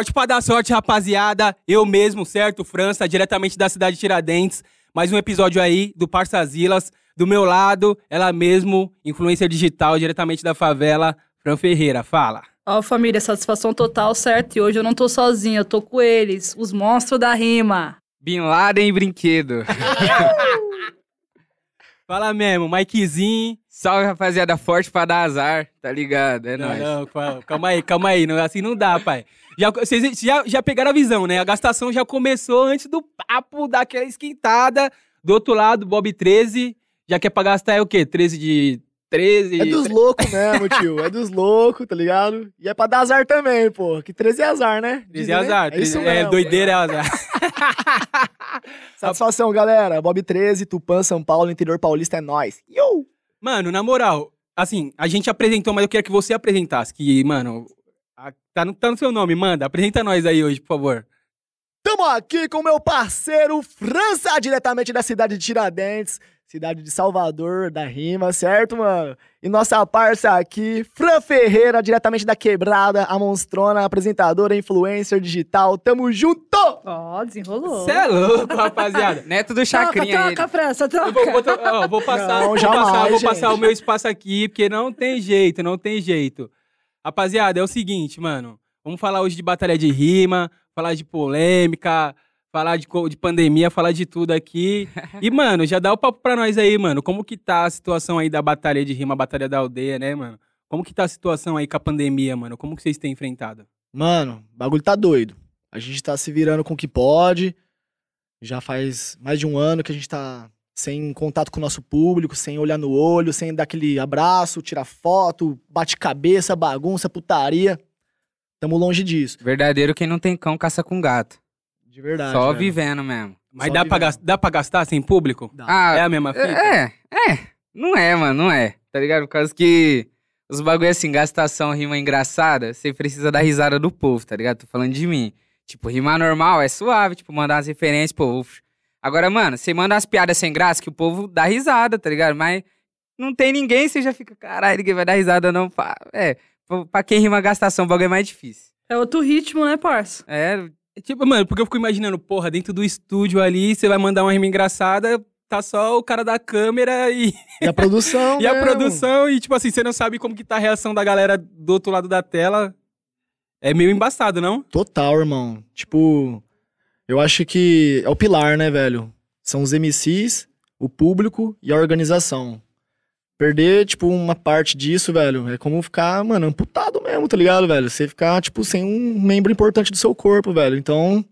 Forte pra dar sorte, rapaziada. Eu mesmo, certo? França, diretamente da cidade de Tiradentes. Mais um episódio aí do Parçazilas. Do meu lado, ela mesmo, influência digital, diretamente da favela, Fran Ferreira. Fala. Ó, família, satisfação total, certo? E hoje eu não tô sozinha, eu tô com eles, os monstros da rima. Bin Laden e brinquedo. Fala mesmo, Mikezinho. Salve, rapaziada, forte pra dar azar, tá ligado? É Não, nóis. não, calma- calma aí, calma aí. Não, assim não dá, pai. Já, vocês já, já pegaram a visão, né? A gastação já começou antes do papo daquela esquentada. Do outro lado, Bob 13. Já quer pra gastar é o quê? 13 de. 13. É dos loucos mesmo, tio. É dos loucos, tá ligado? E é pra dar azar também, pô. Que 13 é azar, né? 13 Dizem, é né? azar. É 13 isso é, mesmo. doideira é azar. Satisfação, galera. Bob 13, Tupã, São Paulo, interior paulista é nóis. Yo! Mano, na moral, assim, a gente apresentou, mas eu queria que você apresentasse. Que, mano, a- tá no, tá no seu nome, manda. Apresenta nós aí hoje, por favor. Tamo aqui com meu parceiro França, diretamente da cidade de Tiradentes, cidade de Salvador, da Rima, certo, mano? E nossa parça aqui, Fran Ferreira, diretamente da Quebrada, a monstrona, apresentadora, influencer digital. Tamo junto! Ó, desenrolou. Você é louco, rapaziada. Neto do Troca, Chacrinha troca, ele. França, troca. vou, vou, ó, vou passar, Não, vou, jamais, passar, vou passar o meu espaço aqui, porque não tem jeito, não tem jeito. Rapaziada, é o seguinte, mano. Vamos falar hoje de batalha de rima, falar de polêmica, falar de, de pandemia, falar de tudo aqui. E, mano, já dá o papo pra nós aí, mano. Como que tá a situação aí da batalha de rima, a batalha da aldeia, né, mano? Como que tá a situação aí com a pandemia, mano? Como que vocês têm enfrentado? Mano, o bagulho tá doido. A gente tá se virando com o que pode. Já faz mais de um ano que a gente tá sem contato com o nosso público, sem olhar no olho, sem dar aquele abraço, tirar foto, bate-cabeça, bagunça, putaria. Tamo longe disso. Verdadeiro quem não tem cão caça com gato. De verdade. Só vivendo mesmo. Mas Só dá pra, vivendo. gas- dá pra gastar sem público? Dá. Ah, É a mesma fita? é, é. Não é, mano, não é. Tá ligado? Por causa que os bagulho assim, gastação, rima engraçada, você precisa dar risada do povo, tá ligado? Tô falando de mim. Tipo, rimar normal é suave, tipo, mandar umas referências, pô. uf. Agora, mano, você manda umas piadas sem graça que o povo dá risada, tá ligado? Mas não tem ninguém, você já fica, caralho, ninguém vai dar risada não. Pá. É, pra quem rima gastação, o bagulho é mais difícil. É outro ritmo, né, parça? É, Tipo, mano, porque eu fico imaginando, porra, dentro do estúdio ali, você vai mandar uma rima engraçada, tá só o cara da câmera e, E a produção. e a mesmo. produção, e tipo assim, você não sabe como que tá a reação da galera do outro lado da tela. É meio embaçado, não? Total, irmão. Tipo, eu acho que é o pilar, né, velho? São os MCs, o público e a organização. Perder, tipo, uma parte disso, velho, é como ficar, mano, amputado mesmo, tá ligado, velho? Você ficar, tipo, sem um membro importante do seu corpo, velho. Então,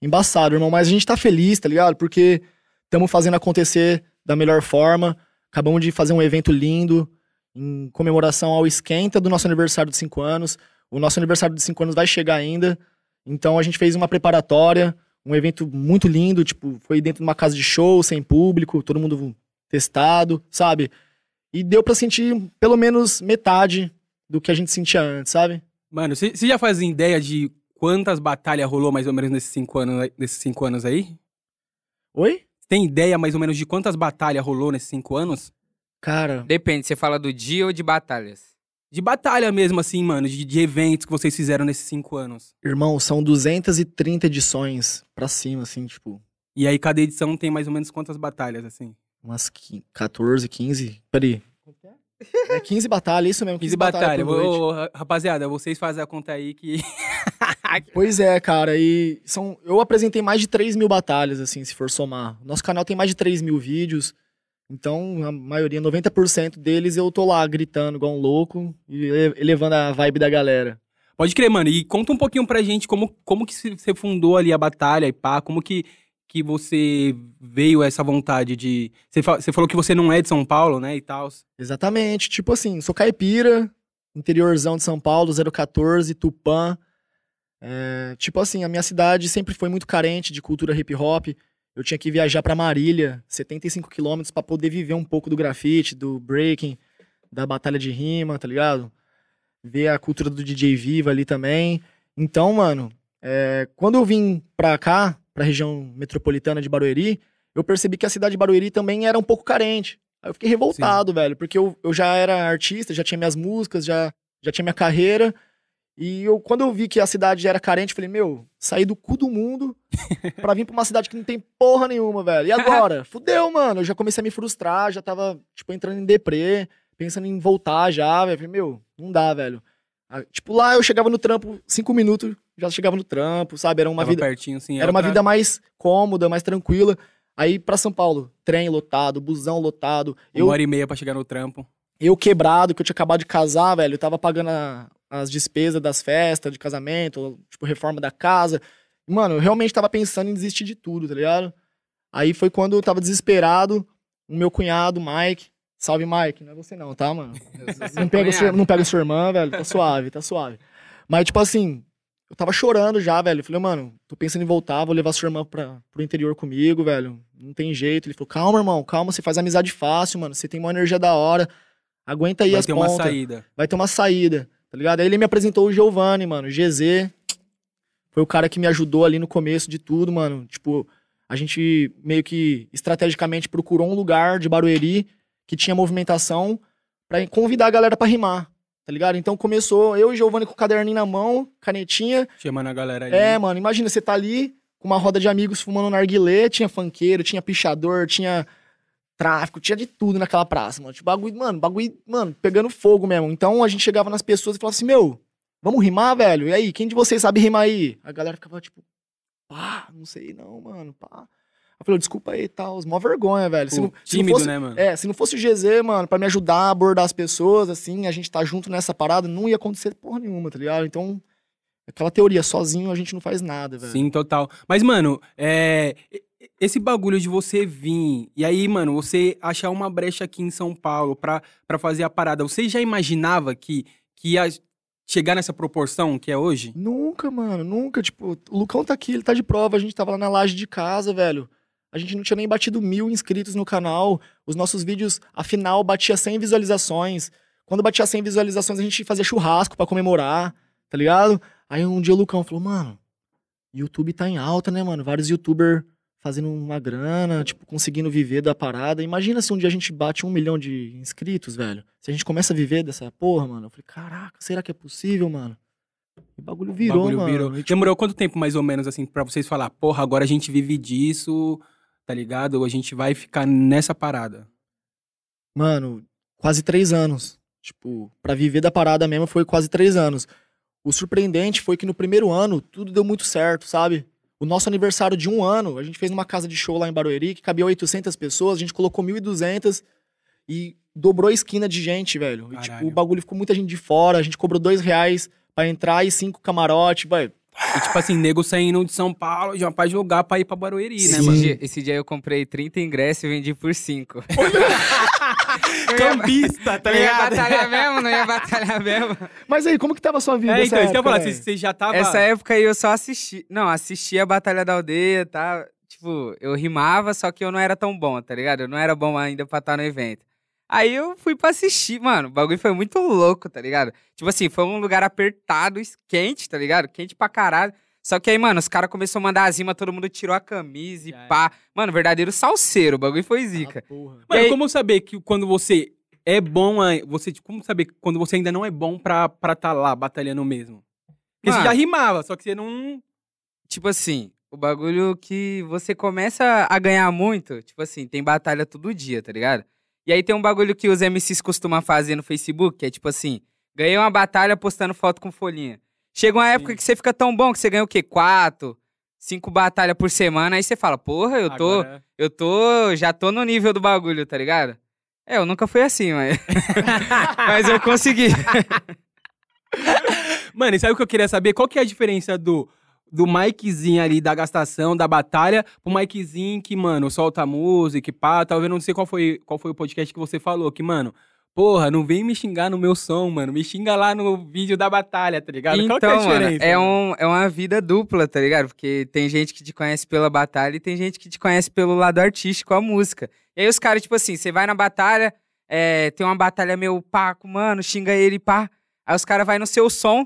embaçado, irmão. Mas a gente tá feliz, tá ligado? Porque estamos fazendo acontecer da melhor forma. Acabamos de fazer um evento lindo em comemoração ao esquenta do nosso aniversário de 5 anos. O nosso aniversário de 5 anos vai chegar ainda. Então a gente fez uma preparatória, um evento muito lindo, tipo, foi dentro de uma casa de show, sem público, todo mundo testado, sabe? E deu pra sentir pelo menos metade do que a gente sentia antes, sabe? Mano, você já faz ideia de quantas batalhas rolou mais ou menos nesses cinco anos, aí- nesses cinco anos aí? Oi? Tem ideia mais ou menos de quantas batalhas rolou nesses cinco anos? Cara, depende, você fala do dia ou de batalhas? De batalha mesmo, assim, mano, de, de eventos que vocês fizeram nesses cinco anos. irmão, são 230 edições pra cima, assim, tipo, E aí, cada edição tem mais ou menos quantas batalhas, assim? Umas qui- 14, 15. Peraí. É 15 batalhas, isso mesmo, 15, 15 batalhas. noite. Ô, rapaziada, vocês fazem a conta aí que. Pois é, cara, e são, eu apresentei mais de 3 mil batalhas, assim, se for somar. Nosso canal tem mais de 3 mil vídeos, então a maioria, 90% deles eu tô lá gritando igual um louco e ele- elevando a vibe da galera. Pode crer, mano. E conta um pouquinho pra gente como, como que se- você fundou ali a batalha e pá, como que, que você veio essa vontade de. Você, fa- você falou que você não é de São Paulo, né? E tal. Exatamente, tipo assim, sou caipira, interiorzão de São Paulo, 014, Tupã. É, tipo assim, a minha cidade sempre foi muito carente de cultura hip hop. Eu tinha que viajar pra Marília, 75 quilômetros, pra poder viver um pouco do grafite, do breaking, da batalha de rima, tá ligado? Ver a cultura do DJ Viva ali também. Então, mano, é, quando eu vim pra cá, pra região metropolitana de Barueri, eu percebi que a cidade de Barueri também era um pouco carente. Aí eu fiquei revoltado, velho, porque eu, eu já era artista, já tinha minhas músicas, já, já tinha minha carreira. E eu, quando eu vi que a cidade era carente, falei, meu, saí do cu do mundo pra vir pra uma cidade que não tem porra nenhuma, velho. E agora? Fudeu, mano. Eu já comecei a me frustrar, já tava, tipo, entrando em deprê, pensando em voltar já, velho. Falei, meu, não dá, velho. Ah, Tipo, lá eu chegava no trampo, cinco minutos, já chegava no trampo, sabe? Era uma Tava vida. pertinho, assim. Era uma vida mais cômoda, mais tranquila. Aí pra São Paulo, trem lotado, busão lotado. Uma Eu, hora e meia pra chegar no trampo. eu quebrado, que eu tinha acabado de casar, velho. Eu tava pagando a- as despesas das festas de casamento, tipo, reforma da casa. Mano, eu realmente tava pensando em desistir de tudo, tá ligado? Aí foi quando eu tava desesperado, o meu cunhado, Mike. Salve, Mike. Não é você não, tá, mano? Não pega, o seu, não pega sua irmã, velho. Tá suave, tá suave. Mas, tipo assim, eu tava chorando já, velho. Eu falei, mano, tô pensando em voltar, vou levar sua irmã pra, pro interior comigo, velho. Não tem jeito. Ele falou, calma, irmão, calma, você faz amizade fácil, mano. Você tem uma energia da hora. Aguenta aí Vai as ter uma pontas. saída. Vai ter uma saída, tá ligado? Aí ele me apresentou o Giovanni, mano. GZ. Foi o cara que me ajudou ali no começo de tudo, mano. Tipo, a gente meio que estrategicamente procurou um lugar de Barueri que tinha movimentação pra convidar a galera pra rimar, tá ligado? Então começou eu e Giovanni com o caderninho na mão, canetinha. Chamando a galera ali. É, mano, imagina, você tá ali com uma roda de amigos fumando narguilé, tinha funkeiro, tinha pichador, tinha tráfico, tinha de tudo naquela praça, mano. Tipo, bagulho, mano, bagulho, mano, pegando fogo mesmo. Então a gente chegava nas pessoas e falava assim, meu, vamos rimar, velho? E aí, quem de vocês sabe rimar aí? A galera ficava tipo, pá, não sei não, mano, pá. Eu falei, desculpa aí, tal, tá, mó vergonha, velho. Se não, se não tímido, fosse, né, mano? é, se não fosse o GZ, mano, pra me ajudar a abordar as pessoas, assim, a gente tá junto nessa parada, não ia acontecer porra nenhuma, tá ligado? Então, aquela teoria, sozinho a gente não faz nada, velho. Sim, total. Mas, mano, é, esse bagulho de você vir e aí, mano, você achar uma brecha aqui em São Paulo pra, pra fazer a parada, você já imaginava que, que ia chegar nessa proporção que é hoje? Nunca, mano, nunca. Tipo, o Lucão tá aqui, ele tá de prova, a gente tava lá na laje de casa, velho. A gente não tinha nem batido mil inscritos no canal. Os nossos vídeos, afinal, batia 100 visualizações. Quando batia 100 visualizações, a gente fazia churrasco pra comemorar, tá ligado? Aí um dia o Lucão falou, mano, YouTube tá em alta, né, mano? Vários youtubers fazendo uma grana, tipo, conseguindo viver da parada. Imagina se um dia a gente bate um milhão de inscritos, velho. Se a gente começa a viver dessa porra, mano. Eu falei, caraca, será que é possível, mano? O bagulho virou, bagulho mano. virou. Tipo, Demorou quanto tempo, mais ou menos, assim, pra vocês falar, porra, agora a gente vive disso, tá ligado? A gente vai ficar nessa parada. Mano, quase três anos. Tipo, pra viver da parada mesmo foi quase três anos. O surpreendente foi que no primeiro ano tudo deu muito certo, sabe? O nosso aniversário de um ano, a gente fez numa casa de show lá em Barueri, que cabia 800 pessoas, a gente colocou 1.200 e dobrou a esquina de gente, velho. E, tipo, o bagulho ficou muita gente de fora, a gente cobrou dois reais pra entrar e cinco camarote, velho. E, tipo assim, nego saindo de São Paulo já pra jogar pra ir pra Barueri, né, Esse mano? dia, esse dia eu comprei 30 ingressos e vendi por 5. Cambista, tá não ia ligado? batalhar mesmo, não ia batalhar mesmo. Mas aí, como que tava a sua vida? É, então, isso que eu ia falar, você, você já tava... Essa época aí eu só assisti. Não, assisti a Batalha da Aldeia, tá? Tipo, eu rimava, só que eu não era tão bom, tá ligado? Eu não era bom ainda pra estar no evento. Aí eu fui pra assistir, mano. O bagulho foi muito louco, tá ligado? Tipo assim, foi um lugar apertado, quente, tá ligado? Quente pra caralho. Só que aí, mano, os caras começaram a mandar as rimas, todo mundo tirou a camisa e Já pá. Mano, verdadeiro salseiro, o bagulho foi zica. Ah, porra. Mano, aí- como saber que quando você é bom, a- você, como saber que quando você ainda não é bom pra estar tá lá batalhando mesmo? Porque você Mano. já rimava, só que você não... Tipo assim, o bagulho que você começa a ganhar muito, tipo assim, tem batalha todo dia, tá ligado? E aí tem um bagulho que os MCs costumam fazer no Facebook, que é tipo assim, ganhei uma batalha postando foto com folhinha. Chega uma época Sim. que você fica tão bom que você ganha o quê? Quatro, cinco batalhas por semana, aí você fala, porra, eu tô, Agora- eu tô, já tô no nível do bagulho, tá ligado? É, eu nunca fui assim, mas, mas eu consegui. Mano, e sabe o que eu queria saber? Qual que é a diferença do, do Mikezinho ali, da gastação, da batalha, pro Mikezinho que, mano, solta música e pá, talvez não sei qual foi, qual foi o podcast que você falou, que, mano, porra, não vem me xingar no meu som, mano, me xinga lá no vídeo da batalha, tá ligado? qual é Então, mano, diferença? é, mano? um, é uma vida dupla, tá ligado? Porque tem gente que te conhece pela batalha e tem gente que te conhece pelo lado artístico, a música. E aí os caras, tipo assim, você vai na batalha, é, tem uma batalha meio paco, mano, xinga ele, pá. Aí os caras vai no seu som,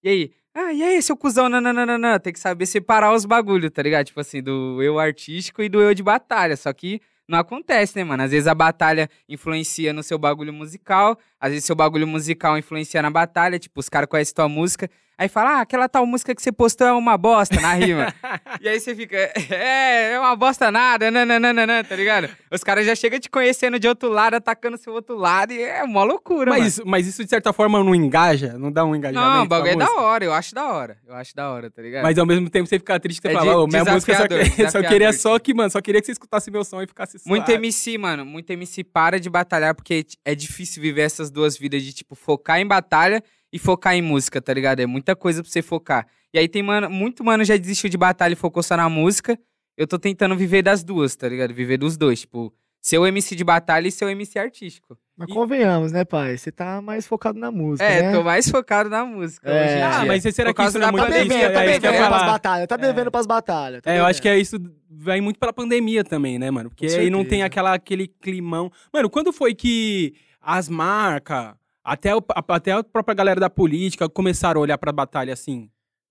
e aí, ah, e aí, seu cuzão, nananana, tem que saber separar os bagulhos, tá ligado? Tipo assim, do eu artístico e do eu de batalha, só que não acontece, né, mano? Às vezes a batalha influencia no seu bagulho musical, às vezes seu bagulho musical influencia na batalha, tipo, os caras conhecem tua música, Aí fala, ah, aquela tal música que você postou é uma bosta na rima. e aí você fica, é, é uma bosta nada, nananana, tá ligado? Os caras já chegam te conhecendo de outro lado, atacando seu outro lado, e é uma loucura, mano. Mas, mas isso, de certa forma, não engaja? Não dá um engajamento? Não, o bagulho é da hora, eu acho da hora. Eu acho da hora, tá ligado? Mas ao mesmo tempo você fica triste você É fala, ô, minha música só, que- só queria só que, mano, só queria que você escutasse meu som e ficasse suave. Muito MC, mano, muito MC para de batalhar porque é difícil viver essas duas vidas de, tipo, focar em batalha e focar em música, tá ligado? É muita coisa pra você focar. E aí tem, mano, muito mano já desistiu de batalha e focou só na música. Eu tô tentando viver das duas, tá ligado? Viver dos dois, tipo, ser o MC de batalha e ser o MC artístico. Mas E- convenhamos, né, pai? Você tá mais focado na música, É, né? tô mais focado na música É. hoje em Ah, mas será Por que causa isso não é da muito Tá devendo, tá É isso que eu ia devendo pras falar. batalhas, tá devendo pras batalhas. tá É, eu acho que é isso vai muito pela pandemia também, né, mano? Porque aí não tem aquela, aquele climão. Mano, quando foi que as marcas, até, o- a- até a própria galera da política começaram a olhar pra batalha assim?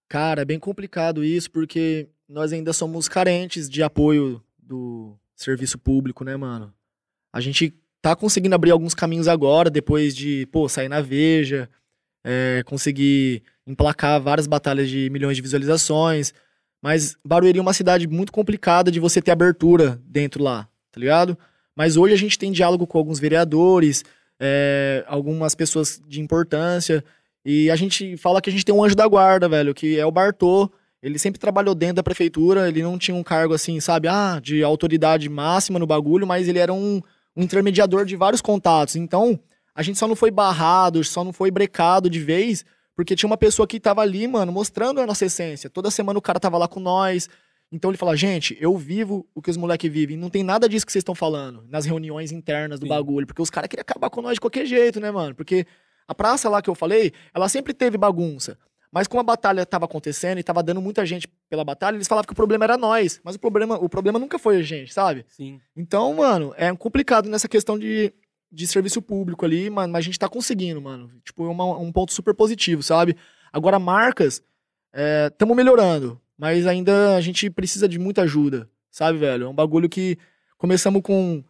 Cara, é bem complicado isso, porque nós ainda somos carentes de apoio do serviço público, né, mano? A gente tá conseguindo abrir alguns caminhos agora, depois de, pô, sair na Veja, é, conseguir emplacar várias batalhas de milhões de visualizações. Mas Barueri é uma cidade muito complicada de você ter abertura dentro lá, tá ligado? Mas hoje a gente tem diálogo com alguns vereadores, é, algumas pessoas de importância. E a gente fala que a gente tem um anjo da guarda, velho, que é o Bartô. Ele sempre trabalhou dentro da prefeitura, ele não tinha um cargo assim, sabe, ah, de autoridade máxima no bagulho, mas ele era um, um intermediador de vários contatos. Então, a gente só não foi barrado, só não foi brecado de vez, porque tinha uma pessoa que tava ali, mano, mostrando a nossa essência. Toda semana o cara tava lá com nós. Então ele fala, gente, eu vivo o que os moleques vivem. Não tem nada disso que vocês estão falando nas reuniões internas do Sim. bagulho. Porque os caras queriam acabar com nós de qualquer jeito, né, mano? Porque a praça lá que eu falei, ela sempre teve bagunça. Mas como a batalha tava acontecendo e tava dando muita gente pela batalha, eles falavam que o problema era nós. Mas o problema, o problema nunca foi a gente, sabe? Sim. Então, mano, é complicado nessa questão de, de serviço público ali, mano, mas a gente tá conseguindo, mano. Tipo, é um ponto super positivo, sabe? Agora, marcas, estamos melhorando, mas ainda a gente precisa de muita ajuda, sabe, velho? É um bagulho que começamos com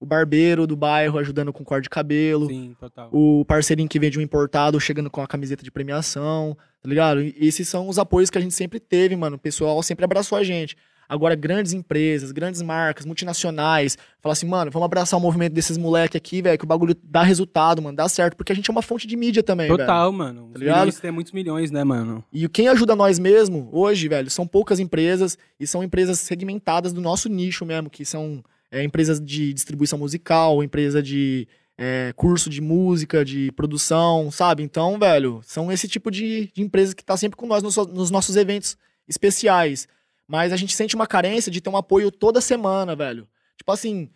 o barbeiro do bairro ajudando com corte de cabelo, Sim, total. o parceirinho que vende um importado chegando com a camiseta de premiação, tá ligado? E esses são os apoios que a gente sempre teve, mano. O pessoal sempre abraçou a gente. Agora, grandes empresas, grandes marcas, multinacionais, falam assim, mano, vamos abraçar o movimento desses moleque aqui, velho, que o bagulho dá resultado, mano, dá certo, porque a gente é uma fonte de mídia também, velho. Total, mano. Os Tá milhões, tem muitos milhões, né, mano? E quem ajuda nós mesmo, hoje, velho, são poucas empresas e são empresas segmentadas do nosso nicho mesmo, que são é, empresas de distribuição musical, empresa de é, curso de música, de produção, sabe? Então, velho, são esse tipo de, de empresas que tá sempre com nós nos, nos nossos eventos especiais. Mas a gente sente uma carência de ter um apoio toda semana, velho. Tipo assim,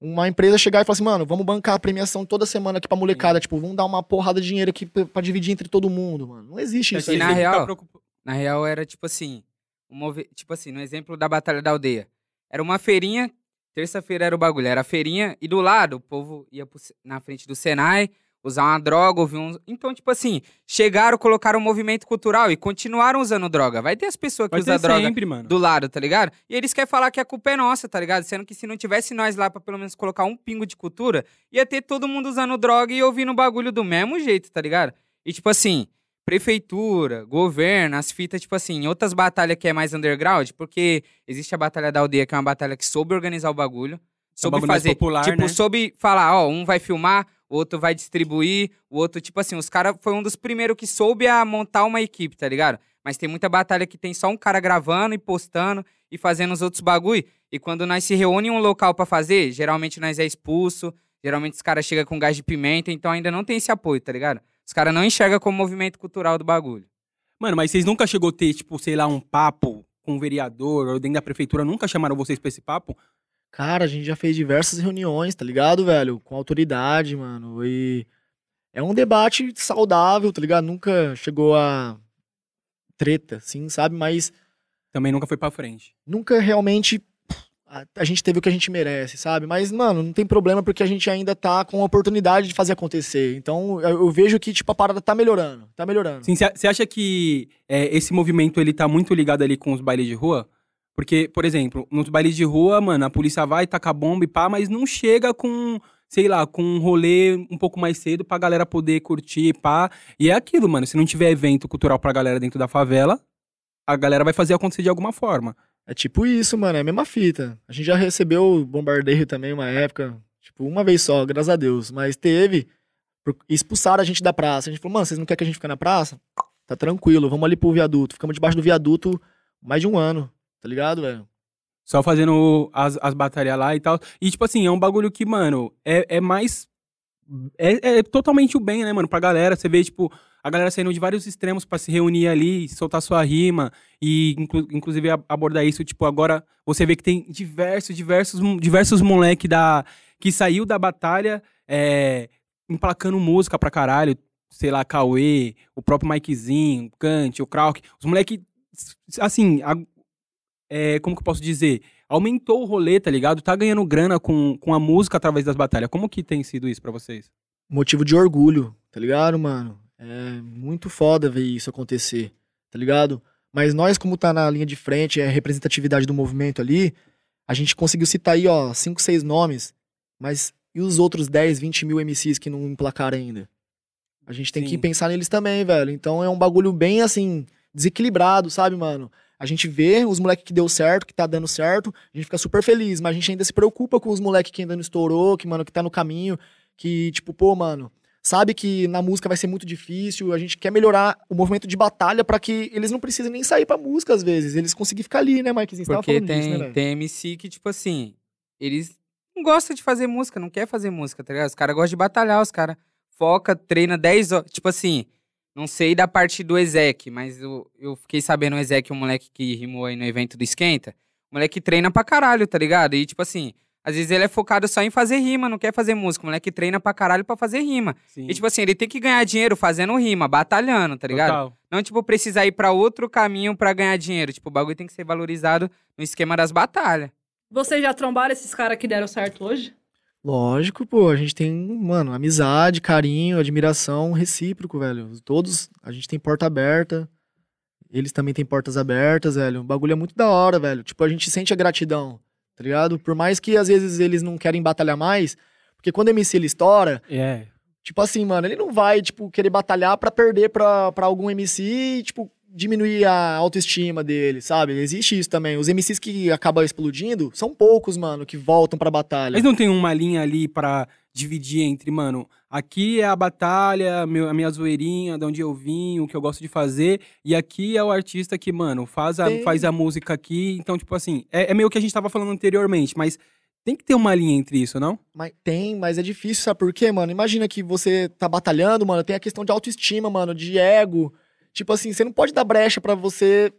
uma empresa chegar e falar assim, mano, vamos bancar a premiação toda semana aqui pra molecada. Tipo, vamos dar uma porrada de dinheiro aqui pra, pra dividir entre todo mundo, mano. Não existe isso E aí. na real- preocup- Na real, era tipo assim, um tipo assim, no exemplo da Batalha da Aldeia. Era uma feirinha, terça-feira era o bagulho, era a feirinha, e do lado o povo ia pro na frente do Senai, usar uma droga, ouvir uns... Então, tipo assim, chegaram, colocaram um movimento cultural e continuaram usando droga. Vai ter as pessoas que Vai usam droga sempre, mano. do lado, tá ligado? E eles querem falar que a culpa é nossa, tá ligado? Sendo que se não tivesse nós lá pra pelo menos colocar um pingo de cultura, ia ter todo mundo usando droga e ouvindo o bagulho do mesmo jeito, tá ligado? E tipo assim, prefeitura, governo, as fitas, tipo assim, em outras batalhas que é mais underground, porque existe a Batalha da Aldeia, que é uma batalha que soube organizar o bagulho, soube bagulho mais fazer, popular, tipo, né? soube falar, ó, um vai filmar, o outro vai distribuir, o outro, tipo assim, os caras foi um dos primeiros que soube a montar uma equipe, tá ligado? Mas tem muita batalha que tem só um cara gravando e postando e fazendo os outros bagulho. E quando nós se reúne em um local pra fazer, geralmente nós é expulso, geralmente os caras chegam com gás de pimenta, então ainda não tem esse apoio, tá ligado? Os caras não enxergam como movimento cultural do bagulho. Mano, mas vocês nunca chegou a ter, tipo, sei lá, um papo com um vereador ou dentro da prefeitura? Nunca chamaram vocês pra esse papo? Cara, a gente já fez diversas reuniões, tá ligado, velho? Com autoridade, mano. E é um debate saudável, tá ligado? Nunca chegou a treta, assim, sabe? Mas Também nunca foi pra frente. nunca realmente a, a gente teve o que a gente merece, sabe? Mas, mano, não tem problema porque a gente ainda tá com a oportunidade de fazer acontecer. Então, eu, eu vejo que, tipo, a parada tá melhorando. Tá melhorando. Sim, você acha que é, esse movimento ele tá muito ligado ali com os bailes de rua? Porque, por exemplo, nos bailes de rua, mano, a polícia vai, taca bomba e pá, mas não chega com, sei lá, com um rolê um pouco mais cedo pra galera poder curtir, pá. E é aquilo, mano. Se não tiver evento cultural pra galera dentro da favela, a galera vai fazer acontecer de alguma forma. É tipo isso, mano, é a mesma fita. A gente já recebeu bombardeio também uma época, tipo, uma vez só, graças a Deus. Mas teve, expulsaram a gente da praça. A gente falou, mano, vocês não querem que a gente fique na praça? Tá tranquilo, vamos ali pro viaduto. Ficamos debaixo do viaduto mais de um ano, tá ligado, velho? Só fazendo as, as batalhas lá e tal. E, tipo assim, é um bagulho que, mano, é, é mais. É, é totalmente o bem, né, mano, pra galera. Você vê, tipo, a galera saindo de vários extremos pra se reunir ali, soltar sua rima e, inclu- inclusive, abordar isso. Tipo, agora você vê que tem diversos, diversos, diversos moleque da, que saiu da batalha é, emplacando música pra caralho. Sei lá, Cauê, o próprio Mikezinho, o Kant, o Krauk. Os moleque, assim, a- é, como que eu posso dizer? Aumentou o rolê, tá ligado? Tá ganhando grana com, com a música através das batalhas. Como que tem sido isso pra vocês? motivo de orgulho, tá ligado, mano? É muito foda ver isso acontecer, tá ligado? Mas nós, como tá na linha de frente, é a representatividade do movimento ali, a gente conseguiu citar aí, ó, cinco, seis nomes, mas e os outros 10, 20 mil MCs que não emplacaram ainda? A gente tem Sim. que pensar neles também, velho. Então é um bagulho bem, assim, desequilibrado, sabe, mano? A gente vê os moleques que deu certo, que tá dando certo, a gente fica super feliz, mas a gente ainda se preocupa com os moleques que ainda não estourou, que, mano, que tá no caminho, que, tipo, pô, mano, sabe que na música vai ser muito difícil, a gente quer melhorar o movimento de batalha pra que eles não precisem nem sair pra música às vezes, eles conseguem ficar ali, né, Mikezinho? Você Porque tem, disso, né, tem MC que, tipo assim, eles não gostam de fazer música, não quer fazer música, tá ligado? Os caras gostam de batalhar, os caras foca, treina 10 horas. Tipo assim, não sei da parte do Ezek, mas eu, eu fiquei sabendo o Ezek, um moleque que rimou aí no evento do Esquenta. O moleque treina pra caralho, tá ligado? E, tipo assim, às vezes ele é focado só em fazer rima, não quer fazer música. O moleque treina pra caralho pra fazer rima. Sim. E, tipo assim, ele tem que ganhar dinheiro fazendo rima, batalhando, tá ligado? Total. Não, tipo, precisar ir pra outro caminho pra ganhar dinheiro. Tipo, o bagulho tem que ser valorizado no esquema das batalhas. Vocês já trombaram esses caras que deram certo hoje? Lógico, pô, a gente tem, mano, amizade, carinho, admiração recíproco, velho. Todos, a gente tem porta aberta, eles também têm portas abertas, velho. O bagulho é muito da hora, velho. Tipo, a gente sente a gratidão, tá ligado? Por mais que às vezes eles não querem batalhar mais, porque quando o MC ele estoura, É. Tipo assim, mano, ele não vai, tipo, querer batalhar pra perder pra, pra algum MC e, tipo, diminuir a autoestima dele, sabe? Existe isso também. Os MCs que acabam explodindo são poucos, mano, que voltam pra batalha. Mas não tem uma linha ali pra dividir entre, mano, aqui é a batalha, meu- a minha zoeirinha, de onde eu vim, o que eu gosto de fazer, e aqui é o artista que, mano, faz a, Tem. faz a música aqui. Então, tipo assim, é, é meio que a gente tava falando anteriormente, mas tem que ter uma linha entre isso, não? Mas tem, mas é difícil, sabe por quê, mano? Imagina que você tá batalhando, mano, tem a questão de autoestima, mano, de ego. Tipo assim, você não pode dar brecha pra você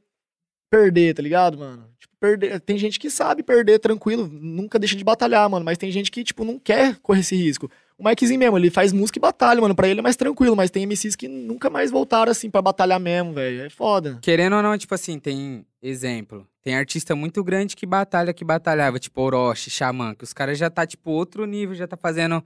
perder, tá ligado, mano? Tipo, perder. Tem gente que sabe perder tranquilo, nunca deixa de batalhar, mano, mas tem gente que, tipo, não quer correr esse risco. O Mikezinho mesmo, ele faz música e batalha, mano, pra ele é mais tranquilo, mas tem MCs que nunca mais voltaram, assim, pra batalhar mesmo, velho. É foda. Querendo ou não, tipo assim, tem exemplo. Tem artista muito grande que batalha, que batalhava, tipo Orochi, Xamã, que os caras já tá, tipo, outro nível, já tá fazendo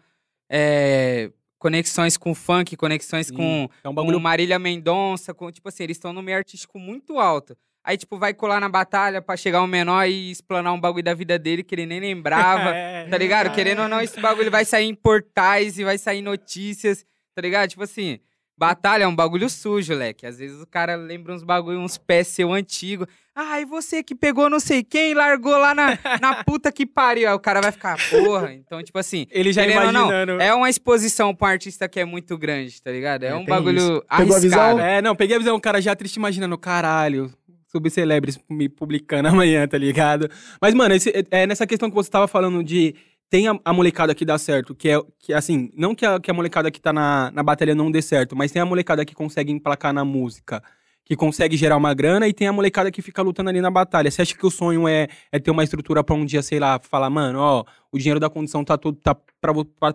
é, conexões com funk, conexões Sim. com, É um com bagulho. Marília Mendonça, com, tipo assim, eles estão no meio artístico muito alto. Aí, tipo, vai colar na batalha pra chegar um menor e explanar um bagulho da vida dele que ele nem lembrava. É. Tá ligado? Querendo ou não, esse bagulho vai sair em portais e vai sair em notícias, tá ligado? Tipo assim, batalha é um bagulho sujo, leque. Às vezes o cara lembra uns bagulho, uns pés seu antigo. Ah, e você que pegou não sei quem e largou lá na, na puta que pariu. Aí o cara vai ficar, porra. Então, tipo assim, Ele já querendo ou não, imaginando. é uma exposição pra um artista que é muito grande, tá ligado? É, É, um bagulho isso. Pegou a visão? arriscado. É, não, peguei a visão, o cara já triste imaginando, caralho, subcelebres me publicando amanhã, tá ligado? Mas, mano, esse- é nessa questão que você tava falando de tem a, a molecada que dá certo, que é, que assim, não que a, que a molecada que tá na, na batalha não dê certo, mas tem a molecada que consegue emplacar na música, que consegue gerar uma grana, e tem a molecada que fica lutando ali na batalha. Você acha que o sonho é, é ter uma estrutura pra um dia, sei lá, falar, mano, ó, o dinheiro da condição tá todo, tá pra, pra,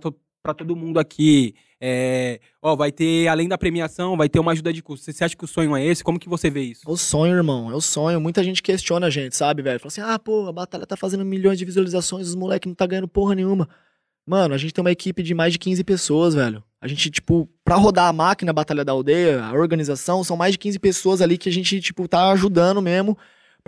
pra todo mundo aqui, é, ó, vai ter, além da premiação, vai ter uma ajuda de custo. Você, acha que o sonho é esse? Como que você vê isso? É o sonho, irmão. É o sonho. Muita gente questiona a gente, sabe, velho? Fala assim, ah, pô, a batalha tá fazendo milhões de visualizações, os moleques não tá ganhando porra nenhuma. Mano, a gente tem uma equipe de mais de 15 pessoas, velho. A gente, tipo, pra rodar a máquina, a Batalha da Aldeia, a organização, são mais de 15 pessoas ali que a gente, tipo, tá ajudando mesmo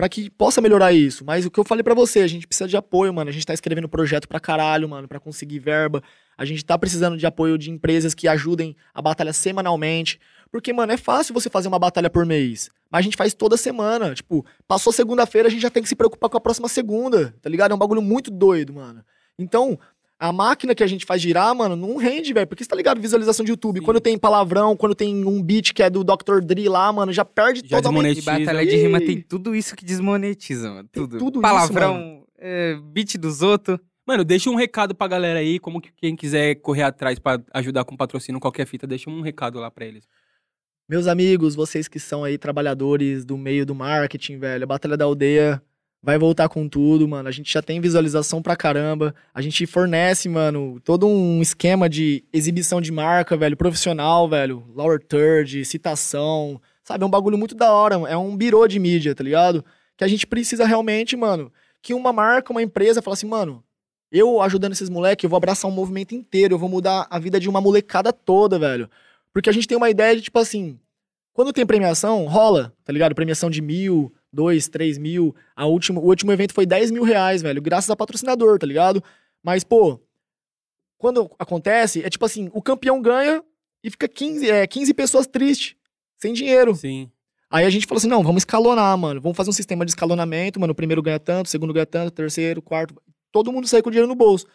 pra que possa melhorar isso. Mas o que eu falei pra você, a gente precisa de apoio, mano. A gente tá escrevendo projeto pra caralho, mano, pra conseguir verba. A gente tá precisando de apoio de empresas que ajudem a batalha semanalmente. Porque, mano, é fácil você fazer uma batalha por mês. Mas a gente faz toda semana. Tipo, passou segunda-feira, a gente já tem que se preocupar com a próxima segunda, tá ligado? É um bagulho muito doido, mano. Então, a máquina que a gente faz girar, mano, não rende, velho. Porque você tá ligado? Visualização de YouTube. Sim. Quando tem palavrão, quando tem um beat que é do Dr. Dre lá, mano, já perde Já totalmente. E desmonetiza. batalha de rima tem tudo isso que desmonetiza, mano. Tem Tudo. tudo isso, Palavrão, é, beat dos outros. Mano, deixa um recado pra galera aí, como que quem quiser correr atrás pra ajudar com patrocínio qualquer fita, deixa um recado lá pra eles. Meus amigos, vocês que são aí trabalhadores do meio do marketing, velho, a Batalha da Aldeia vai voltar com tudo, mano. A gente já tem visualização pra caramba. A gente fornece, mano, todo um esquema de exibição de marca, velho, profissional, velho. Lower third, citação, sabe? É um bagulho muito da hora, é um birô de mídia, tá ligado? Que a gente precisa realmente, mano, que uma marca, uma empresa fala assim, mano, eu ajudando esses moleques, eu vou abraçar um movimento inteiro, eu vou mudar a vida de uma molecada toda, velho. Porque a gente tem uma ideia de, tipo assim, quando tem premiação, rola, tá ligado? Premiação de mil, dois, três mil. A última, o último evento foi 10 mil reais, velho, graças a patrocinador, tá ligado? Mas, pô, quando acontece, é tipo assim, o campeão ganha e fica 15, é, 15 pessoas tristes, sem dinheiro. Sim. Aí a gente falou assim, não, vamos escalonar, mano. Vamos fazer um sistema de escalonamento, mano. O primeiro ganha tanto, o segundo ganha tanto, o terceiro, o quarto. Todo mundo sai com dinheiro no bolso.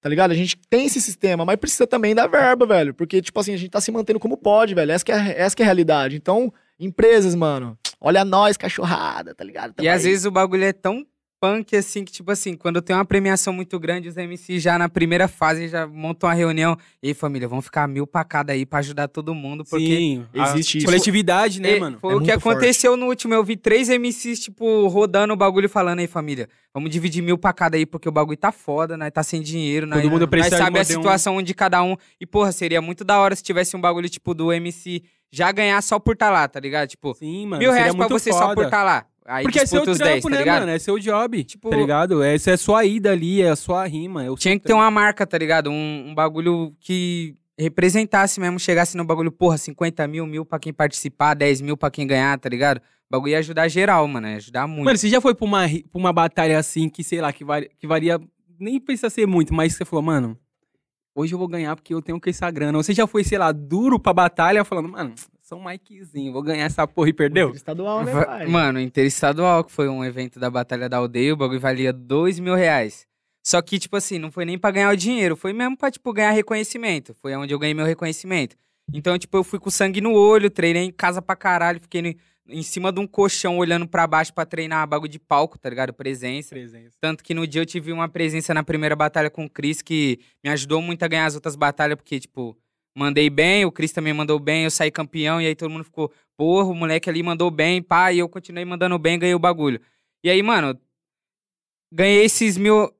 Tá ligado? A gente tem esse sistema, mas precisa também da verba, velho. Porque, tipo assim, a gente tá se mantendo como pode, velho. Essa que é, essa que é a realidade. Então, empresas, mano, olha nós, cachorrada, tá ligado? Tamo E às aí. vezes o bagulho é tão punk assim que, tipo assim, quando tem uma premiação muito grande, os MC já na primeira fase já montam uma reunião. E aí, família, vamos ficar mil pra cada aí pra ajudar todo mundo. Porque Sim. a existe isso. Coletividade, né, E mano? Foi É o que aconteceu no último. Eu vi três MCs, tipo, rodando o bagulho falando aí, família. Vamos dividir mil pra cada aí, porque o bagulho tá foda, nós tá sem dinheiro, nós, Todo mundo nós precisa sabe a de um- situação de cada um. E, porra, seria muito da hora se tivesse um bagulho, tipo, do MC já ganhar só por tá lá, tá ligado? Tipo, Sim, mano. mil reais pra você só foda. por tá lá. Aí Porque é seu trampo, 10, tá né, ligado? mano? É seu job, Tipo- tá ligado? Essa é sua ida ali, é a sua rima. É Tinha que ter uma marca, tá ligado? Um, um bagulho que representasse mesmo, chegasse no bagulho, porra, 50 mil, mil pra quem participar, 10 mil pra quem ganhar, tá ligado? O bagulho ia ajudar geral, mano, ia ajudar muito. Mano, você já foi pra uma, pra uma batalha assim que, sei lá, que, vari- que varia. Nem precisa ser muito, mas você falou, mano, hoje eu vou ganhar porque eu tenho que essa grana. Ou Você já foi, sei lá, duro pra batalha falando, mano, um Mikezinho, vou ganhar essa porra e perdeu? Estadual, né, pai? Mano, Interestadual, que foi um evento da Batalha da Aldeia, o bagulho valia dois mil reais. Só que, tipo assim, não foi nem pra ganhar o dinheiro, foi mesmo pra, tipo, ganhar reconhecimento. Foi onde eu ganhei meu reconhecimento. Então, tipo, eu fui com sangue no olho, treinei em casa pra caralho, fiquei no- em cima de um colchão olhando pra baixo pra treinar bagulho de palco, tá ligado? Presença. Presença. Tanto que no dia eu tive uma presença na primeira batalha com o Cris que me ajudou muito a ganhar as outras batalhas, porque, tipo, mandei bem, o Cris também mandou bem, eu saí campeão, e aí todo mundo ficou, porra, o moleque ali mandou bem, pá, e eu continuei mandando bem, ganhei o bagulho. E aí, mano, ganhei esses mil,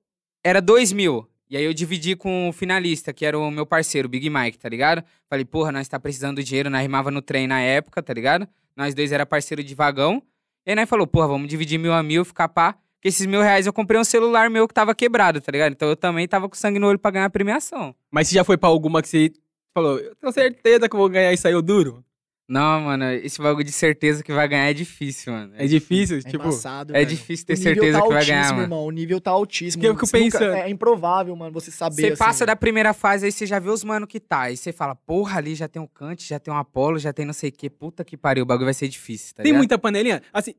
era dois mil. E aí eu dividi com o finalista, que era o meu parceiro, o Big Mike, tá ligado? Falei, porra, nós tá precisando do dinheiro, nós rimava no trem na época, tá ligado? Nós dois era parceiro de vagão. E aí nós falou, porra, vamos dividir mil a mil, ficar pá. Porque esses mil reais eu comprei um celular meu que tava quebrado, tá ligado? Então eu também tava com sangue no olho pra ganhar a premiação. Mas você já foi pra alguma que você falou, eu tenho certeza que eu vou ganhar e saiu duro? Não, mano, esse bagulho de certeza que vai ganhar é difícil, mano. É difícil, É tipo. embaçado, é velho. difícil ter certeza tá que vai ganhar, mano. irmão. O nível tá altíssimo. Que eu fico pensando. é improvável, mano, você saber. Você assim, passa velho. da primeira fase, aí você já vê os mano que tá. Aí você fala, porra, ali já tem um Kant, já tem um Apollo, já tem não sei o que. Puta que pariu, o bagulho vai ser difícil, tá Tem ligado? muita panelinha? Assim,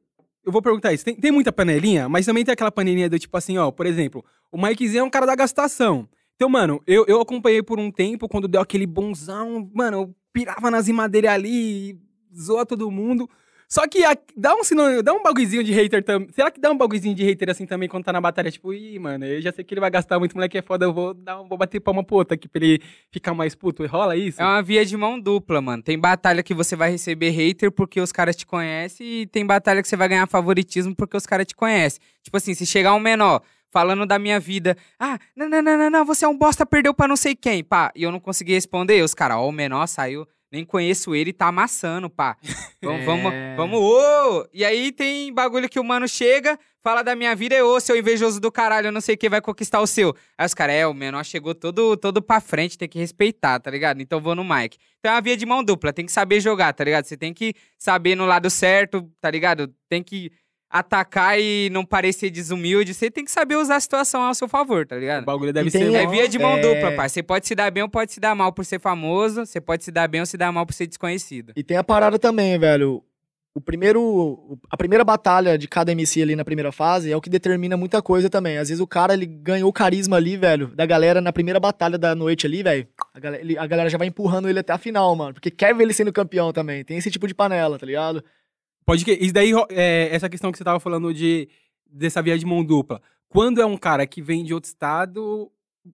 eu vou perguntar isso. Tem, tem muita panelinha, mas também tem aquela panelinha do tipo assim, ó, por exemplo, o Mikezinho é um cara da gastação. Então, mano, eu, eu acompanhei por um tempo, quando deu aquele bonzão, mano, eu pirava nas dele ali, zoa todo mundo. Só que a- dá um sinônimo, dá um bagulhozinho de hater também. Será que dá um bagulhozinho de hater assim também quando tá na batalha? Tipo, ih, mano, eu já sei que ele vai gastar muito, moleque é foda, eu vou, dar, um- vou bater palma pro outro aqui pra ele ficar mais puto. Rola isso? É uma via de mão dupla, mano. Tem batalha que você vai receber hater porque os caras te conhecem e tem batalha que você vai ganhar favoritismo porque os caras te conhecem. Tipo assim, se chegar um menor falando da minha vida, ah, não, não, não, não, não, você é um bosta, perdeu pra não sei quem, pá, e eu não consegui responder, os caras, ó, o menor saiu, nem conheço ele, tá amassando, pá. Vamos, vamos, É. vamos, ô! E aí tem bagulho que o mano chega, fala da minha vida, e ô, seu invejoso do caralho, eu não sei quem vai conquistar o seu. Aí os caras, é, o menor chegou todo, todo pra frente, tem que respeitar, tá ligado? Então vou no Mike. Então é uma via de mão dupla, tem que saber jogar, tá ligado? Você tem que saber no lado certo, tá ligado? Tem que atacar e não parecer desumilde, você tem que saber usar a situação ao seu favor, tá O ligado? bagulho deve E tem ser. É via de mão é- dupla, pai. Você pode se dar bem ou pode se dar mal por ser famoso, você pode se dar bem ou se dar mal por ser desconhecido. E tem a parada também, velho. O primeiro, o- a primeira batalha de cada MC ali na primeira fase é o que determina muita coisa também. Às vezes o cara ele ganhou o carisma ali, velho, da galera na primeira batalha da noite ali, velho. A galera, ele- a galera já vai empurrando ele até a final, mano, porque quer ver ele sendo campeão também. Tem esse tipo de panela, tá ligado? Pode que. Isso daí, é, essa questão que você tava falando de dessa via de mão dupla. Quando é um cara que vem de outro estado,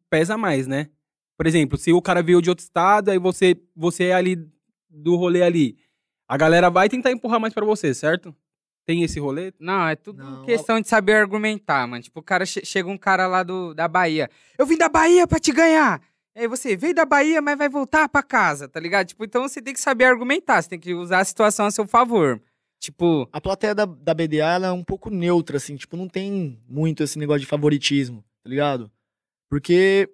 pesa mais, né? Por exemplo, se o cara veio de outro estado, aí você, você é ali do rolê ali. A galera vai tentar empurrar mais pra você, certo? Tem esse rolê? Não, é tudo Não, questão de saber argumentar, mano. Tipo, o cara che- chega um cara lá do, da Bahia. Eu vim da Bahia pra te ganhar. E aí você veio da Bahia, mas vai voltar pra casa, tá ligado? Tipo, então você tem que saber argumentar, você tem que usar a situação a seu favor. Tipo, A plateia da, da BDA ela é um pouco neutra, assim, tipo, não tem muito esse negócio de favoritismo, tá ligado? Porque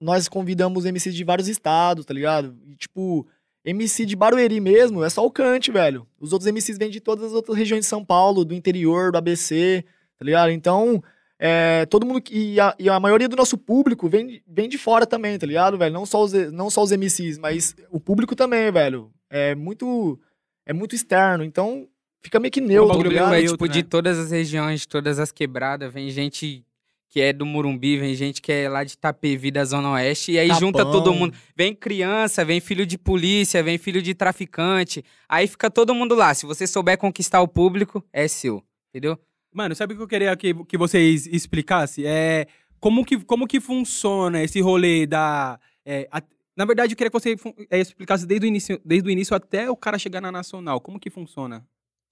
nós convidamos MCs de vários estados, tá ligado? E, tipo, MC de Barueri mesmo, é só o Cante, velho. Os outros MCs vêm de todas as outras regiões de São Paulo, do interior, do ABC, tá ligado? Então, é, todo mundo. E a, e a maioria do nosso público vem, vem de fora também, tá ligado, velho? Não só, os, não só os MCs, mas o público também, velho. É muito. É muito externo. Então, fica meio que neutro, bagulho público ligado? é neutro, tipo de né? todas as regiões, de todas as quebradas. Vem gente que é do Murumbi, vem gente que é lá de Itapevi, da Zona Oeste. E aí junta todo mundo. Vem criança, vem filho de polícia, vem filho de traficante. Aí fica todo mundo lá. Se você souber conquistar o público, é seu. Entendeu? Mano, sabe o que eu queria que, que vocês explicassem? É como que, como que funciona esse rolê da. é, a- na verdade, eu queria que você é, explicasse desde o, início, desde o início até o cara chegar na nacional. Como que funciona?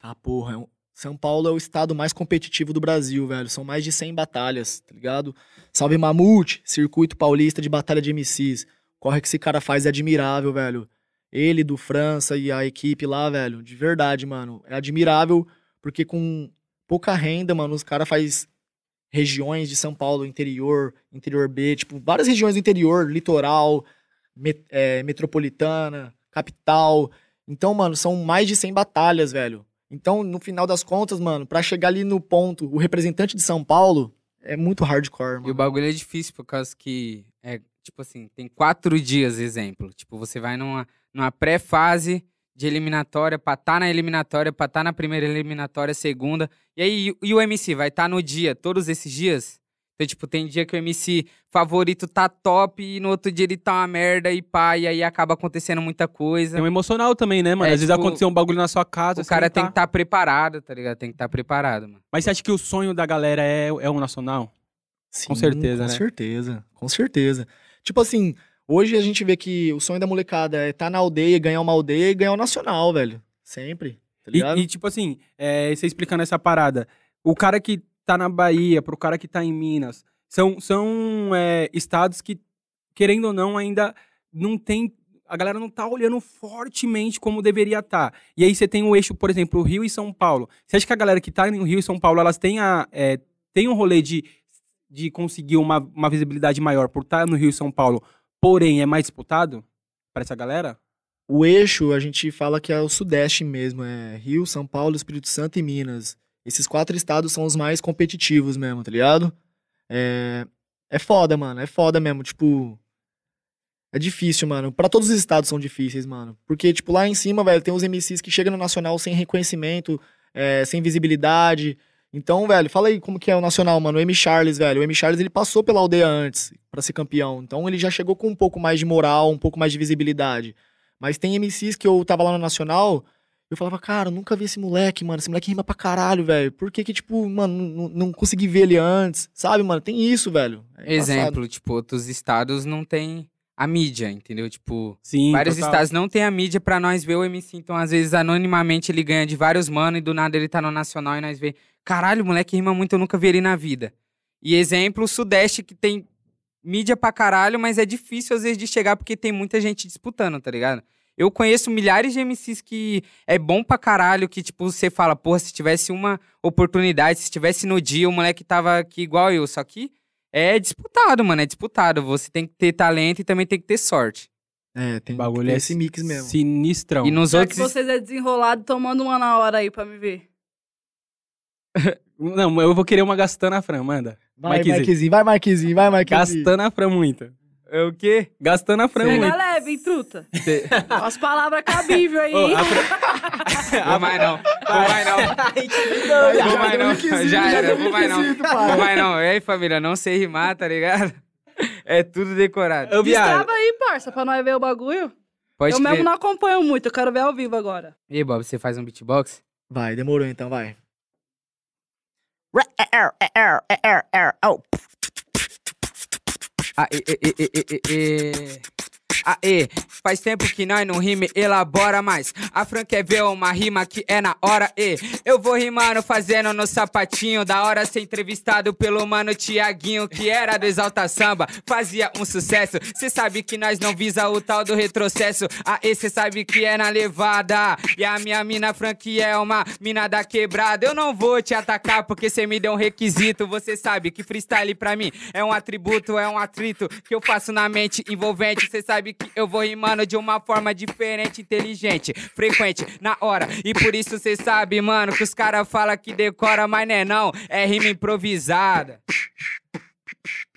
Tá, porra. é São Paulo é o estado mais competitivo do Brasil, velho. São mais de 100 batalhas, tá ligado? Salve Mamute, circuito paulista de batalha de MCs. Corre que esse cara faz é admirável, velho. Ele do França e a equipe lá, velho, de verdade, mano. É admirável porque com pouca renda, mano, os caras faz regiões de São Paulo, interior, interior B, tipo, várias regiões do interior, litoral, met- é, metropolitana, capital. Então, mano, são mais de 100 batalhas, velho. Então, no final das contas, mano, pra chegar ali no ponto, o representante de São Paulo é muito hardcore, E o mano. bagulho é difícil por causa que é, tipo assim, tem quatro dias, exemplo. Tipo, você vai numa, numa pré-fase de eliminatória pra tá na eliminatória, pra tá na primeira eliminatória, segunda. E aí, e, o MC vai estar no dia, todos esses dias? Então, tipo, tem dia que o MC favorito tá top e no outro dia ele tá uma merda e pá, e aí acaba acontecendo muita coisa. Tem um emocional também, né, mano? É, Às vezes tipo, aconteceu um bagulho na sua casa. O cara tem tá. que estar preparado, tá ligado? Tem que estar preparado, mano. Mas você acha que o sonho da galera é, é o nacional? com certeza, com né? certeza, com certeza. Tipo assim, hoje a gente vê que o sonho da molecada é estar na aldeia, ganhar uma aldeia e ganhar o nacional, velho. Sempre, tá ligado? E, e, tipo assim, é, você explicando essa parada, o cara que tá na Bahia, pro cara que tá em Minas, são, são é, estados que, querendo ou não, ainda não tem. A galera não tá olhando fortemente como deveria estar. E aí você tem o eixo, por exemplo, Rio e São Paulo. Você acha que a galera que tá no Rio e São Paulo, elas têm, a, é, um rolê de, de conseguir uma, uma visibilidade maior por estar no Rio e São Paulo, porém é mais disputado para essa galera? O eixo, a gente fala que é o sudeste mesmo, é Rio, São Paulo, Espírito Santo e Minas. Esses quatro estados são os mais competitivos mesmo, tá ligado? É, é foda, mano, é foda mesmo, tipo... É difícil, mano. Pra todos os estados são difíceis, mano. Porque, tipo, lá em cima, velho, tem os MCs que chegam no Nacional sem reconhecimento, é, sem visibilidade. Então, velho, fala aí como que é o Nacional, mano. O M. Charles, velho. O M. Charles, ele passou pela aldeia antes pra ser campeão. Então, ele já chegou com um pouco mais de moral, um pouco mais de visibilidade. Mas tem MCs que eu tava lá no Nacional, eu falava, cara, eu nunca vi esse moleque, mano. Esse moleque rima pra caralho, velho. Por que que, tipo, mano, não, consegui ver ele antes? Sabe, mano? Tem isso, velho. É. Exemplo, tipo, outros estados não tem a mídia, entendeu? Tipo, Sim. vários total. estados não tem a mídia pra nós ver o MC. Então, às vezes, anonimamente, ele ganha de vários mano e do nada ele tá no nacional e nós vê. Caralho, o moleque rima muito, eu nunca vi ele na vida. E exemplo, o Sudeste, que tem mídia pra caralho, mas é difícil às vezes de chegar porque tem muita gente disputando, tá ligado? Eu conheço milhares de MCs que é bom pra caralho, que tipo, você fala, porra, se tivesse uma oportunidade, se tivesse no dia, o moleque tava aqui igual eu, só que é disputado, mano, é disputado. Você tem que ter talento e também tem que ter sorte. É, tem O bagulho é esse mix mesmo. Sinistrão. E nos Já outros que vocês é desenrolado, tomando uma na hora aí pra me ver. Não, eu vou querer uma gastando a Fran, manda. Vai. Marquezinho, vai, Marquezinho, vai, Marquezinho. Gastando a Fran muito. É o quê? Gastando a Fran Pega leve, hein, truta. Cê- As palavras cabíveis aí, hein? a Fran- Vou mais não. Vou mais não. Já Vou mais não. Já era, vou mais não. Vou mais não. Ei, família, não sei rimar, tá ligado? É tudo decorado. Viado. Destrava aí, parça, pra nós ver o bagulho. Pode eu crer. mesmo não acompanho muito, eu quero ver ao vivo agora. E aí, Bob, você faz um beatbox? Vai, demorou então, vai. Ah, eh, eh, eh, eh, eh, eh. Aê, faz tempo que nós não rime, elabora mais. A Fran quer ver uma rima que é na hora, e eu vou rimando, fazendo no sapatinho. Da hora ser entrevistado pelo mano Tiaguinho, que era do Exalta Samba, fazia um sucesso. Cê sabe que nós não visa o tal do retrocesso. Aê, cê sabe que é na levada. E a minha mina Fran que é uma mina da quebrada. Eu não vou te atacar porque cê me deu um requisito. Você sabe que freestyle pra mim é um atributo, é um atrito que eu faço na mente envolvente. Cê sabe que eu vou rimando de uma forma diferente, inteligente, frequente, na hora. E por isso cê sabe, mano, que os caras falam que decora, mas não é não, é rima improvisada.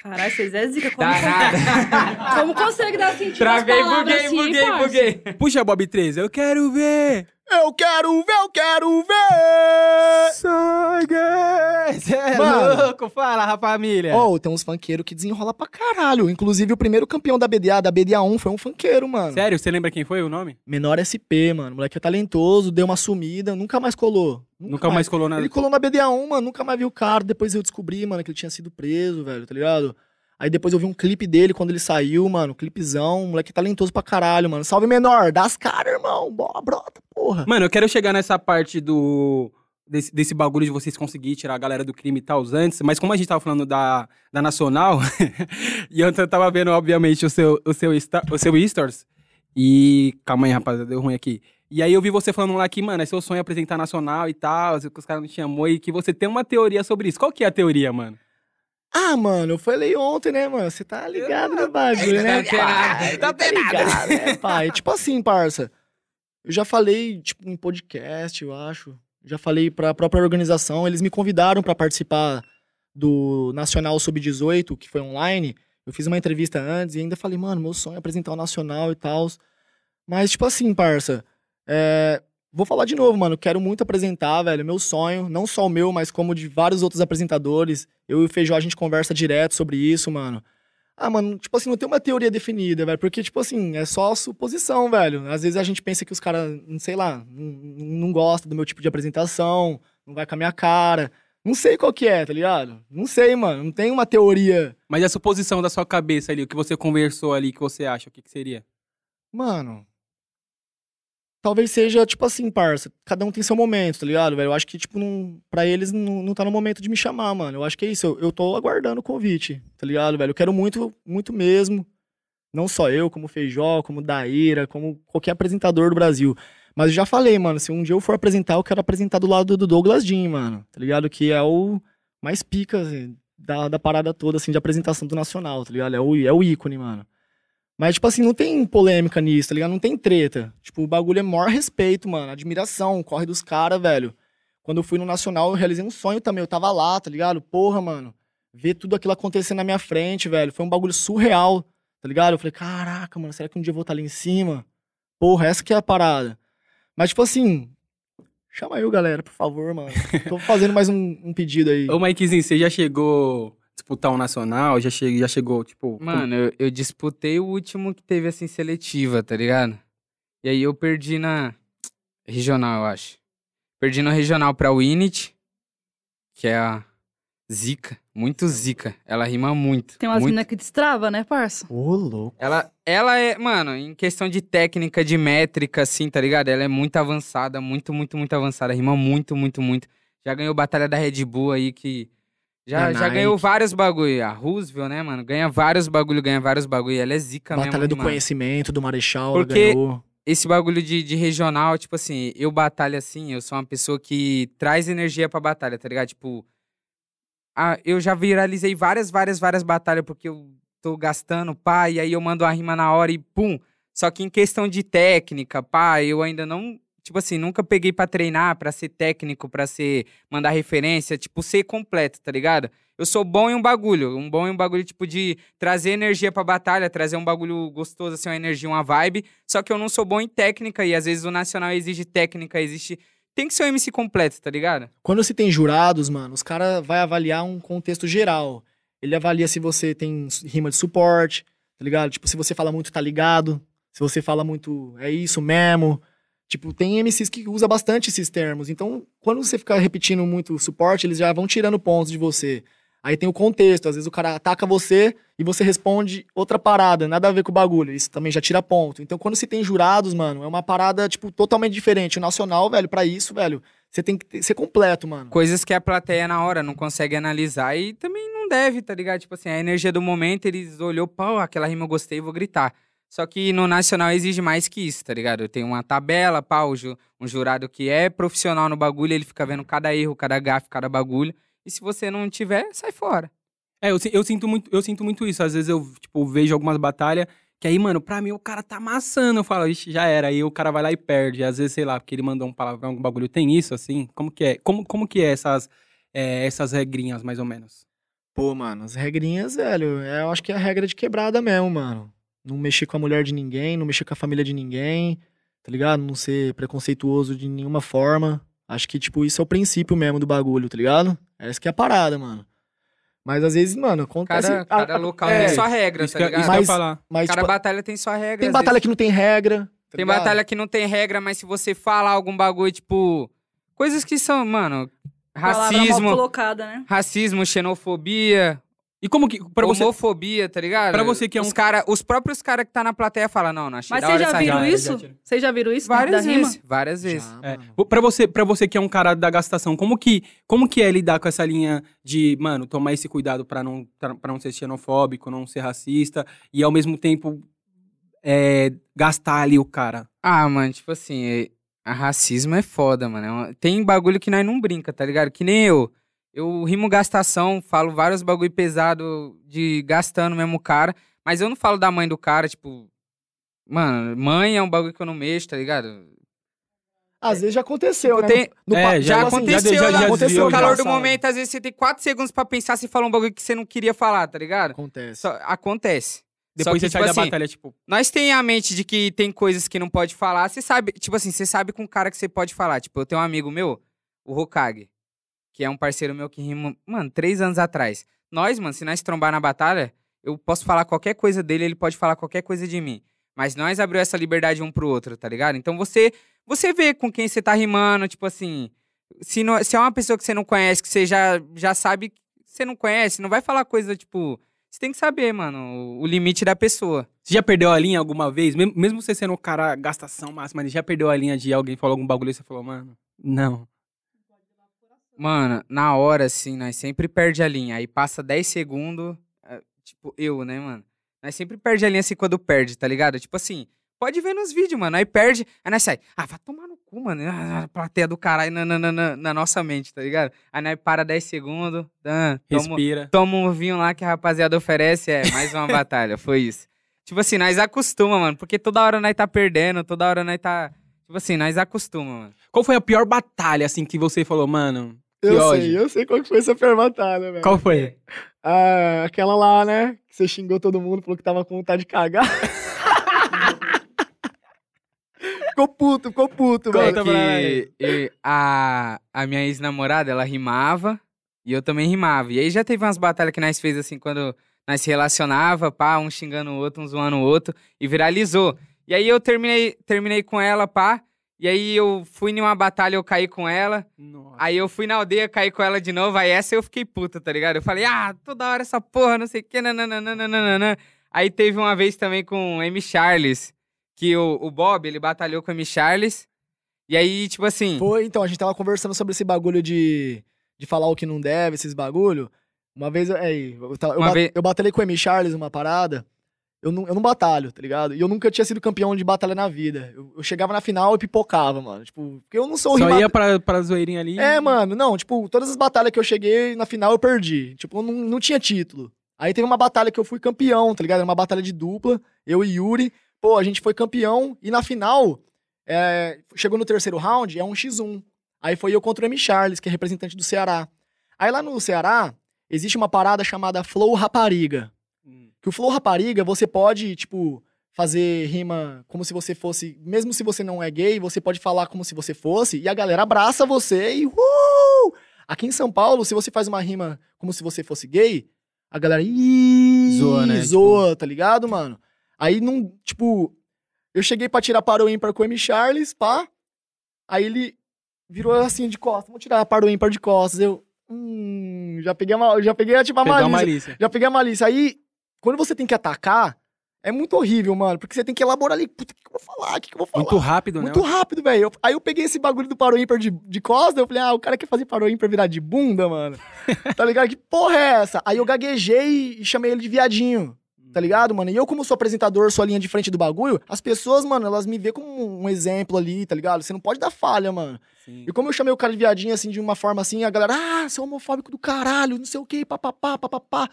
Caralho, vocês é zica. Como, Dá nada. como consegue dar sentido Travei, às palavras buguei, assim, buguei, parça? buguei. Puxa, Bob 13, eu quero ver. Eu quero ver, eu quero ver! Sangue! Cê é Mano. louco, fala, família. Oh, tem uns funkeiros que desenrola pra caralho. Inclusive, o primeiro campeão da BDA, da BDA1, foi um funkeiro, mano. Sério, você lembra quem foi o nome? Menor SP, mano. Moleque é talentoso, deu uma sumida, nunca mais colou. Nunca, mais colou nada. Ele colou na BDA1, mano, nunca mais vi o cara. Depois eu descobri, mano, que ele tinha sido preso, velho, tá ligado? Aí depois eu vi um clipe dele quando ele saiu, mano. Clipezão, moleque talentoso pra caralho, mano. Salve menor, dá as caras, irmão. Boa, brota, porra. Mano, eu quero chegar nessa parte do. Desse, desse bagulho de vocês conseguirem tirar a galera do crime e tal antes, mas como a gente tava falando da, da Nacional, e eu tava vendo, obviamente, o seu, o seu, o seu Stories, e. Calma aí, rapaziada, deu ruim aqui. E aí eu vi você falando lá que, mano, é seu sonho apresentar Nacional e tal, que os caras não te chamou, e que você tem uma teoria sobre isso. Qual que é a teoria, mano? Ah, mano, eu falei ontem, né, mano? Você tá ligado no bagulho, né? Tá antenado, Tá ligado, né, pai? Tipo assim, parça. Eu já falei, tipo, em podcast, eu acho. Já falei pra própria organização. Eles me convidaram pra participar do Nacional Sub-18, que foi online. Eu fiz uma entrevista antes e ainda falei, mano, meu sonho é apresentar o Nacional e tal. Mas, tipo assim, parça. é, Vou falar de novo, mano. Quero muito apresentar, velho. Meu sonho, não só o meu, mas como de vários outros apresentadores. Eu e o Feijó, a gente conversa direto sobre isso, mano. Ah, mano, tipo assim, não tem uma teoria definida, velho. Porque, tipo assim, é só suposição, velho. Às vezes a gente pensa que os caras, não sei lá, não, não gostam do meu tipo de apresentação, não vai com a minha cara. Não sei qual que é, tá ligado? Não sei, mano. Não tem uma teoria. Mas a suposição da sua cabeça ali, o que você conversou ali, que você acha, o que, que seria? Mano. Talvez seja, tipo assim, parça. Cada um tem seu momento, tá ligado, velho? Eu acho que, tipo, não, pra eles não, não tá no momento de me chamar, mano. Eu acho que é isso. Eu, eu tô aguardando o convite, tá ligado, velho? Eu quero muito, muito mesmo. Não só eu, como Feijó, como Daíra, como qualquer apresentador do Brasil. Mas eu já falei, mano, se um dia eu for apresentar, eu quero apresentar do lado do Douglas Jean, mano. Tá ligado? Que é o mais pica assim, da, da parada toda, assim, de apresentação do Nacional, tá ligado? É o, é o ícone, mano. Mas, tipo assim, não tem polêmica nisso, tá ligado? Não tem treta. Tipo, o bagulho é maior respeito, mano. Admiração, corre dos caras, velho. Quando eu fui no Nacional, eu realizei um sonho também. Eu tava lá, tá ligado? Porra, mano. Ver tudo aquilo acontecendo na minha frente, velho. Foi um bagulho surreal, tá ligado? Eu falei, caraca, mano, será que um dia eu vou estar ali em cima? Porra, essa que é a parada. Mas, tipo assim, chama eu, galera, por favor, mano. Tô fazendo mais um, um pedido aí. Ô, Mikezinho, você já chegou disputar um nacional? Já, che já chegou, tipo. Mano, eu, eu disputei o último que teve, assim, seletiva, tá ligado? E aí eu perdi na regional, eu acho. Perdi no regional pra Winit, que é a Zica. Muito zica. Ela rima muito. Tem umas muito. minas que destrava, né, parça? Ô, louco. Ela, ela é, mano, em questão de técnica, de métrica, assim, tá ligado? Ela é muito avançada, muito, muito, muito avançada. Rima muito, muito, muito. Já ganhou Batalha da Red Bull aí, que. Já, já ganhou vários bagulho. A Roosevelt, né, mano? Ganha vários bagulho, ganha vários bagulho. Ela é zica mesmo. Batalha do mano. conhecimento, do Marechal, Porque- ganhou. Esse bagulho de, de regional, tipo assim, eu batalho assim, eu sou uma pessoa que traz energia pra batalha, tá ligado? Tipo. eu já viralizei várias, várias, várias batalhas porque eu tô gastando, pá, e aí eu mando uma rima na hora e pum. Só que em questão de técnica, pá, eu ainda não tipo assim, nunca peguei pra treinar, pra ser técnico, pra ser mandar referência, tipo, ser completo, tá ligado? Eu sou bom em um bagulho, um bom em um bagulho tipo de trazer energia pra batalha, trazer um bagulho gostoso, assim, uma energia, uma vibe. Só que eu não sou bom em técnica e às vezes o nacional exige técnica, existe. Tem que ser um MC completo, tá ligado? Quando se tem jurados, mano, os caras vai avaliar um contexto geral. Ele avalia se você tem rima de suporte, tá ligado? Tipo, se você fala muito, tá ligado. Se você fala muito, é isso mesmo. Tipo, tem MCs que usa bastante esses termos. Então, quando você fica repetindo muito suporte, eles já vão tirando pontos de você. Aí tem o contexto, às vezes o cara ataca você e você responde outra parada, nada a ver com o bagulho. Isso também já tira ponto. Então, quando se tem jurados, mano, é uma parada, tipo, totalmente diferente. O nacional, velho, pra isso, velho, você tem que ser completo, mano. Coisas que a plateia na hora não consegue analisar e também não deve, tá ligado? Tipo assim, a energia do momento, eles olhou, pô, aquela rima eu gostei, vou gritar. Só que no nacional exige mais que isso, tá ligado? Eu tenho uma tabela, pá, um jurado que é profissional no bagulho, ele fica vendo cada erro, cada gafe, cada bagulho. E se você não tiver, sai fora. É, eu, eu sinto muito, eu sinto muito isso. Às vezes eu, tipo, vejo algumas batalhas que aí, mano, pra mim o cara tá amassando. Eu falo, ixi, já era. Aí o cara vai lá e perde. Às vezes, sei lá, porque ele mandou um palavrão, algum bagulho. Tem isso, assim? Como que é? Como, como que é essas, é, essas regrinhas, mais ou menos? Pô, mano, as regrinhas, velho, é, eu acho que é a regra de quebrada mesmo, mano. Não mexer com a mulher de ninguém, não mexer com a família de ninguém, tá ligado? Não ser preconceituoso de nenhuma forma. Acho que, tipo, isso é o princípio mesmo do bagulho, tá ligado? Essa que é a parada, mano. Mas às vezes, mano, acontece. Cada, cada a- local é, tem sua regra, Isso tá que, ligado? isso que eu Mas- falar. Mas, Cada tipo, batalha tem sua regra. tem batalha vezes. que não tem regra. tá Tem ligado? batalha que não tem regra, mas se você falar algum bagulho, tipo. Coisas que são, mano. Palavra mal Racismo, colocada, né? racismo, xenofobia, E como que, pra você... homofobia, tá ligado? Pra você que é os um- cara, Os próprios caras que tá na plateia falam, não, não achei Mas da vocês hora já essa viram rima. isso? já. Vocês já viram isso? Várias da rima? vezes, várias vezes. Já, É. Pra você, pra você que é um cara da gastação, como que, como que é lidar com essa linha de, mano, tomar esse cuidado pra não, pra não ser xenofóbico, não ser racista, e ao mesmo tempo é, gastar ali o cara? Ah, mano, tipo assim, é- a racismo é foda, mano. É Tem bagulho que nós não brinca, tá ligado? Que nem eu. Eu rimo gastação, falo vários bagulho pesado de gastando mesmo o cara, mas eu não falo da mãe do cara, tipo. Mano, mãe é um bagulho que eu não mexo, tá ligado? Às vezes já aconteceu, né? Tem- No É, pa- já- Já tipo assim, aconteceu, já- já- já aconteceu no calor já, do sabe? momento, às vezes você tem quatro segundos pra pensar se falar um bagulho que você não queria falar, tá ligado? Acontece. Só- acontece. Depois Só você que, sai tipo da assim, batalha, tipo, Nós tem a mente de que tem coisas que não pode falar. Você sabe, tipo assim, você sabe com o cara que você pode falar. Tipo, eu tenho um amigo meu, o Hokage, que é um parceiro meu que rima, mano, três anos atrás. Nós, mano, se nós trombar na batalha, eu posso falar qualquer coisa dele, ele pode falar qualquer coisa de mim. Mas nós abriu essa liberdade um pro outro, tá ligado? Então você, você vê com quem você tá rimando, tipo assim, se, não- se é uma pessoa que você não conhece, que você já, já sabe que você não conhece, não vai falar coisa, tipo, você tem que saber, mano, o- limite da pessoa. Você já perdeu a linha alguma vez? Mesmo, você sendo o cara gastação máxima, ele já perdeu a linha de alguém falou algum bagulho e você falou, mano, não. Mano, na hora, assim, nós sempre perde a linha. Aí passa 10 segundos, é, tipo, eu, né, mano? Nós sempre perde a linha assim quando perde, tá ligado? Tipo assim, pode ver nos vídeos, mano. Aí perde, aí nós sai. Ah, vai tomar no cu, mano. Ah, A plateia do caralho na, na, na- na, na nossa mente, tá ligado? Aí nós para 10 segundos, ah, toma, Respira. toma um vinho lá que a rapaziada oferece. É, mais uma batalha, foi isso. Tipo assim, nós acostuma, mano. Porque toda hora nós tá perdendo, toda hora nós tá. Tipo assim, nós acostuma, mano. Qual foi a pior batalha, assim, que você falou, mano? Que Eu ódio. sei, eu sei qual que foi essa pior batalha, velho. Qual foi? Ah, aquela lá, né? Que você xingou todo mundo, falou que tava com vontade de cagar. ficou puto, ficou puto, Conta É velho. pra que e- a, a minha ex-namorada, ela rimava e eu também rimava. E aí já teve umas batalhas que nós fez assim, quando nós se relacionava, pá, um xingando o outro, um zoando o outro, e viralizou. E aí eu terminei, terminei com ela, pá, e aí eu fui em uma batalha, eu caí com ela, Nossa. aí eu fui na aldeia, caí com ela de novo, aí essa eu fiquei puta, tá ligado? Eu falei, ah, toda hora essa porra, não sei o que, nananana. Aí teve uma vez também com o M. Charles, que o, o Bob, ele batalhou com o M. Charles, e aí, tipo assim... Foi, então, a gente tava conversando sobre esse bagulho de, de falar o que não deve, esses bagulho. Uma vez, eu- é, eu, tava- eu, ba- vez- eu batalhei com o M. Charles uma parada. Eu não, eu não batalho, tá ligado? E eu nunca tinha sido campeão de batalha na vida. Eu, eu chegava na final e pipocava, mano. Tipo, porque eu não sou Só ia pra, pra zoeirinha ali. É, mano, não, tipo, todas as batalhas que eu cheguei na final eu perdi. Tipo, eu não, não tinha título. Aí teve uma batalha que eu fui campeão, tá ligado? Era uma batalha de dupla, eu e Yuri. Pô, a gente foi campeão e na final é, chegou no terceiro round, é um X1. Aí foi eu contra o M. Charles, que é representante do Ceará. Aí lá no Ceará, existe uma parada chamada Flow Rapariga. Que o Flow Rapariga, você pode, tipo, fazer rima como se você fosse. Mesmo se você não é gay, você pode falar como se você fosse, e a galera abraça você e. Uh! Aqui em São Paulo, se você faz uma rima como se você fosse gay, a galera. Ih, Zoa, né? Zoa, tá ligado, mano? Aí não. Tipo, eu cheguei pra tirar para o ímpar com o M. Charles, pá. Aí ele virou assim de costas. Vamos tirar para o ímpar de costas. Eu. Hum, já peguei, uma, já peguei tipo, a malícia. malícia. Já peguei a malícia. Aí, quando você tem que atacar, é muito horrível, mano. Porque você tem que elaborar ali. Puta, o que, que eu vou falar? O que, que eu vou falar? Muito rápido, Muito né? rápido, velho. Aí eu peguei esse bagulho do paro ímpar de, de costa. Eu falei, ah, o cara quer fazer paro ímpar virar de bunda, mano. tá ligado? Que porra é essa? Aí eu gaguejei e chamei ele de viadinho. Tá ligado, mano? E eu, como sou apresentador, sou a linha de frente do bagulho, as pessoas, mano, elas me vê como um exemplo ali, tá ligado? Você não pode dar falha, mano. Sim. E como eu chamei o cara de viadinho, assim, de uma forma assim, a galera, ah, você é homofóbico do caralho, não sei o quê, papapá, papapá.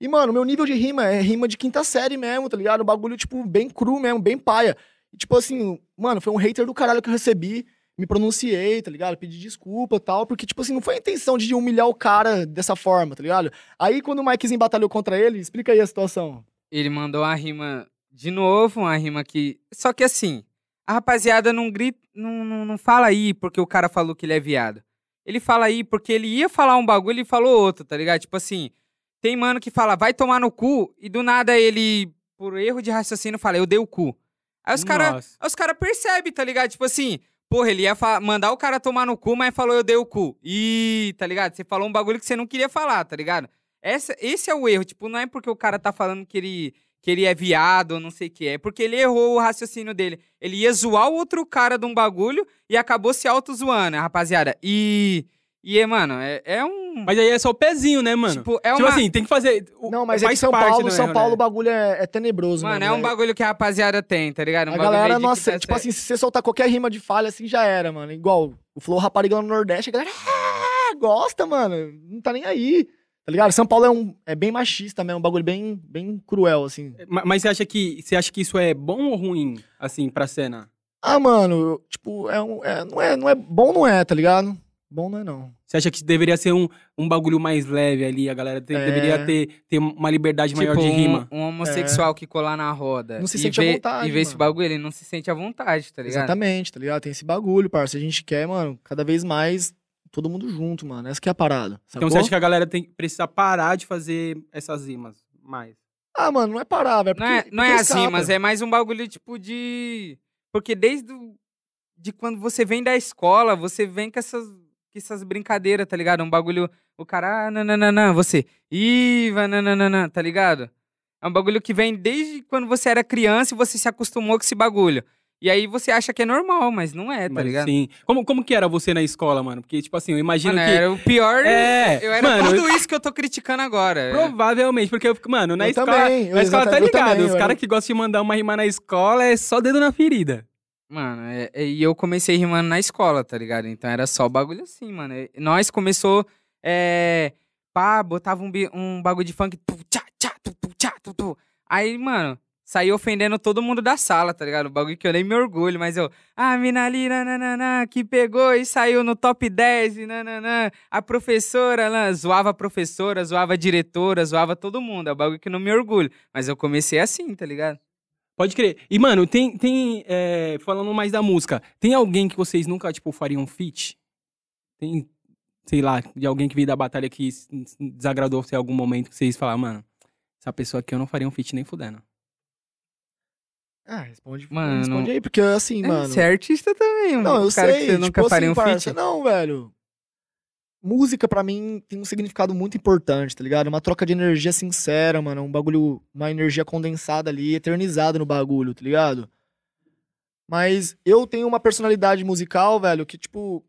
E, mano, meu nível de rima é rima de quinta série mesmo, tá ligado? Um bagulho, tipo, bem cru mesmo, bem paia. E, tipo assim, mano, foi um hater do caralho que eu recebi, me pronunciei, tá ligado? Pedi desculpa tal, porque, tipo assim, não foi a intenção de humilhar o cara dessa forma, tá ligado? Aí, quando o Mikezinho batalhou contra ele, explica aí a situação. Ele mandou uma rima de novo, uma rima que. Só que assim, a rapaziada não grita, não, não, não fala aí porque o cara falou que ele é viado. Ele fala aí porque ele ia falar um bagulho e falou outro, tá ligado? Tipo assim, tem mano que fala, vai tomar no cu, e do nada ele, por erro de raciocínio, fala, eu dei o cu. Aí os caras cara percebem, tá ligado? Tipo assim, porra, ele ia mandar o cara tomar no cu, mas falou, eu dei o cu. Ih, tá ligado? Você falou um bagulho que você não queria falar, tá ligado? Essa, esse é o erro. Tipo, não é porque o cara tá falando que ele, que ele é viado ou não sei o que. É porque ele errou o raciocínio dele. Ele ia zoar o outro cara de um bagulho e acabou se auto-zoando, rapaziada. E. E, é, mano, é, é um. Mas aí é só o pezinho, né, mano? tipo, é tipo uma. assim, tem que fazer. o- Não, mas é que São parte Paulo, São erro, Paulo, o né? bagulho é, é tenebroso, Mano, mesmo, é um velho. bagulho que a rapaziada tem, tá ligado? Um A galera, nossa, tipo assim, se você soltar qualquer rima de falha, assim, já era, mano. Igual o Flow Rapariga lá no Nordeste, a galera ah, gosta, mano. Não tá nem aí. Tá ligado? São Paulo é, um, é bem machista mesmo, um bagulho bem, bem cruel, assim. Ma- Mas você acha que você acha que isso é bom ou ruim, assim, pra cena? Ah, mano, tipo, é um, é, não, é, não é bom, não é, tá ligado? Bom não é, não. Você acha que deveria ser um, um bagulho mais leve ali? A galera te- É. deveria ter, ter uma liberdade maior Tipo, de um- rima? Um, homossexual que colar na roda. Não se sente à vê, vontade, E vê esse bagulho, ele não se sente à vontade, tá ligado? Exatamente, tá ligado? Tem esse bagulho, parça. A gente quer, mano, cada vez mais todo mundo junto, mano. Essa que é a parada. Então sacou? você acha que a galera tem, precisa parar de fazer essas rimas mais? Ah, mano, não é parar, velho. Não é, não é porque assim, escapa. mas é mais um bagulho tipo de. Porque desde o- de quando você vem da escola, você vem com essas, com essas brincadeiras, tá ligado? Um bagulho. O cara, ah, nananana, você. Iva, nananana, tá ligado? É um bagulho que vem desde quando você era criança e você se acostumou com esse bagulho. E aí você acha que é normal, mas não é, tá Mas, ligado? Sim. Como, como que era você na escola, mano? Porque, tipo assim, eu imagino Mano, que. era o pior. É, eu era mano, tudo isso que eu tô criticando agora. Provavelmente, porque, eu fico- mano, na Eu escola. também, eu na escola tá eu ligado. também, Os eu caras que gostam de mandar uma rima na escola é só dedo na ferida. Mano, é- é- e eu comecei rimando na escola, tá ligado? Então era só bagulho assim, mano. E Nós começou, é, pá, botava um, um bagulho de funk, tu, tchá, tchá, tu, tu, tchá, tu, tu. Aí, mano, saí ofendendo todo mundo da sala, tá ligado? O bagulho que eu nem me orgulho, mas eu, ah, mina ali, nananana, que pegou e saiu no top 10, e nananã. A professora, lá, zoava a professora, zoava a diretora, zoava todo mundo. É um bagulho que eu não me orgulho. Mas eu comecei assim, tá ligado? Pode crer. E, mano, tem. tem é, falando mais da música, tem alguém que vocês nunca, tipo, fariam um feat? Tem, sei lá, de alguém que veio da batalha que desagradou você em algum momento que vocês falaram, mano, essa pessoa aqui eu não faria um feat nem fudendo. Ah, responde, Mano, responde aí, porque assim, É, mano. Você é artista também, mano. Não, eu Um cara sei. que você nunca tipo faria assim, um feat. parça, Não, velho. Música, pra mim, tem um significado muito importante, tá ligado? Uma troca de energia sincera, mano. Um bagulho, uma energia condensada ali, eternizada no bagulho, tá ligado? Mas eu tenho uma personalidade musical, velho, que, tipo,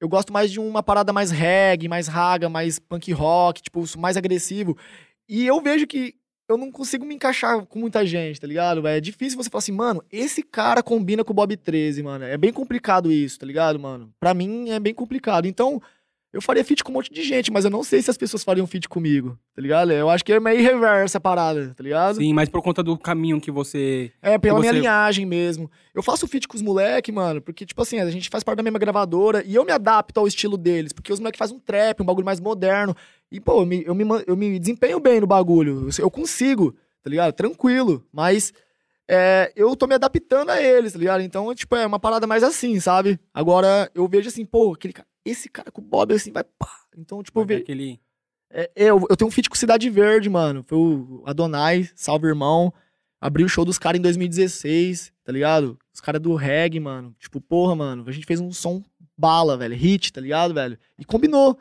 eu gosto mais de uma parada mais reggae, mais raga, mais punk rock, tipo, mais agressivo. E eu vejo que eu não consigo me encaixar com muita gente, tá ligado? É difícil você falar assim, mano, esse cara combina com o Bob 13, mano. É bem complicado isso, tá ligado, mano? Pra mim é bem complicado. Então, eu faria feat com um monte de gente, mas eu não sei se as pessoas fariam feat comigo, tá ligado? Eu acho que é meio reversa a parada, tá ligado? Sim, mas por conta do caminho que você. É, pela minha você- linhagem mesmo. Eu faço feat com os moleque, mano, porque, tipo assim, a gente faz parte da mesma gravadora e eu me adapto ao estilo deles, porque os moleque fazem um trap, um bagulho mais moderno. E, pô, eu me, eu me, eu me desempenho bem no bagulho. Eu, eu consigo, tá ligado? Tranquilo. Mas é, eu tô me adaptando a eles, tá ligado? Então, tipo, é uma parada mais assim, sabe? Agora, eu vejo assim, pô, aquele cara, esse cara com o Bob, assim, vai pá. Então, tipo, eu ter aquele. É, eu, eu tenho um feat com Cidade Verde, mano. Foi o Adonai, salve irmão. Abri o show dos caras em 2016, tá ligado? Os caras do reggae, mano. Tipo, porra, mano. A gente fez um som bala, velho. Hit, tá ligado, velho? E combinou.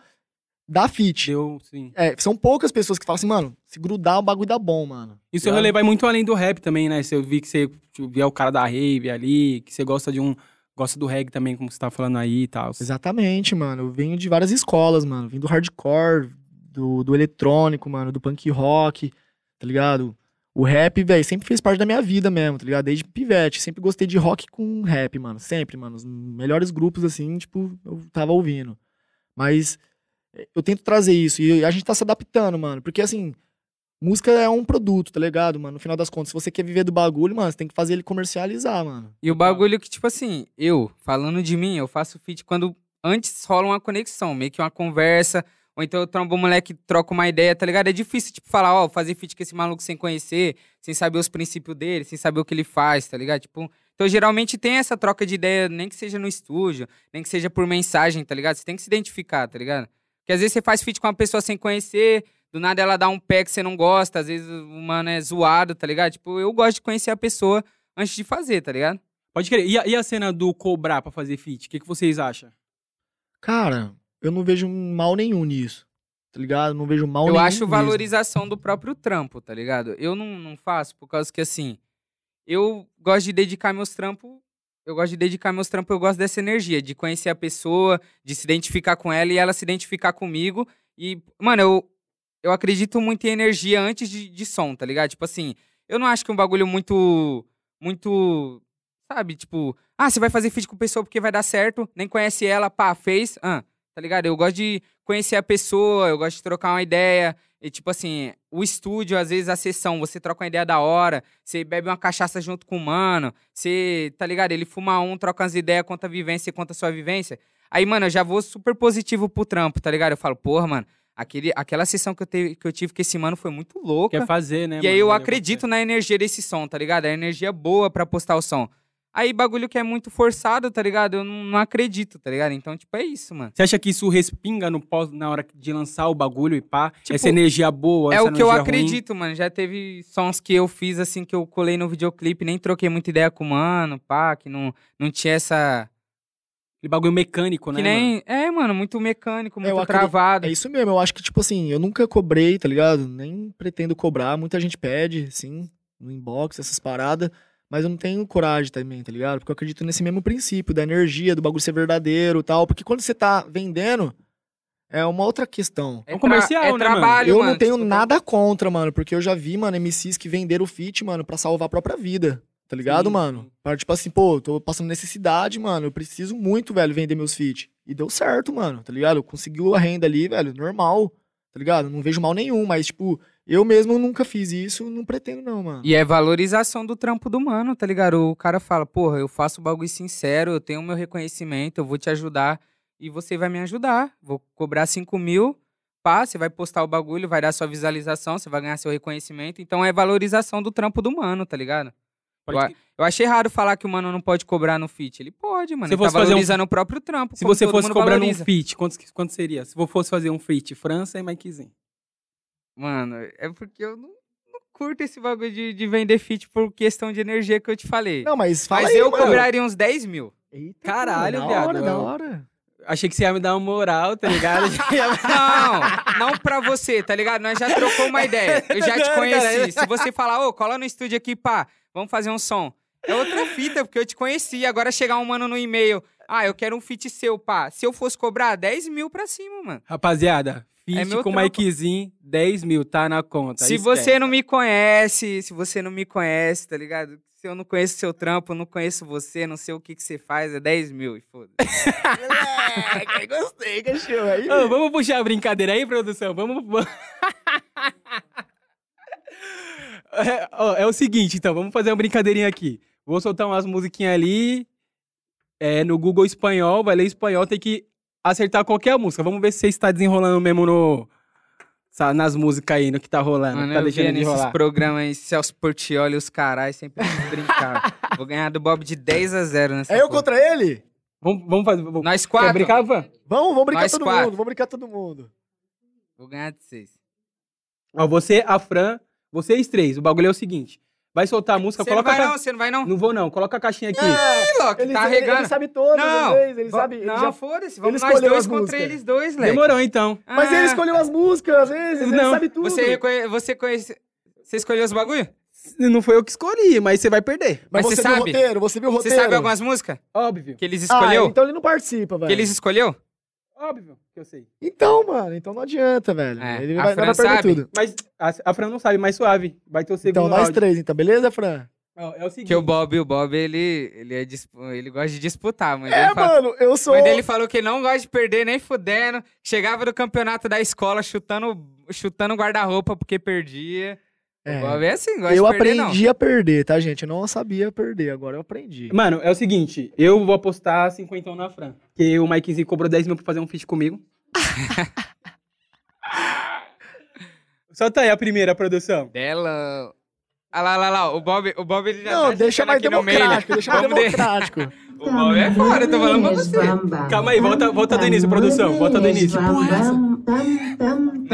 Dá feat. Deu, sim. É, são poucas pessoas que falam assim, mano, se grudar o bagulho dá bom, mano. E o seu Ligado? rolê vai muito além do rap também, né? Eu vi que você tipo, via o cara da rave ali, que você gosta de um. Gosta do reggae também, como você tá falando aí e tal. Exatamente, mano. Eu venho de várias escolas, mano. Vim do hardcore, do, do eletrônico, mano, do punk rock, tá ligado? O rap, velho, sempre fez parte da minha vida mesmo, tá ligado? Desde pivete. Sempre gostei de rock com rap, mano. Sempre, mano. Os melhores grupos, assim, tipo, eu tava ouvindo. Mas eh, eu tento trazer isso. E a gente tá se adaptando, mano. Porque, assim, música é um produto, tá ligado, mano? No final das contas, se você quer viver do bagulho, mano, você tem que fazer ele comercializar, mano. E o bagulho que, tipo assim, eu, falando de mim, eu faço feat quando antes rola uma conexão, meio que uma conversa, ou então eu trombo um moleque, troco uma ideia, tá ligado? É difícil, tipo, falar, ó, fazer feat com esse maluco sem conhecer, sem saber os princípios dele, sem saber o que ele faz, tá ligado? Tipo, então geralmente tem essa troca de ideia, nem que seja no estúdio, nem que seja por mensagem, tá ligado? Você tem que se identificar, tá ligado? Porque às vezes você faz feat com uma pessoa sem conhecer, do nada ela dá um pé que você não gosta, às vezes o mano é zoado, tá ligado? Tipo, eu gosto de conhecer a pessoa antes de fazer, tá ligado? Pode crer. E a, e a cena do cobrar pra fazer feat? O que, que vocês acham? Cara, eu não vejo mal nenhum nisso. Tá ligado? Não vejo mal Eu nenhum. acho mesmo. valorização do próprio trampo, tá ligado? Eu não, não faço por causa que, assim, eu gosto de dedicar meus trampos. Eu gosto de dedicar meus trampos, eu gosto dessa energia, de conhecer a pessoa, de se identificar com ela e ela se identificar comigo. E, mano, eu, eu acredito muito em energia antes de, de som, tá ligado? Tipo assim, eu não acho que é um bagulho muito. Muito. Sabe? Tipo, ah, você vai fazer feat com pessoa porque vai dar certo, nem conhece ela, pá, fez. Ah, tá ligado? Eu gosto de conhecer a pessoa, eu gosto de trocar uma ideia. E, tipo assim, o estúdio, às vezes a sessão, você troca uma ideia da hora, você bebe uma cachaça junto com o mano, você, tá ligado? Ele fuma um, troca umas ideias, conta a vivência, conta a sua vivência. Aí, mano, eu já vou super positivo pro trampo, tá ligado? Eu falo, porra, mano, aquele, aquela sessão que eu, teve, que eu tive com esse mano foi muito louca. Quer fazer, né? E aí mano? eu Valeu acredito na energia desse som, tá ligado? A energia boa pra postar o som. Aí bagulho que é muito forçado, tá ligado? Eu não, não acredito, tá ligado? Então, tipo, é isso, mano. Você acha que isso respinga no pós, na hora de lançar o bagulho e pá? Tipo, essa energia boa, É essa o que eu ruim? acredito, mano. Já teve sons que eu fiz, assim, que eu colei no videoclipe, nem troquei muita ideia com o mano, pá, que não, não tinha essa. Aquele bagulho mecânico, né? Que nem. É, mano, muito mecânico, Eu muito acredito- travado. É isso mesmo, eu acho que, tipo assim, eu nunca cobrei, tá ligado? Nem pretendo cobrar. Muita gente pede, sim, no inbox, essas paradas. Mas eu não tenho coragem também, tá ligado? Porque eu acredito nesse mesmo princípio, da energia, do bagulho ser verdadeiro e tal. Porque quando você tá vendendo, é uma outra questão. É um comercial, é né, mano? trabalho, eu mano. não tenho tipo, nada contra, mano, porque eu já vi, mano, MCs que venderam o fit, mano, pra salvar a própria vida. Tá ligado, Sim, mano? Pra, tipo assim, pô, tô passando necessidade, mano. Eu preciso muito, velho, vender meus feat. E deu certo, mano, tá ligado? Conseguiu a renda ali, velho, normal. Tá ligado? Não vejo mal nenhum, mas, tipo, eu mesmo nunca fiz isso, não pretendo, não, mano. E é valorização do trampo do mano, tá ligado? O cara fala, porra, eu faço o bagulho sincero, eu tenho o meu reconhecimento, eu vou te ajudar e você vai me ajudar. Vou cobrar 5 mil, pá, você vai postar o bagulho, vai dar sua visualização, você vai ganhar seu reconhecimento. Então é valorização do trampo do mano, tá ligado? Pode Eu, eu achei errado falar que o mano não pode cobrar no fit. Ele pode, mano. Se ele tá fazer um- valorizando o próprio trampo. Se você fosse mundo cobrando valoriza. um feat, quanto, quanto seria? Se eu fosse fazer um feat, França e Mikezinho. Mano, é porque eu não, não curto esse bagulho de, de vender fit por questão de energia que eu te falei. Não, mas fala Mas aí, eu mano. cobraria uns 10 mil. Eita, Caralho, da viado, hora, da hora. Achei que você ia me dar uma moral, tá ligado? Não, não pra você, tá ligado? Nós já trocou uma ideia. Eu já te conheci. cara. Se você falar, ô, cola no estúdio aqui, pá, vamos fazer um som. É outra fita, porque eu te conheci. Agora chegar um mano no e-mail. Ah, eu quero um feat seu, pá. Se eu fosse cobrar 10 mil pra cima, mano. Rapaziada, feat É com o trampo. Mikezinho, 10 mil, tá na conta. se esquece. você não me conhece, se você não me conhece, tá ligado? Se eu não conheço seu trampo, não conheço você, não sei o que que você faz, é 10 mil e foda Moleque, gostei, cachorro. Aí, Ô, vamos puxar a brincadeira aí, produção? Vamos. é, ó, é o seguinte, então, vamos fazer uma brincadeirinha aqui. Vou soltar umas musiquinhas ali. É, no Google espanhol, vai ler espanhol, tem que acertar qualquer música. Vamos ver se você está desenrolando mesmo no. Nas músicas aí, no que tá rolando. Mano, tá eu deixando de nesses rolar. programas aí, Celso Portioli e os caras sempre quis brincar. Vou ganhar do Bob de 10 a 0 nessa é eu contra ele? Vamos, vamos fazer. Vamos, Nós Quer quatro. brincar, Van? Vamos, vamos brincar Nós todo quatro. mundo. Vamos brincar todo mundo. Vou ganhar de 6. Ó, você, a Fran, vocês três. O bagulho é o seguinte: vai soltar a música, Você não coloca vai ca- não, você não vai não. Não vou, não. Coloca a caixinha aqui. Ih, Loki, Ele, tá ele, regando. ele sabe todas não, as vezes. Ele sabe. ele não, já- foda-se. Vamos ele nós dois as contra músicas. eles dois, Leque. Demorou, então. Mas ele Ah, escolheu as músicas, às vezes. Ele Não, sabe tudo. Você, reconhe... você conhece... Você escolheu os bagulho? Não foi eu que escolhi, mas você vai perder. Mas, Mas você você viu o sabe? roteiro? Você viu o Você roteiro? sabe algumas músicas Óbvio. que eles Ah, escolheu? então ele não participa, velho. Que eles escolheu? Óbvio que eu sei. Então, mano, então não adianta, velho. É, ele a vai, Fran vai perder sabe? tudo. Mas a, a Fran não sabe, mais suave. Vai ter o segundo Então, nós áudio. três, então, beleza, Fran? Ó, é o seguinte. Que o Bob, o Bob, ele, ele, é ele gosta de disputar, mas É, ele fala... mano, eu sou. Mas ele falou que não gosta de perder nem fudendo. Chegava no campeonato da escola chutando, chutando guarda-roupa porque perdia. É. O Bob é assim, Eu de perder, aprendi a perder, tá, gente? Eu não sabia perder, agora eu aprendi. Mano, é o seguinte. Eu vou apostar 50 na Fran. Porque o Mikezinho cobrou 10 mil pra fazer um feat comigo. Solta aí a primeira produção. Dela... Ah lá, lá, lá. O Bob, o Bob ele já Não, tá deixa mais né? democrático, deixa mais democrático. O é foda, eu tô falando pra você. Calma aí, volta- volta do início, produção, volta do início. Não,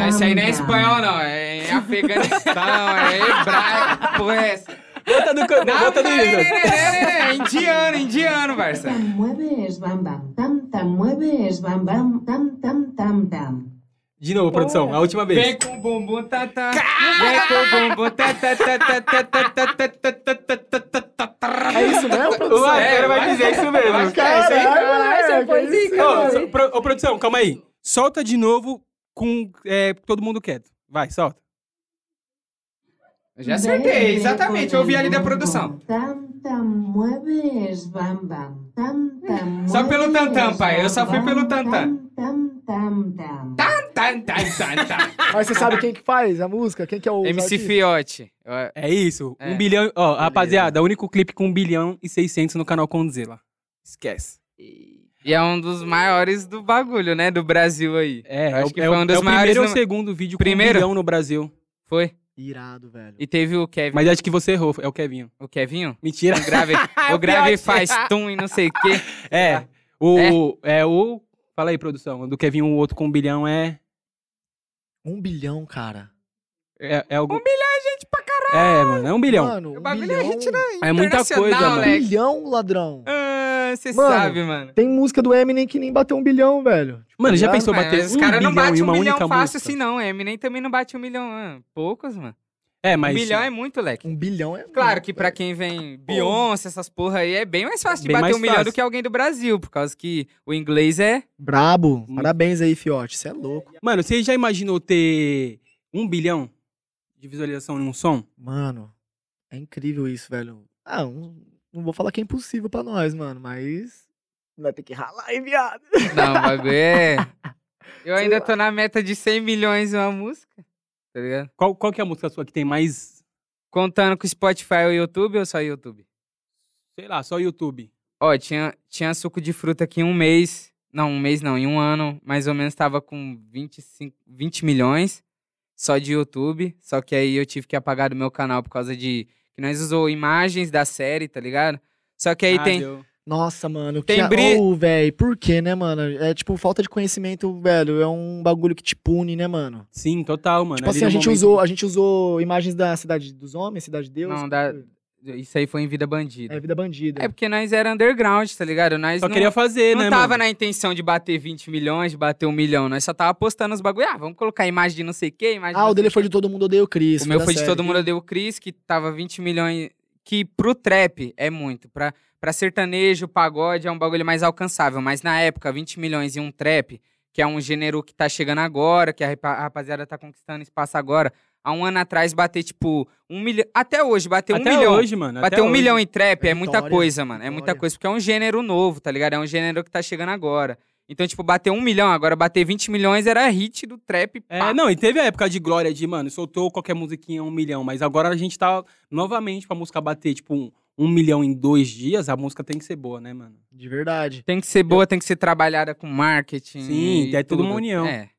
isso aí não é espanhol, não. É Afeganistão, é hebraico. Porra, é essa? Volta do, can- Não, volta do é indiano, indiano, mueves bam bam tam tam mueves bam bam tam tam tam tam. De novo, produção. A última vez. Vem com o bumbum tá tá. Vem com o bumbum tá tá tá tá tá tá tá tá tá tá tá tá tá tá tá. É isso mesmo, produção? O cara vai dizer isso mesmo. É aí. Caralho, Ô, pro- ô, produção, calma aí. Solta de novo com é, todo mundo quieto. Vai, solta. Eu Já acertei, exatamente. Eu ouvi ali da produção. Só pelo tam-tam, pai, eu só fui pelo bam, tam-tam. Tam tam tam. Tá. Mas você sabe quem que faz a música? Quem que é o MC? Fiote. É isso. É. Um bilhão. Ó, rapaziada, o único clipe com um bilhão e 600 no canal Condzilla. Esquece. E é um dos maiores do bagulho, né? Do Brasil aí. É, é, acho o- que é foi o, um dos é o maiores primeiro ou no- segundo vídeo Primeiro? com um bilhão no Brasil. Foi. Irado, velho. E teve o Kevin. Mas acho que você errou, é o Kevinho. O Kevinho? Mentira. O grave, É o grave faz tum e não sei o quê. É. O. É, o. Fala aí, produção. Do Kevinho, o outro com um bilhão é. Um bilhão, cara. É, é algo... Um bilhão é gente pra caralho. É, mano, é um bilhão. Mano, O um bagulho bilhão... é gente, né? É muita coisa, Internacional, mano. Um bilhão, ladrão. Ah, Você Mano, sabe, mano. Tem música do Eminem que nem bateu um bilhão, velho. Tipo, Mano, já pensou Mas bater os um caras não bilhão batem em um uma milhão única fácil música? assim, não. Eminem também não bate um milhão. ah, Poucos, mano. É, Um mas... milhão é muito, leque. Um bilhão é. Claro muito, que pra velho. quem vem Beyoncé, essas porra aí, é bem mais fácil de Bem bater um milhão do que alguém do Brasil, por causa que o inglês é. Brabo. Hum. Parabéns aí, Fiote. Você é louco. Mano, você já imaginou ter um bilhão de visualização em um som? Mano, é incrível isso, velho. Ah, um- não vou falar que é impossível pra nós, mano, mas. Vai ter que ralar, hein, viado? Não, o bagulho é. Eu Sei ainda lá. tô na meta de 100 milhões em uma música. Tá ligado? Qual, qual que é a música sua que tem mais, Contando com o Spotify ou YouTube ou só YouTube? sei lá, só YouTube? Ó, tinha, tinha suco de fruta aqui em um mês. Não, um mês não, em um ano, mais ou menos tava com 25, 20 milhões só de YouTube. Só que aí eu tive que apagar do meu canal por causa de. Que nós usou imagens da série, tá ligado? Só que aí Ah, tem. deu. Nossa, mano. Tem que... bri- Ô, velho, por quê, né, mano? É tipo, falta de conhecimento, velho. É um bagulho que te pune, né, mano? Sim, total, mano. tipo Ali assim, a no gente, momento- usou, a gente usou imagens da Cidade dos Homens, Cidade de Deus. Não, da- Isso aí foi em Vida Bandida. É Vida Bandida. É porque nós era underground, tá ligado? Nós Só não, queria fazer, não né, tava mano? na intenção de bater 20 milhões, de bater um milhão. Nós só tava postando os bagulho. Ah, vamos colocar imagem de não sei o quê, imagem Ah, não o dele foi de Todo Mundo Odeia o Chris. O meu foi de série. Todo Mundo Deu o Cris, que tava 20 milhões. que pro trap é muito. Pra, pra sertanejo, pagode é um bagulho mais alcançável. Mas na época, 20 milhões em um trap, que é um gênero que tá chegando agora, que a rapaziada tá conquistando espaço agora. Há um ano atrás, bater, tipo, um milhão. Até hoje, bater um Até milhão. hoje, mano. Bater até um hoje. milhão em trap é É muita vitória, coisa, mano. É muita vitória. coisa, porque é um gênero novo, tá ligado? É um gênero que tá chegando agora. Então, tipo, bater um milhão, agora bater 20 milhões era hit do trap. É, pá. não, e teve a época de glória de, mano, soltou qualquer musiquinha um milhão, mas agora a gente tá novamente pra música bater, tipo, um, um milhão em dois dias, a música tem que ser boa, né, mano? De verdade. Tem que ser boa, tem que ser trabalhada com marketing. Sim, e é tudo uma união. É.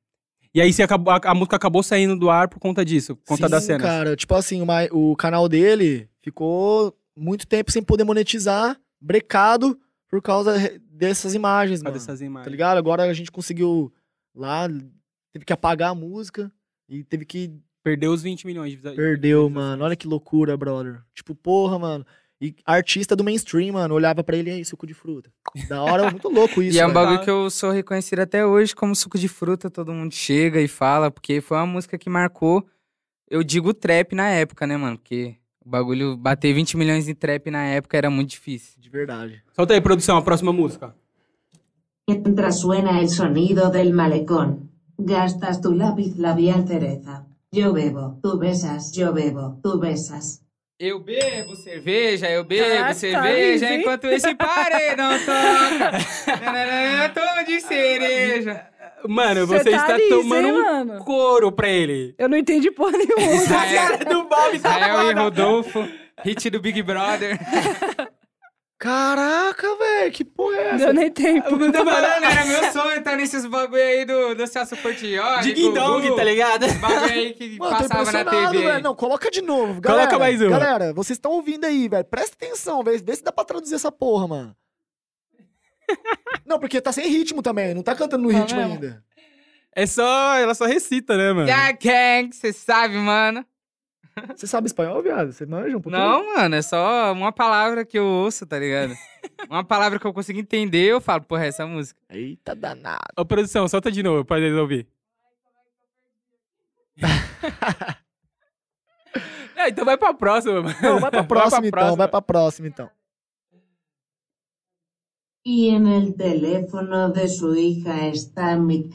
E aí você acabou, a, a música acabou saindo do ar por conta disso, por conta Sim, das cenas. cara. Tipo assim, uma- o canal dele ficou muito tempo sem poder monetizar, brecado, por causa dessas imagens, Por causa mano. dessas Tá imagens. ligado? Agora a gente conseguiu lá, teve que apagar a música e teve que Perdeu os 20 milhões de Perdeu, mano. Olha que loucura, brother. Tipo, porra, mano. E artista do mainstream, mano, olhava pra ele e aí, suco de fruta. Da hora, muito louco isso, e é um bagulho que eu sou reconhecido até hoje como suco de fruta, todo mundo chega e fala, porque foi uma música que marcou, eu digo trap na época, né, mano? Porque o bagulho, bater 20 milhões em trap na época era muito difícil. De verdade. Solta aí, produção, a próxima música. Mientras suena el sonido del malecón, gastas tu lápiz labial cereza. Yo bebo, tú besas, yo bebo, tú besas. Eu bebo cerveja, eu bebo Caraca, cerveja, tá, enquanto esse paredão toca. Nananana, Tomo de cereja. Mano, Cê você tá está liso, tomando hein, um mano? couro pra ele. Eu não entendi porra nenhuma. Israel, do Bob tá Israel e foda. Rodolfo, hit do Big Brother. Caraca, velho, que porra é essa? Deu nem tempo. Tô falando, era meu sonho estar nesses bagulho aí do, do Celso Portioli. De Ding Dong, tá ligado? Bagulho aí que Mano, tô passava na impressionado, TV. velho. Não, coloca de novo. Coloca Galera, mais uma. Galera, vocês estão ouvindo aí, velho. Presta atenção, velho. Vê se dá pra traduzir essa porra, mano. Não, porque tá sem ritmo também. Não tá cantando no Tá ritmo mesmo? ainda. É só, ela só recita, né, mano? Yeah, gang, cê sabe, mano. Você sabe espanhol, viado? Você manja um pouquinho? Não, mano, é só uma palavra que eu ouço, tá ligado? uma palavra que eu consigo entender, eu falo, porra, essa música. Eita danado. Ô, produção, solta de novo pra eles ouvir. é, então vai pra próxima, mano. Não, vai pra próxima então. próxima. Vai pra próxima então. Y en el teléfono de su hija está mi.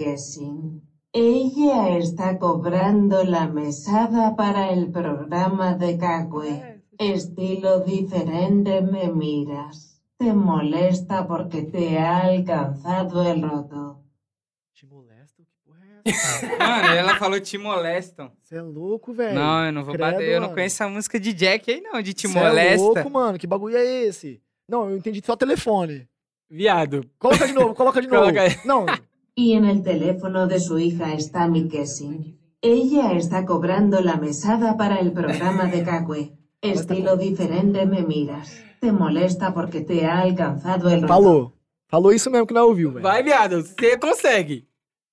Ella está cobrando la mesada para el programa de Cagüe. Estilo diferente me miras. Te molesta porque te ha alcanzado el roto. Te molesto? Que porra é essa? Mano, ela falou te molestam. Você é louco, velho. Não, eu não vou credo, bater, eu não mano. conheço a música de Jack aí não, de te Cê É molesta. louco, mano. Que bagulho é esse? Não, eu entendi só telefone. Viado. Coloca de novo, coloca de novo. Coloca aí. Não, Y en el teléfono de su hija está mi Kessin. Ella está cobrando la mesada para el programa de Cagüe. Estilo diferente me miras. Te molesta porque te ha alcanzado el falou. Falou isso mesmo que não ouviu, velho. Vai, viado. Você consegue.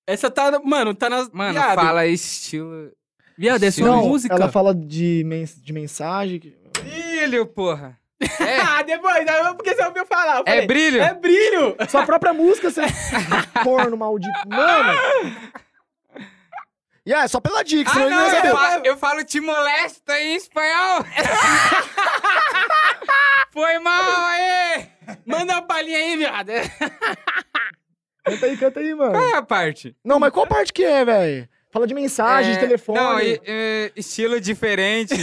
Essa tá, mano, tá nas... Mano, viado. fala estilo. Viado, é sua Não, música. ela fala de, mens de mensagem. Brilho, porra. É, Ah, depois, porque você ouviu falar. eu é falei, brilho? É brilho. Sua própria música, você. Corno maldito. Mano! E é, só pela dica, Ah, senão ele não não, ia eu falo, eu falo te molesta em espanhol. Foi mal aí. Manda uma palhinha aí, viado. Canta aí, canta aí, mano. Qual é a parte? Não, mas qual parte que é, velho? Fala de mensagem, É, de telefone. Não, e- e- estilo diferente.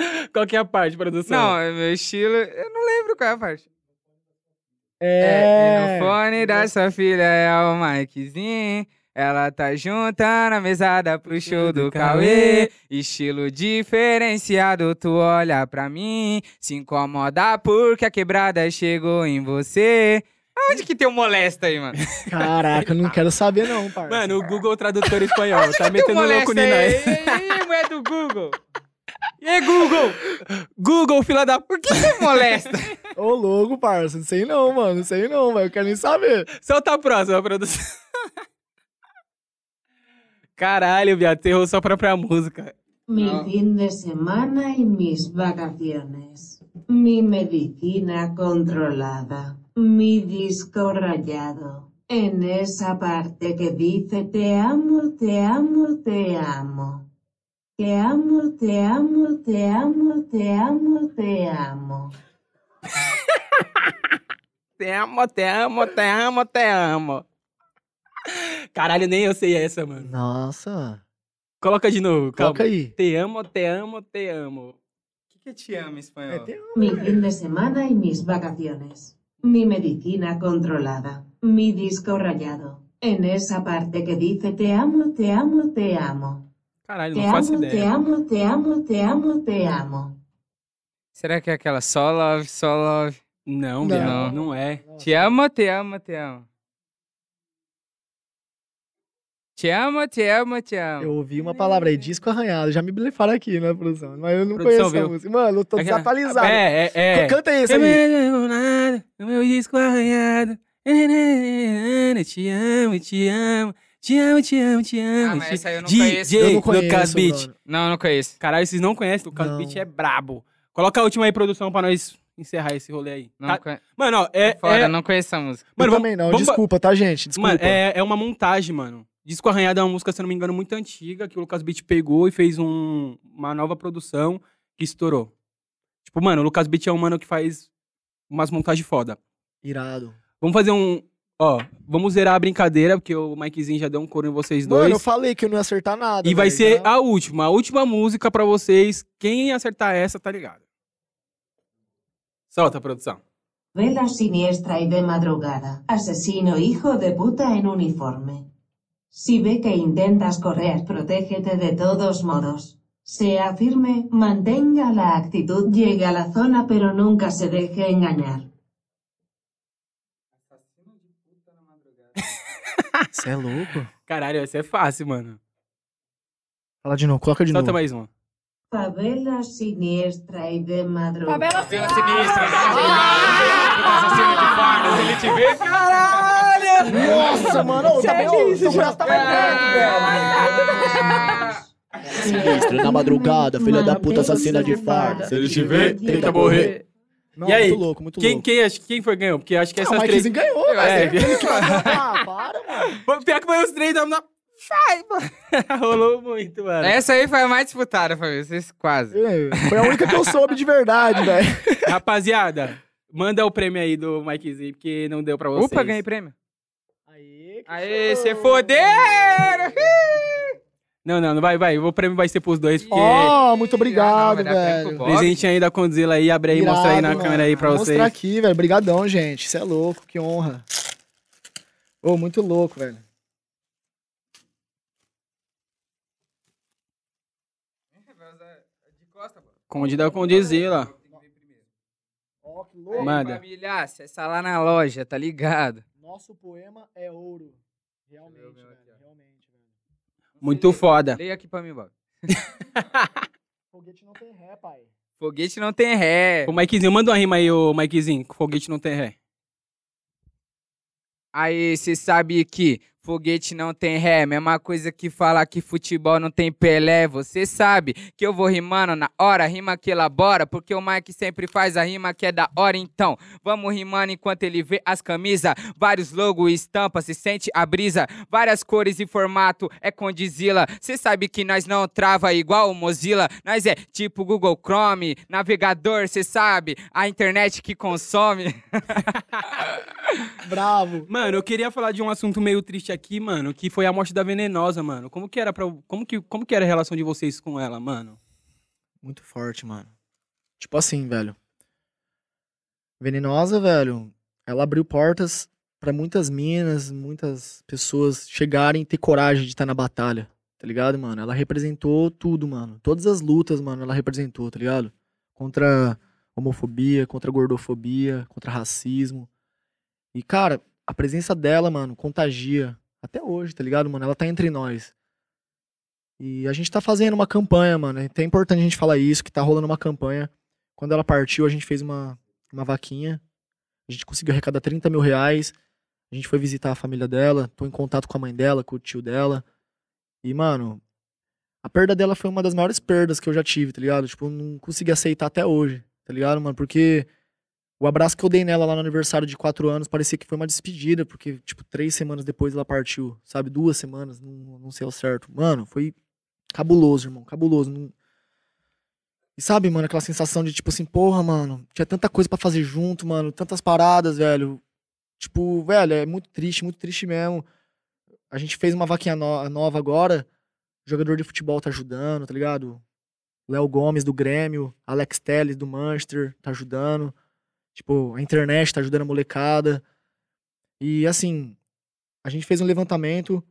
Qual que é a parte, produção? não, é meu estilo. Eu não lembro qual é a parte. É. E no fone da sua filha é o Mikezinho. Ela tá junta na mesada pro show do Cauê. Estilo diferenciado, tu olha pra mim. Se incomoda porque a quebrada chegou em você. Aonde que tem o molesta aí, mano? Caraca, eu não quero saber, não, parça. Mano, o Google Tradutor espanhol. tá metendo louco nisso aí. aí. Mulher do Google. E aí, Google? Google, fila da... Por que você molesta? Ô, louco, parça. Não sei não, mano. Não sei não, velho. Eu quero nem saber. Solta a próxima, produção. Caralho, viado, você errou sua própria música. Mi No. fin de semana y mis vacaciones. Mi medicina controlada. Mi disco rayado. En esa parte que dice te amo, te amo, te amo. Te amo, te amo, te amo, te amo, te amo. Te amo, te amo, te amo, te amo. Caralho, nem eu sei essa, mano. Nossa. Coloca de novo, calma. Coloca aí. Te amo, te amo, te amo. O que, que te ama em É, espanhol? tem- Mi fin de semana y mis vacaciones. Mi medicina controlada. Mi disco rayado. En esa parte que dice te amo, te amo, te amo. Caralho, Te não faço amo, te ideia. amo, te amo, te amo, te amo. Será que é aquela só love, só love? Não, Não. viado, não é. Te amo, te amo, te amo. Te amo, te amo, te amo. Eu ouvi uma palavra aí, disco arranhado. Já me blefaram aqui, né, produção? Mas eu não Produção, conheço a viu? música. Mano, eu tô Aquela- desatualizado. É, é, é. Canta Eu aí. não meu disco arranhado. Te amo, te amo. Te amo, te amo, te amo. Ah, mas essa aí eu não DJ conheço. Eu não conheço, Lucas Beat. mano. Não, não conheço. Caralho, vocês não conhecem? Lucas Não. Beat é brabo. Coloca a última aí, produção, pra nós encerrar esse rolê aí. Não Tá- conhe- Mano, ó, é. Fora, é... não conheço essa música. Mano, eu vamos- também não. vamos- Desculpa, tá, gente? Desculpa. Mano, é, é uma montagem, mano. Disco Arranhado é uma música, se eu não me engano, muito antiga, que o Lucas Beat pegou e fez um- uma nova produção que estourou. Tipo, mano, o Lucas Beat é um mano que faz umas montagens foda. Irado. Vamos fazer um. Ó, vamos zerar a brincadeira, porque o Mikezinho já deu um coro em vocês Mano, dois. eu falei que eu não ia acertar nada. e vai velho, ser já. a última, a última música pra vocês. Quem acertar essa, tá ligado? Solta, produção. Vela siniestra y de madrugada. Asesino hijo de puta en uniforme. Si ve que intentas correr, protégete de todos modos. Sea firme, mantenga la actitud, llegue a la zona pero nunca se deje engañar. Você é louco? Caralho, essa é fácil, mano. Fala de novo, coloca de Solta novo. mais uma. Favela siniestra y de madrugada. Favela sinistra, assassino de fardas, ele te vê. Nossa, mano, tá bem, seu braço tá mais perto, velho. Sinistro na madrugada, filha da puta assassina de farda. Se ele te ver, tenta morrer. Não, E aí, muito louco, muito Quem, louco. quem, acha- quem foi que ganhou? Porque acho que Ah, essas o três. Mikezinho ganhou, É, velho. Vai- Ah, para, mano. Pior que foi os três da. na- Sai, mano. Rolou muito, mano. Essa aí foi a mais disputada, Fabio. Vocês quase. É, Foi a única que eu soube de verdade, velho. Rapaziada, manda o prêmio aí do Mikezinho, porque não deu pra vocês. Opa, ganhei prêmio. Aê, que Aê, você foderam! Não, não, não vai, vai. O prêmio vai ser pros dois, porque. Ó, muito Ah, obrigado, não, velho. Presente aí da Condzilla aí, abre aí, mostra aí na Irado, câmera aí pra mano. vocês. Mostrar aqui, velho. Brigadão, gente. Isso é louco, que honra. Ô, muito louco, velho. Conde da Condzilla. Ó, que louco. Manda. família, acessa lá na loja, tá ligado? Nosso poema é ouro. Realmente, velho. Realmente, Muito foda. Leia aqui pra mim, Bob. Foguete não tem ré, pai. Foguete não tem ré. Ô, Mikezinho, manda uma rima aí, ô Mikezinho. Foguete não tem ré. Aí, cê sabe que foguete não tem ré, mesma coisa que falar que futebol não tem Pelé. Você sabe que eu vou rimando na hora, rima que elabora, porque o Mike sempre faz a rima que é da hora. Então, vamos rimando enquanto ele vê as camisas, vários logos e estampas, se sente a brisa, várias cores e formato, é condizila. Cê sabe que nós não trava igual o Mozilla, nós é tipo Google Chrome, navegador, cê sabe, a internet que consome. Bravo. Mano, eu queria falar de um assunto meio triste aqui, mano, que foi a morte da Venenosa, mano. Como que era para como que como que era a relação de vocês com ela, mano? Muito forte, mano. Tipo assim, velho. Venenosa, velho. Ela abriu portas pra muitas minas, muitas pessoas chegarem e ter coragem de estar na batalha, tá ligado, mano? Ela representou tudo, mano. Todas as lutas, mano, ela representou, tá ligado? Contra homofobia, contra gordofobia, contra racismo. E, cara, a presença dela, mano, contagia. Até hoje, tá ligado, mano? Ela tá entre nós. E a gente tá fazendo uma campanha, mano. É importante a gente falar isso, que tá rolando uma campanha. Quando ela partiu, a gente fez uma, uma vaquinha. A gente conseguiu arrecadar 30 mil reais. A gente foi visitar a família dela. Tô em contato com a mãe dela, com o tio dela. E, mano, a perda dela foi uma das maiores perdas que eu já tive, tá ligado? Tipo, não consegui aceitar até hoje, tá ligado, mano? Porque o abraço que eu dei nela lá no aniversário de quatro anos parecia que foi uma despedida, porque, tipo, três semanas depois ela partiu, sabe? Duas semanas, não, não sei ao certo. Mano, foi Cabuloso, irmão, cabuloso. Não- E sabe, mano, aquela sensação de tipo assim, porra, mano, tinha tanta coisa pra fazer junto, mano, tantas paradas, velho. Tipo, velho, é muito triste, muito triste mesmo. A gente fez uma vaquinha no- nova agora, o jogador de futebol tá ajudando, tá ligado? Léo Gomes do Grêmio, Alex Telles do Manchester tá ajudando. Tipo, a internet tá ajudando a molecada. E assim, a gente fez um levantamento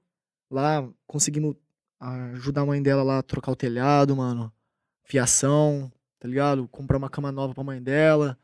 lá, conseguimos ajudar a mãe dela lá a trocar o telhado, mano. Fiação, tá ligado? Comprar uma cama nova pra mãe dela.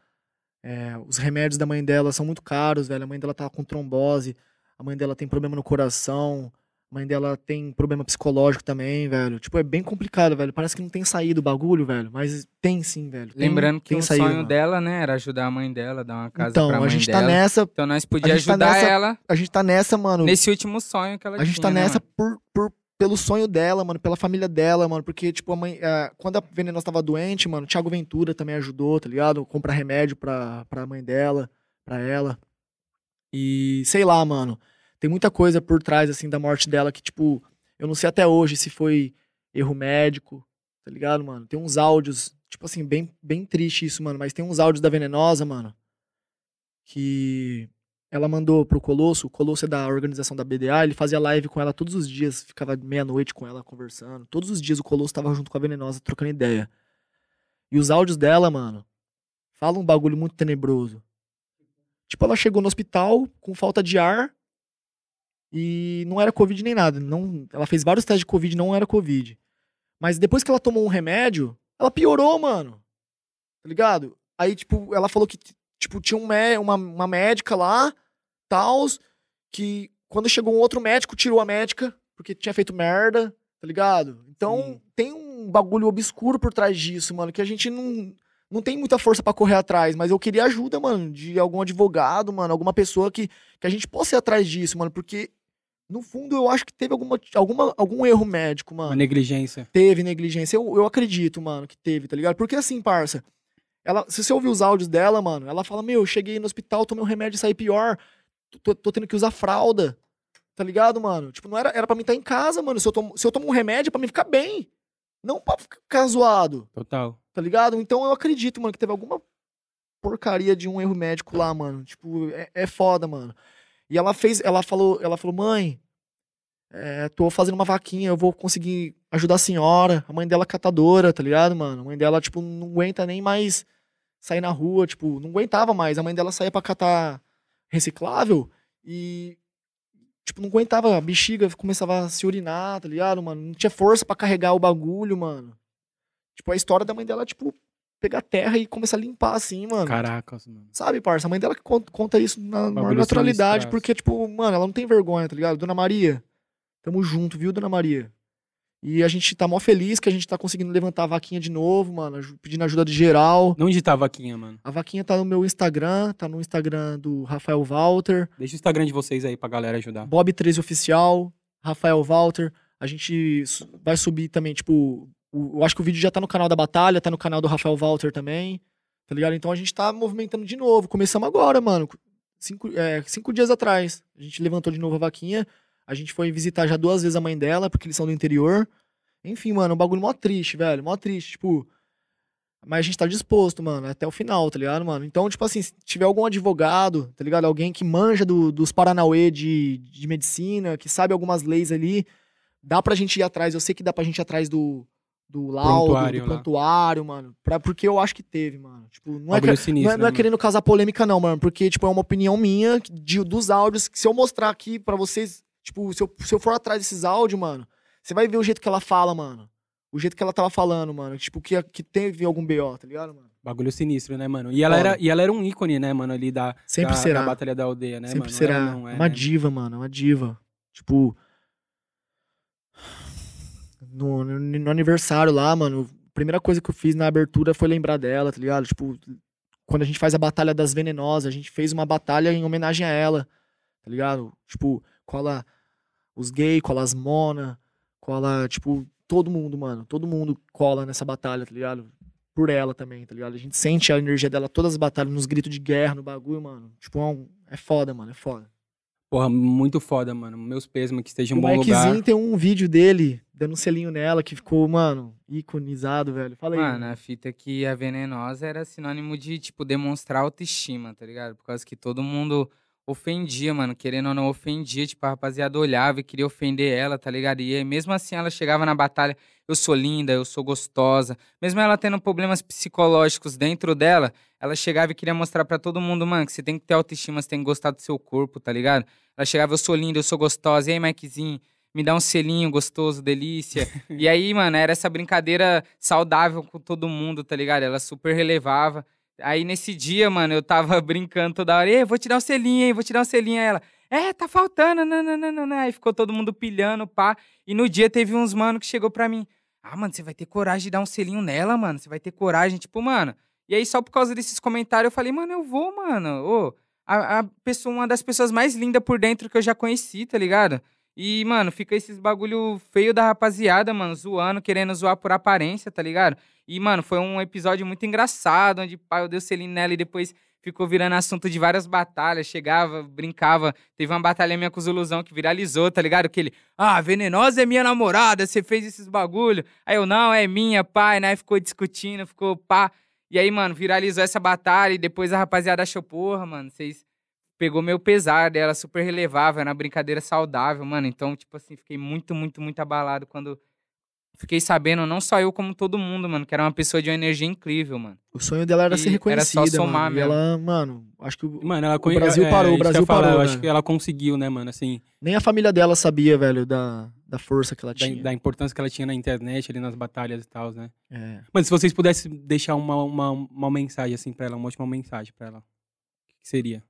É, os remédios da mãe dela são muito caros, velho. A mãe dela tá com trombose. A mãe dela tem problema no coração. A mãe dela tem problema psicológico também, velho. Tipo, é bem complicado, velho. Parece que não tem saído o bagulho, velho. Mas tem sim, velho. Tem- Lembrando que tem o saído, sonho mano. dela, né, era ajudar a mãe dela, dar uma casa Então, pra mãe a gente dela. tá nessa. Então nós podíamos tá ajudar nessa- ela A gente tá nessa, mano. nesse último sonho que ela A gente tinha, tá nessa por, por- pelo sonho dela, mano, pela família dela, mano. Porque, tipo, a mãe. eh, quando a Venenosa tava doente, mano, o Thiago Ventura também ajudou, tá ligado? Comprar remédio pra, pra mãe dela, pra ela. E sei lá, mano. Tem muita coisa por trás, assim, da morte dela que, tipo, eu não sei até hoje se foi erro médico, tá ligado, mano? Tem uns áudios, tipo assim, bem, bem triste isso, mano. Mas tem uns áudios da Venenosa, mano, que ela mandou pro Colosso, o Colosso é da organização da BDA, ele fazia live com ela todos os dias, ficava meia-noite com ela conversando. Todos os dias o Colosso tava junto com a Venenosa trocando ideia. E os áudios dela, mano, falam um bagulho muito tenebroso. Tipo, ela chegou no hospital com falta de ar e não era Covid nem nada. Não, ela fez vários testes de Covid e não era Covid. Mas depois que ela tomou um remédio, ela piorou, mano. Tá ligado? Aí, tipo, ela falou que tipo, tinha um mé- uma, uma médica lá, tals, que quando chegou um outro médico, tirou a médica, porque tinha feito merda, tá ligado? Então, Sim. tem um bagulho obscuro por trás disso, mano, que a gente não, não tem muita força pra correr atrás, mas eu queria ajuda, mano, de algum advogado, mano, alguma pessoa que, que a gente possa ir atrás disso, mano, porque no fundo eu acho que teve alguma, alguma, algum erro médico, mano. Uma negligência. Teve negligência. Eu, eu acredito, mano, que teve, tá ligado? Porque assim, parça, ela, se você ouvir os áudios dela, mano, ela fala: Meu, eu cheguei no hospital, tomei um remédio e saí pior. Tô, tô tendo que usar fralda. Tá ligado, mano? Tipo, não era, era pra mim estar em casa, mano. Se eu, tomo, se eu tomo um remédio, é pra mim ficar bem. Não pra ficar zoado, Total. tá ligado? Então eu acredito, mano, que teve alguma porcaria de um erro médico lá, mano. Tipo, é, é foda, mano. E ela fez, ela falou, ela falou, mãe, é, tô fazendo uma vaquinha, eu vou conseguir ajudar a senhora. A mãe dela é catadora, tá ligado, mano? A mãe dela, tipo, não aguenta nem mais sair na rua, tipo, não aguentava mais. A mãe dela saía pra catar reciclável e, tipo, não aguentava. A bexiga começava a se urinar, tá ligado, mano? Não tinha força pra carregar o bagulho, mano. Tipo, a história da mãe dela, tipo, pegar terra e começar a limpar assim, mano. Caracas, mano. Sabe, parça? A mãe dela que con- conta isso na maior naturalidade, porque, tipo, mano, ela não tem vergonha, tá ligado? Dona Maria, tamo junto, viu, Dona Maria? E a gente tá mó feliz que a gente tá conseguindo levantar a vaquinha de novo, mano, pedindo ajuda de geral. Não digitar a vaquinha, mano. A vaquinha tá no meu Instagram, tá no Instagram do Rafael Walter, Deixa o Instagram de vocês aí pra galera ajudar. Bob13 Oficial, Rafael Walter. A gente vai subir também, tipo, eu acho que o vídeo já tá no canal da Batalha, tá no canal do Rafael Walter também, tá ligado? Então a gente tá movimentando de novo. Começamos agora, mano. Cinco, é, cinco dias atrás. A gente levantou de novo a vaquinha. A gente foi visitar já duas vezes a mãe dela, porque eles são do interior. Enfim, mano, um bagulho mó triste, velho. Mó triste, tipo. Mas a gente tá disposto, mano, até o final, tá ligado, mano? Então, tipo assim, se tiver algum advogado, tá ligado? Alguém que manja do- dos Paranauê de, de medicina, que sabe algumas leis ali, dá pra gente ir atrás. Eu sei que dá pra gente ir atrás do, do laudo, Prontuário do lá. prontuário, mano. Pra, porque eu acho que teve, mano. Tipo, não é, que- sinistro, não é, não é né, querendo causar polêmica, não, mano. Porque, tipo, é uma opinião minha de, dos áudios. Que se eu mostrar aqui pra vocês, tipo, se eu, se eu for atrás desses áudios, mano, você vai ver o jeito que ela fala, mano. O jeito que ela tava falando, mano. Tipo, que, que teve algum BO, tá ligado, mano? Bagulho sinistro, né, mano? E ela, era, e ela era um ícone, né, mano, ali da, Sempre da, será. da Batalha da Aldeia, né, Sempre mano? será não, é, uma né? diva, mano. Uma diva. Tipo. No, no, aniversário lá, mano, a primeira coisa que eu fiz na abertura foi lembrar dela, tá ligado? Tipo, quando a gente faz a Batalha das Venenosas, a gente fez uma batalha em homenagem a ela, tá ligado? Tipo, cola os gays, cola as mona, cola, tipo, todo mundo, mano. Todo mundo cola nessa batalha, tá ligado? Por ela também, tá ligado? A gente sente a energia dela, todas as batalhas, nos gritos de guerra, no bagulho, mano. Tipo, é, um- é foda, mano, é foda. Porra, muito foda, mano. Meus pesos, que esteja em o um bom Mikezinho lugar. tem um vídeo dele dando um selinho nela que ficou, mano, iconizado, velho. Fala aí. Mano, a fita que a venenosa era sinônimo de, tipo, demonstrar autoestima, tá ligado? Por causa que todo mundo ofendia, mano. Querendo ou não, ofendia. Tipo, a rapaziada olhava e queria ofender ela, tá ligado? E aí, mesmo assim, ela chegava na batalha, eu sou linda, eu sou gostosa. Mesmo ela tendo problemas psicológicos dentro dela, ela chegava e queria mostrar pra todo mundo, mano, que você tem que ter autoestima, você tem que gostar do seu corpo, tá ligado? Ela chegava, eu sou linda, eu sou gostosa. E aí, Mikezinho, me dá um selinho gostoso, delícia. e aí, mano, era essa brincadeira saudável com todo mundo, tá ligado? Ela super relevava. Aí nesse dia, mano, eu tava brincando toda hora. Ei, vou te dar um selinho, hein? Vou te dar um selinho. Aí ela, é, tá faltando, não, não, não, não. Aí ficou todo mundo pilhando, pá. E no dia teve uns mano que chegou pra mim. Ah, mano, você vai ter coragem de dar um selinho nela, mano. Você vai ter coragem, tipo, mano. E aí, só por causa desses comentários, eu falei, mano, eu vou, mano. Ô, a, a pessoa, uma das pessoas mais lindas por dentro que eu já conheci, tá ligado? E, mano, fica esses bagulho feio da rapaziada, mano, zoando, querendo zoar por aparência, tá ligado? E, mano, foi um episódio muito engraçado, onde pá, eu dei o selinho nela e depois ficou virando assunto de várias batalhas. Chegava, brincava. Teve uma batalha minha com os ilusão que viralizou, tá ligado? Que ele, ah, venenosa é minha namorada, você fez esses bagulho. Aí eu, não, é minha, pai, né? Ficou discutindo, ficou pá. E aí, mano, viralizou essa batalha e depois a rapaziada achou, porra, mano, vocês pegou meu pesar dela, super relevável, era uma brincadeira saudável, mano. Então, tipo assim, fiquei muito, muito, muito abalado quando fiquei sabendo, não só eu, como todo mundo, mano, que era uma pessoa de uma energia incrível, mano. O sonho dela era E ser era só reconhecida, somar mano. E mesmo. ela, mano, acho que o- Mano, ela O Brasil é, parou, o Brasil falar, parou, Eu né? acho que ela conseguiu, né, mano? Assim, nem a família dela sabia, velho, da, da força que ela da, tinha. da importância que ela tinha na internet, ali nas batalhas e tal, né? É. Mas se vocês pudessem deixar uma, uma, uma mensagem, assim, pra ela, uma última mensagem pra ela, o que seria?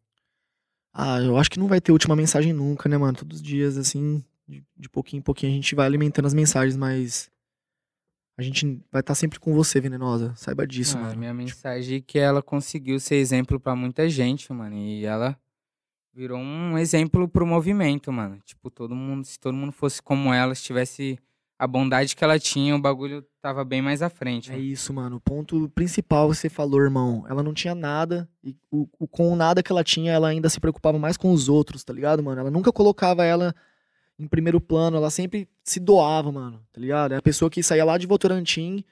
Ah, eu acho que não vai ter última mensagem nunca, né, mano? Todos os dias, assim, de, de pouquinho em pouquinho, a gente vai alimentando as mensagens, mas a gente vai estar sempre com você, venenosa. Saiba disso, Mano, mano. minha mensagem é que ela conseguiu ser exemplo pra muita gente, mano. E ela virou um exemplo pro movimento, mano. Tipo, todo mundo, se todo mundo fosse como ela, se tivesse a bondade que ela tinha, o bagulho tava bem mais à frente. É mano. isso, mano. O ponto principal que você falou, irmão. Ela não tinha nada. E o, o- com o nada que ela tinha, ela ainda se preocupava mais com os outros, tá ligado, mano? Ela nunca colocava ela em primeiro plano. Ela sempre se doava, mano, tá ligado? É a pessoa que saía lá de Votorantim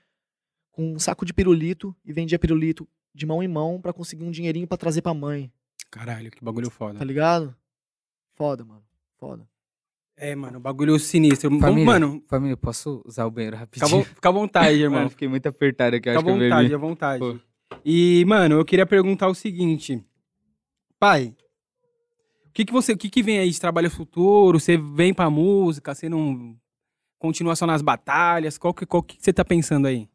com um saco de pirulito e vendia pirulito de mão em mão pra conseguir um dinheirinho pra trazer pra mãe, Caralho, que bagulho foda. tá ligado? Foda, mano. Foda. É, mano, bagulho sinistro. Família, Mano, família, posso usar o banheiro fica, à rapidinho? fica à vontade, irmão. Mano, fiquei muito apertado aqui, eu Fica à acho eu vontade, bebi. à vontade. Pô. E, mano, eu queria perguntar o seguinte. Pai, o que que você, o que que vem aí de trabalho futuro? Você vem pra música, você não continua só nas batalhas? Qual que, qual que você tá pensando aí?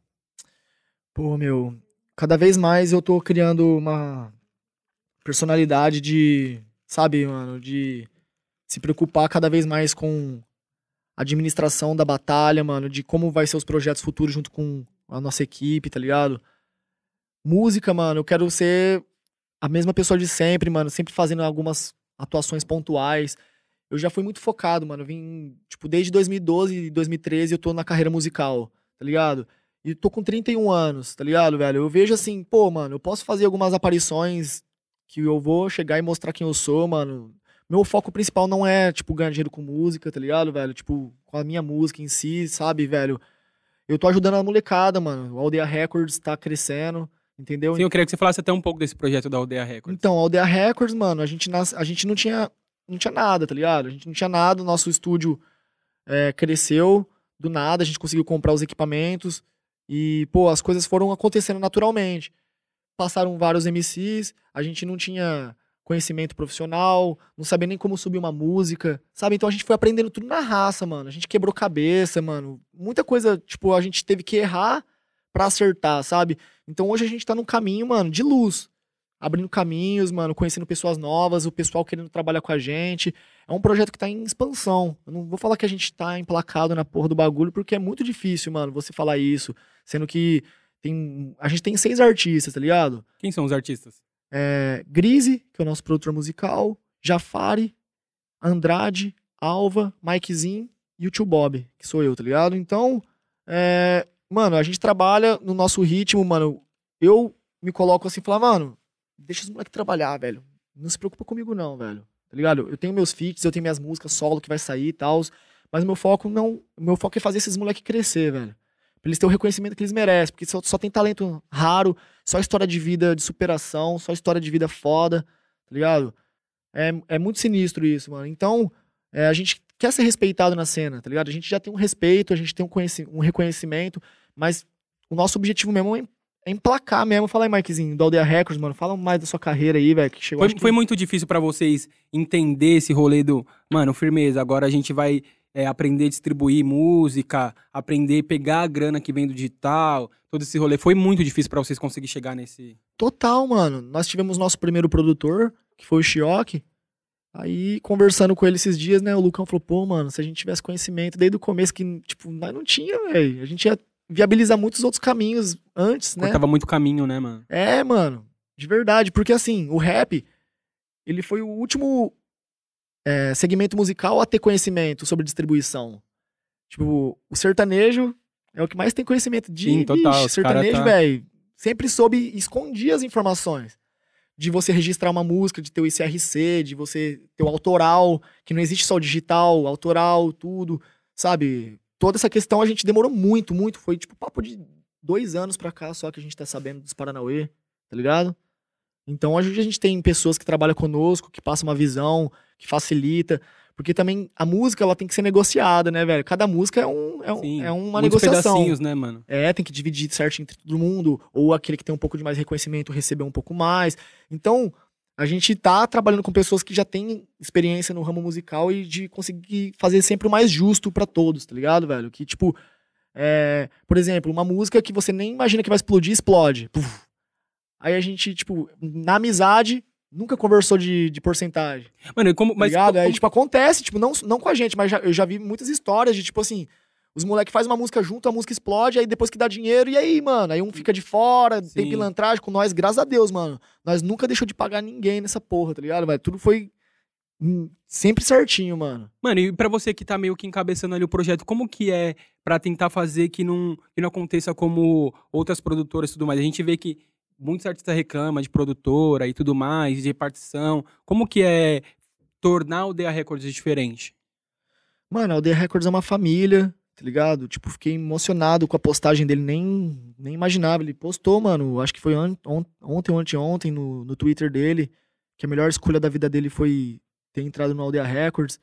Pô, meu, cada vez mais eu tô criando uma personalidade de, sabe, mano, de se preocupar cada vez mais com a administração da batalha, mano, de como vai ser os projetos futuros junto com a nossa equipe, tá ligado? Música, mano, eu quero ser a mesma pessoa de sempre, mano, sempre fazendo algumas atuações pontuais. Eu já fui muito focado, mano, vim, tipo, desde 2012 e 2013 eu tô na carreira musical, tá ligado? E tô com 31 anos, tá ligado, velho? Eu vejo assim, pô, mano, eu posso fazer algumas aparições que eu vou chegar e mostrar quem eu sou, mano. Meu foco principal não é, tipo, ganhar dinheiro com música, tá ligado, velho? Tipo, com a minha música em si, sabe, velho? Eu tô ajudando a molecada, mano. O Aldeia Records tá crescendo, entendeu? Sim, eu queria que você falasse até um pouco desse projeto da Aldeia Records. Então, a Aldeia Records, mano, a gente, nas- a gente não tinha não tinha nada, tá ligado? A gente não tinha nada, o nosso estúdio é, cresceu do nada, a gente conseguiu comprar os equipamentos e, pô, as coisas foram acontecendo naturalmente. Passaram vários MCs, a gente não tinha conhecimento profissional, não sabia nem como subir uma música, sabe? Então a gente foi aprendendo tudo na raça, mano. A gente quebrou cabeça, mano. Muita coisa, tipo, a gente teve que errar pra acertar, sabe? Então hoje a gente tá num caminho, mano, de luz abrindo caminhos, mano, conhecendo pessoas novas, o pessoal querendo trabalhar com a gente. É um projeto que tá em expansão. Eu não vou falar que a gente tá emplacado na porra do bagulho, porque é muito difícil, mano, você falar isso. Sendo que tem. A gente tem seis artistas, tá ligado? Quem são os artistas? É, Grise, que é o nosso produtor musical, Jafari, Andrade, Alva, Mikezinho e o tio Bob, que sou eu, tá ligado? Então, é, mano, a gente trabalha no nosso ritmo, mano. Eu me coloco assim e falo, mano, deixa os moleques trabalhar, velho. Não se preocupa comigo, não, velho. tá ligado? Eu tenho meus feats, eu tenho minhas músicas solo que vai sair e tal, mas meu foco não, meu foco é fazer esses moleques crescer, velho. Pra eles terem o reconhecimento que eles merecem, porque só, só tem talento raro, só história de vida de superação, só história de vida foda, tá ligado? É, é muito sinistro isso, mano. Então, é, a gente quer ser respeitado na cena, tá ligado? A gente já tem um respeito, a gente tem um, um reconhecimento, mas o nosso objetivo mesmo é é emplacar mesmo. Fala aí, Mikezinho, do Aldeia Records, mano. Fala mais da sua carreira aí, velho, que chegou Foi, que- foi muito difícil pra vocês entender esse rolê do. Mano, firmeza, agora a gente vai é, aprender a distribuir música, aprender a pegar a grana que vem do digital, todo esse rolê. Foi muito difícil pra vocês conseguirem chegar nesse. Total, mano. Nós tivemos nosso primeiro produtor, que foi o Chioque. Aí, conversando com ele esses dias, né, o Lucão falou, pô, mano, se a gente tivesse conhecimento desde o começo, que, tipo, nós não tinha, velho. A gente ia viabilizar muitos outros caminhos antes, né? Cortava muito caminho, né, mano? É, mano, de verdade. Porque, assim, o rap, ele foi o último é, segmento musical a ter conhecimento sobre distribuição. Tipo, o sertanejo é o que mais tem conhecimento de Sim, total, cara sertanejo, tá- velho. Sempre soube e escondia as informações. De você registrar uma música, de ter o ICRC, de você ter o autoral, que não existe só o digital, autoral, tudo, sabe? Toda essa questão a gente demorou muito, muito. Foi tipo papo de dois anos pra cá só que a gente tá sabendo dos Paranauê, tá ligado? Então hoje a gente tem pessoas que trabalham conosco, que passam uma visão, que facilita. Porque também a música ela tem que ser negociada, né, velho? Cada música é, um, é, um- Sim. é uma Muitos negociação. pedacinhos, né, mano? É, tem que dividir certinho entre todo mundo, ou aquele que tem um pouco de mais reconhecimento receber um pouco mais. Então, a gente tá trabalhando com pessoas que já têm experiência no ramo musical e de conseguir fazer sempre o mais justo pra todos, tá ligado, velho? Que, tipo, é, por exemplo, uma música que você nem imagina que vai explodir, explode. Puf. Aí a gente, tipo, na amizade, nunca conversou de, de porcentagem. Mano, e como. Tá Mas ligado? como- Aí, tipo, acontece, tipo, não, não com a gente, mas já- eu já vi muitas histórias de, tipo assim, os moleques fazem uma música junto, a música explode, aí depois que dá dinheiro, e aí, mano? Aí um fica de fora, tem Sim. pilantragem com nós, graças a Deus, mano. Nós nunca deixou de pagar ninguém nessa porra, tá ligado? Mas tudo foi hum, sempre certinho, mano. Mano, e pra você que tá meio que encabeçando ali o projeto, como que é pra tentar fazer que não, que não aconteça como outras produtoras e tudo mais? A gente vê que muitos artistas reclamam de produtora e tudo mais, de repartição. Como que é tornar o DA Records diferente? Mano, a Aldeia Records é uma família, tá ligado? Tipo, fiquei emocionado com a postagem dele, nem, nem imaginava. Ele postou, mano, acho que foi on- on- ontem ou anteontem no, no Twitter dele, que a melhor escolha da vida dele foi ter entrado no Aldeia Records,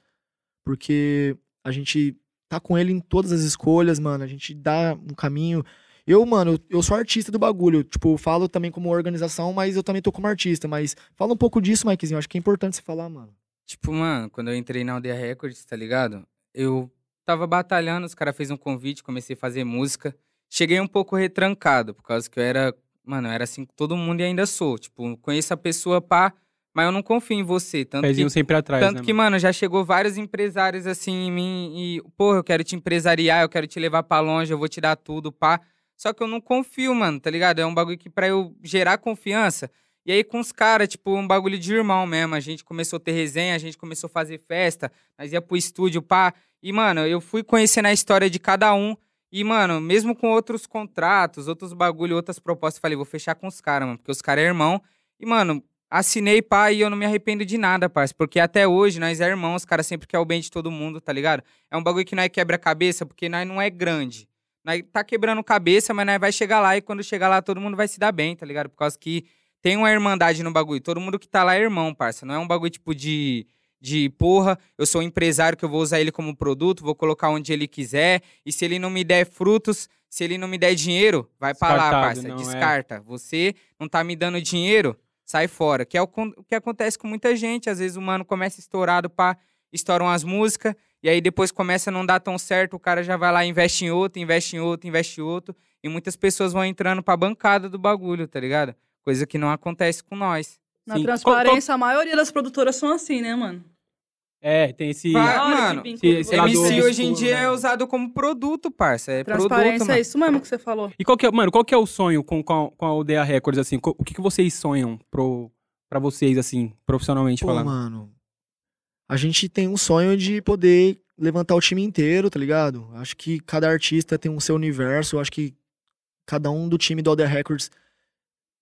porque a gente tá com ele em todas as escolhas, mano, a gente dá um caminho. Eu, mano, eu- sou artista do bagulho, tipo, eu falo também como organização, mas eu também tô como artista, mas fala um pouco disso, Mikezinho, acho que é importante você falar, mano. Tipo, mano, quando eu entrei na Aldeia Records, tá ligado? Eu tava batalhando, os caras fez um convite, comecei a fazer música. Cheguei um pouco retrancado, por causa que eu era, mano, eu era assim com todo mundo e ainda sou. Tipo, conheço a pessoa, pá, mas eu não confio em você. Tanto Pezinho que, sempre atrás, tanto né? que, mano? mano, já chegou vários empresários assim em mim e, porra, eu quero te empresariar, eu quero te levar pra longe, eu vou te dar tudo, pá. Só que eu não confio, mano, tá ligado? É um bagulho que pra eu gerar confiança. E aí com os caras, tipo, um bagulho de irmão mesmo. A gente começou a ter resenha, a gente começou a fazer festa, nós ia pro estúdio, pá. E, mano, eu fui conhecendo a história de cada um. E, mano, mesmo com outros contratos, outros bagulho, outras propostas, falei, vou fechar com os caras, mano, porque os caras é irmão. E, mano, assinei, pá, e eu não me arrependo de nada, parça. Porque até hoje nós é irmão, os caras sempre querem o bem de todo mundo, tá ligado? É um bagulho que nós quebra a cabeça, porque nós não é grande. Nós tá quebrando cabeça, mas nós vai chegar lá e quando chegar lá todo mundo vai se dar bem, tá ligado? Por causa que tem uma irmandade no bagulho. Todo mundo que tá lá é irmão, parça. Não é um bagulho tipo de, de porra, eu sou um empresário que eu vou usar ele como produto, vou colocar onde ele quiser. E se ele não me der frutos, se ele não me der dinheiro, vai pra lá, parça. é? Descarta. Você não tá me dando dinheiro, sai fora. Que é o, o que acontece com muita gente. Às vezes o mano começa estourado, pá, estouram as músicas. E aí depois começa a não dar tão certo, o cara já vai lá, investe em outro, investe em outro, investe em outro. E muitas pessoas vão entrando pra bancada do bagulho, tá ligado? Coisa que não acontece com nós. Na Sim. transparência, a maioria das produtoras são assim, né, mano? É, tem esse. Que mano, vincula se- os se ela dois. do- MC hoje em obscuro, dia né? é usado como produto, parça. É produto, Transparência mano. é isso mesmo que você falou. E qual que é, mano, qual que é o sonho com, com, a, com a Aldeia Records, assim? O que, que vocês sonham pro, pra vocês, assim, profissionalmente Pô, falando? mano, a gente tem um sonho de poder levantar o time inteiro, tá ligado? Acho que cada artista tem um seu universo, acho que cada um do time do Alder Records,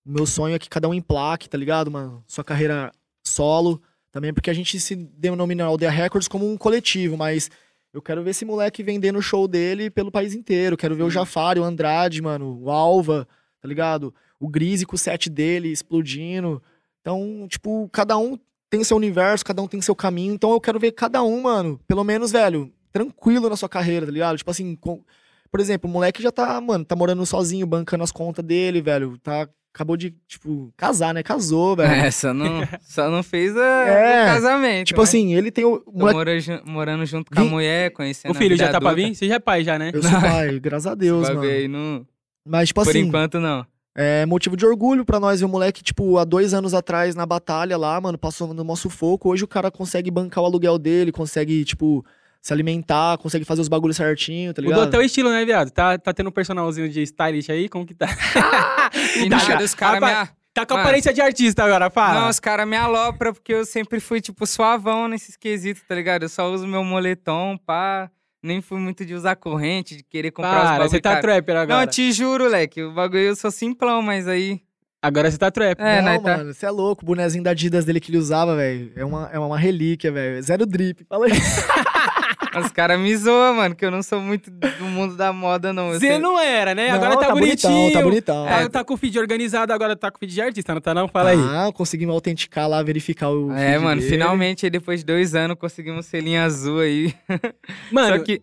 o meu sonho é que cada um emplaque, tá ligado, mano? Sua carreira solo, Também porque a gente se denomina Aldeia Records como um coletivo, mas eu quero ver esse moleque vendendo o show dele pelo país inteiro. Quero ver o Jafari, o Andrade, mano, o Alva, tá ligado? O Grise com o set dele explodindo. Então, tipo, cada um tem seu universo, cada um tem seu caminho. Então eu quero ver cada um, mano, pelo menos, velho, tranquilo na sua carreira, tá ligado? Tipo assim, com- por exemplo, o moleque já tá, mano, tá morando sozinho, bancando as contas dele, velho. Tá, acabou de, tipo, casar, né? Casou, velho. É, só não, só não fez a, É, o casamento. Tipo mas assim, ele tem o. moleque, mora morando junto com a mulher, conhecendo O a filho vida já tá pra adulta. vir? Você já é pai já, né? eu sou pai, graças a Deus, Esse mano. não- Mas, tipo Por assim, enquanto, não. É motivo de orgulho pra nós ver o moleque, tipo, há dois anos atrás na batalha lá, mano, passou no nosso sufoco. Hoje o cara consegue bancar o aluguel dele, consegue, tipo, se alimentar, consegue fazer os bagulhos certinho, tá ligado? Mudou até o estilo, né, viado? Tá, tá tendo um personalzinho de stylist aí? Como que tá? E Tá, nada, os caras me... rapaz, a- Tá com Mano. aparência de artista agora, fala. Não, os caras me alopram porque eu sempre fui, tipo, suavão nesses quesitos, tá ligado? Eu só uso meu moletom, pá. Nem fui muito de usar corrente, de querer comprar os Para, bagulho você tá trapper agora. Não, te juro, leque. O bagulho eu sou simplão, mas aí... Agora você tá trapper. É, não, né, tá- mano, você é louco. O bonezinho da Adidas dele que ele usava, velho, é uma, é uma relíquia, velho. Zero drip. Fala aí. Os caras me zoam, mano, que eu não sou muito do mundo da moda, não. Você sei- não era, né? Não, agora tá, bonitão, bonitinho. tá bonitão. Tá, É. tá com o feed organizado, agora tá com o feed de artista, não tá não? Fala aí. Ah, conseguimos autenticar lá, verificar o. É, feed mano, dele. finalmente, aí depois de dois anos, conseguimos selinho azul aí. Mano, Só que